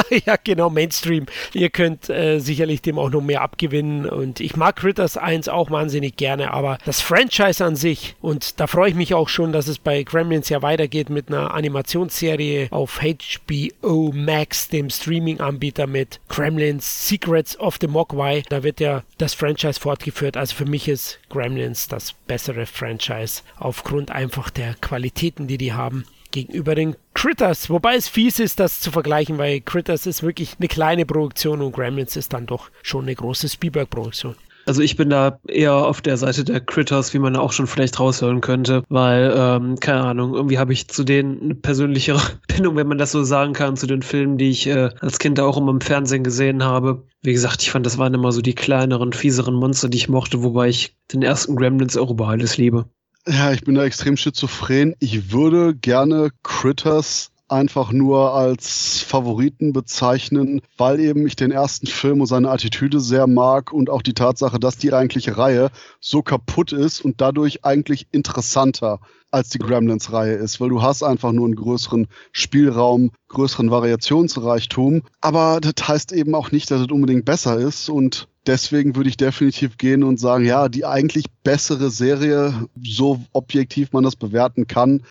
ja, genau, Mainstream. Ihr könnt äh, sicherlich dem auch noch mehr abgewinnen und ich mag Critters 1 1 auch wahnsinnig gerne, aber das Franchise an sich, und da freue ich mich auch schon, dass es bei Gremlins ja weitergeht mit einer Animationsserie auf HBO Max, dem Streaming-Anbieter mit Gremlins Secrets of the Mogwai. Da wird ja das Franchise fortgeführt. Also für mich ist Gremlins das bessere Franchise aufgrund einfach der Qualitäten, die die haben gegenüber den Critters. Wobei es fies ist, das zu vergleichen, weil Critters ist wirklich eine kleine Produktion und Gremlins ist dann doch schon eine große Spielberg-Produktion. Also ich bin da eher auf der Seite der Critters, wie man auch schon vielleicht raushören könnte, weil, ähm, keine Ahnung, irgendwie habe ich zu denen eine persönlichere Bindung, wenn man das so sagen kann, zu den Filmen, die ich äh, als Kind auch immer im Fernsehen gesehen habe. Wie gesagt, ich fand, das waren immer so die kleineren, fieseren Monster, die ich mochte, wobei ich den ersten Gremlins auch über alles liebe. Ja, ich bin da extrem schizophren. Ich würde gerne Critters einfach nur als Favoriten bezeichnen, weil eben ich den ersten Film und seine Attitüde sehr mag und auch die Tatsache, dass die eigentliche Reihe so kaputt ist und dadurch eigentlich interessanter als die Gremlins-Reihe ist, weil du hast einfach nur einen größeren Spielraum, größeren Variationsreichtum. Aber das heißt eben auch nicht, dass es unbedingt besser ist und deswegen würde ich definitiv gehen und sagen, ja, die eigentlich bessere Serie, so objektiv man das bewerten kann,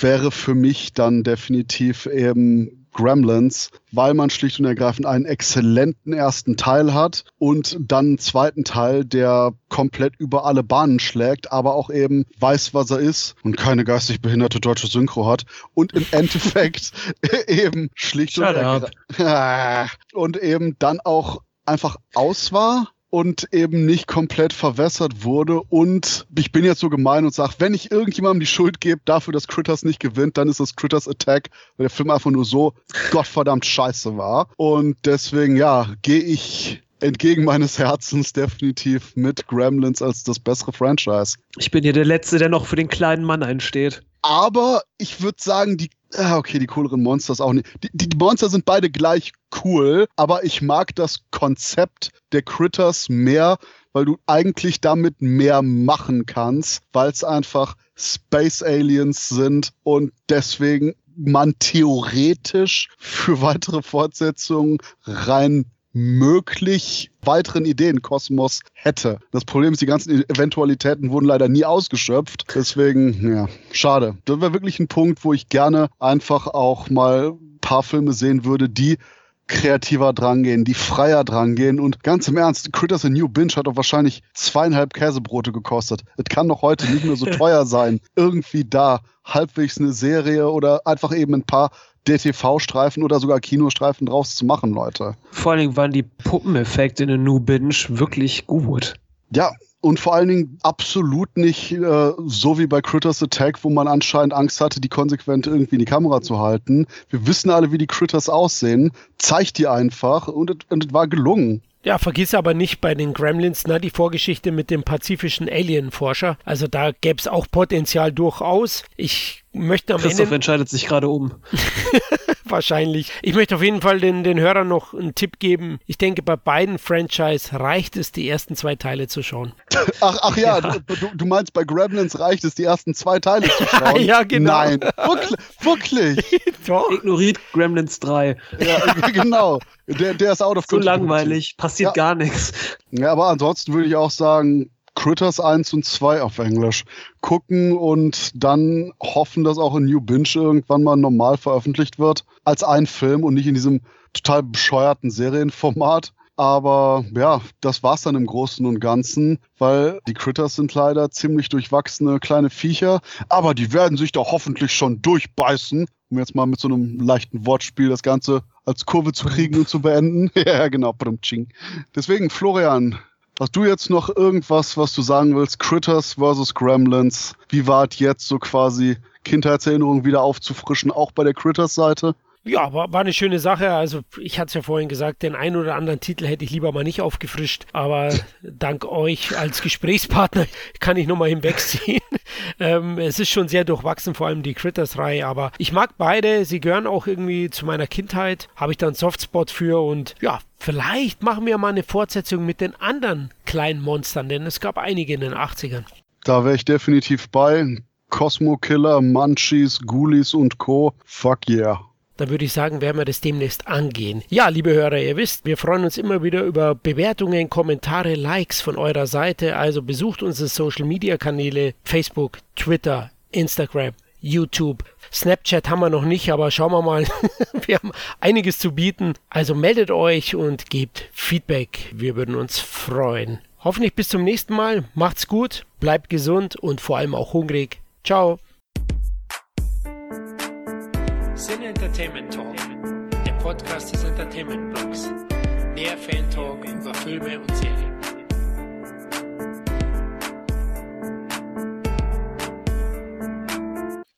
wäre für mich dann definitiv eben Gremlins, weil man schlicht und ergreifend einen exzellenten ersten Teil hat und dann einen zweiten Teil, der komplett über alle Bahnen schlägt, aber auch eben weiß, was er ist und keine geistig behinderte deutsche Synchro hat und im Endeffekt eben schlicht und ergreifend und eben dann auch einfach aus war und eben nicht komplett verwässert wurde. Und ich bin jetzt so gemein und sage, wenn ich irgendjemandem die Schuld gebe dafür, dass Critters nicht gewinnt, dann ist das Critters Attack, weil der Film einfach nur so gottverdammt scheiße war. Und deswegen, ja, gehe ich entgegen meines Herzens definitiv mit Gremlins als das bessere Franchise. Ich bin hier der Letzte, der noch für den kleinen Mann einsteht. Aber ich würde sagen, die Ah, okay, die cooleren Monsters auch nicht. Die, die, Monster sind beide gleich cool, aber ich mag das Konzept der Critters mehr, weil du eigentlich damit mehr machen kannst, weil es einfach Space Aliens sind und deswegen man theoretisch für weitere Fortsetzungen rein möglich weiteren Ideenkosmos hätte. Das Problem ist, die ganzen Eventualitäten wurden leider nie ausgeschöpft. Deswegen, ja, schade. Das wäre wirklich ein Punkt, wo ich gerne einfach auch mal ein paar Filme sehen würde, die kreativer drangehen, die freier drangehen. Und ganz im Ernst, Critters a New Binge hat doch wahrscheinlich zweieinhalb Käsebrote gekostet. Es kann doch heute nicht mehr so teuer sein. Irgendwie da halbwegs eine Serie oder einfach eben ein paar DTV-Streifen oder sogar Kinostreifen draus zu machen, Leute. Vor allen Dingen waren die Puppeneffekte in der New Binge wirklich gut. Ja, und vor allen Dingen absolut nicht äh, so wie bei Critters Attack, wo man anscheinend Angst hatte, die konsequent irgendwie in die Kamera zu halten. Wir wissen alle, wie die Critters aussehen. Zeigt die einfach und es war gelungen. Ja, vergiss aber nicht bei den Gremlins na, die Vorgeschichte mit dem pazifischen Alien-Forscher. Also da gäbe es auch Potenzial durchaus. Ich möchte am Christoph Ende... entscheidet sich gerade um. Wahrscheinlich. Ich möchte auf jeden Fall den, den Hörern noch einen Tipp geben. Ich denke, bei beiden Franchise reicht es, die ersten zwei Teile zu schauen. Ach, ach ja, ja. Du, du, meinst, bei Gremlins reicht es, die ersten zwei Teile zu schauen? ja, genau. Nein, wirklich. wirklich. Doch. Ignoriert Gremlins 3. Ja, genau. Der, der ist out of So langweilig, passiert ja. gar nichts. Ja, aber ansonsten würde ich auch sagen, Critters 1 und 2 auf Englisch gucken und dann hoffen, dass auch in New Binge irgendwann mal normal veröffentlicht wird. Als ein Film und nicht in diesem total bescheuerten Serienformat. Aber ja, das war's dann im Großen und Ganzen, weil die Critters sind leider ziemlich durchwachsene kleine Viecher, aber die werden sich doch hoffentlich schon durchbeißen, um jetzt mal mit so einem leichten Wortspiel das Ganze als Kurve zu kriegen und zu beenden. ja, genau, Deswegen, Florian, Hast du jetzt noch irgendwas, was du sagen willst? Critters versus Gremlins. Wie war es jetzt so quasi Kindheitserinnerungen wieder aufzufrischen, auch bei der Critters-Seite? Ja, war, war eine schöne Sache. Also ich hatte es ja vorhin gesagt, den einen oder anderen Titel hätte ich lieber mal nicht aufgefrischt, aber dank euch als Gesprächspartner kann ich nochmal hinwegziehen. ähm, es ist schon sehr durchwachsen, vor allem die Critters-Reihe, aber ich mag beide. Sie gehören auch irgendwie zu meiner Kindheit. Habe ich da einen Softspot für und ja, vielleicht machen wir mal eine Fortsetzung mit den anderen kleinen Monstern, denn es gab einige in den 80ern. Da wäre ich definitiv bei. Cosmo Killer, Munchies, Ghoulies und Co. Fuck yeah. dann würde ich sagen, werden wir das demnächst angehen. Ja, liebe Hörer, ihr wisst, wir freuen uns immer wieder über Bewertungen, Kommentare, Likes von eurer Seite. Also besucht unsere Social Media Kanäle, Facebook, Twitter, Instagram, YouTube. Snapchat haben wir noch nicht, aber schauen wir mal. wir haben einiges zu bieten. Also meldet euch und gebt Feedback. Wir würden uns freuen. Hoffentlich bis zum nächsten Mal. Macht's gut, bleibt gesund und vor allem auch hungrig. Ciao. Sin Entertainment Talk, der Podcast des Entertainment Blogs. Der Fan Talk über Filme und Serien.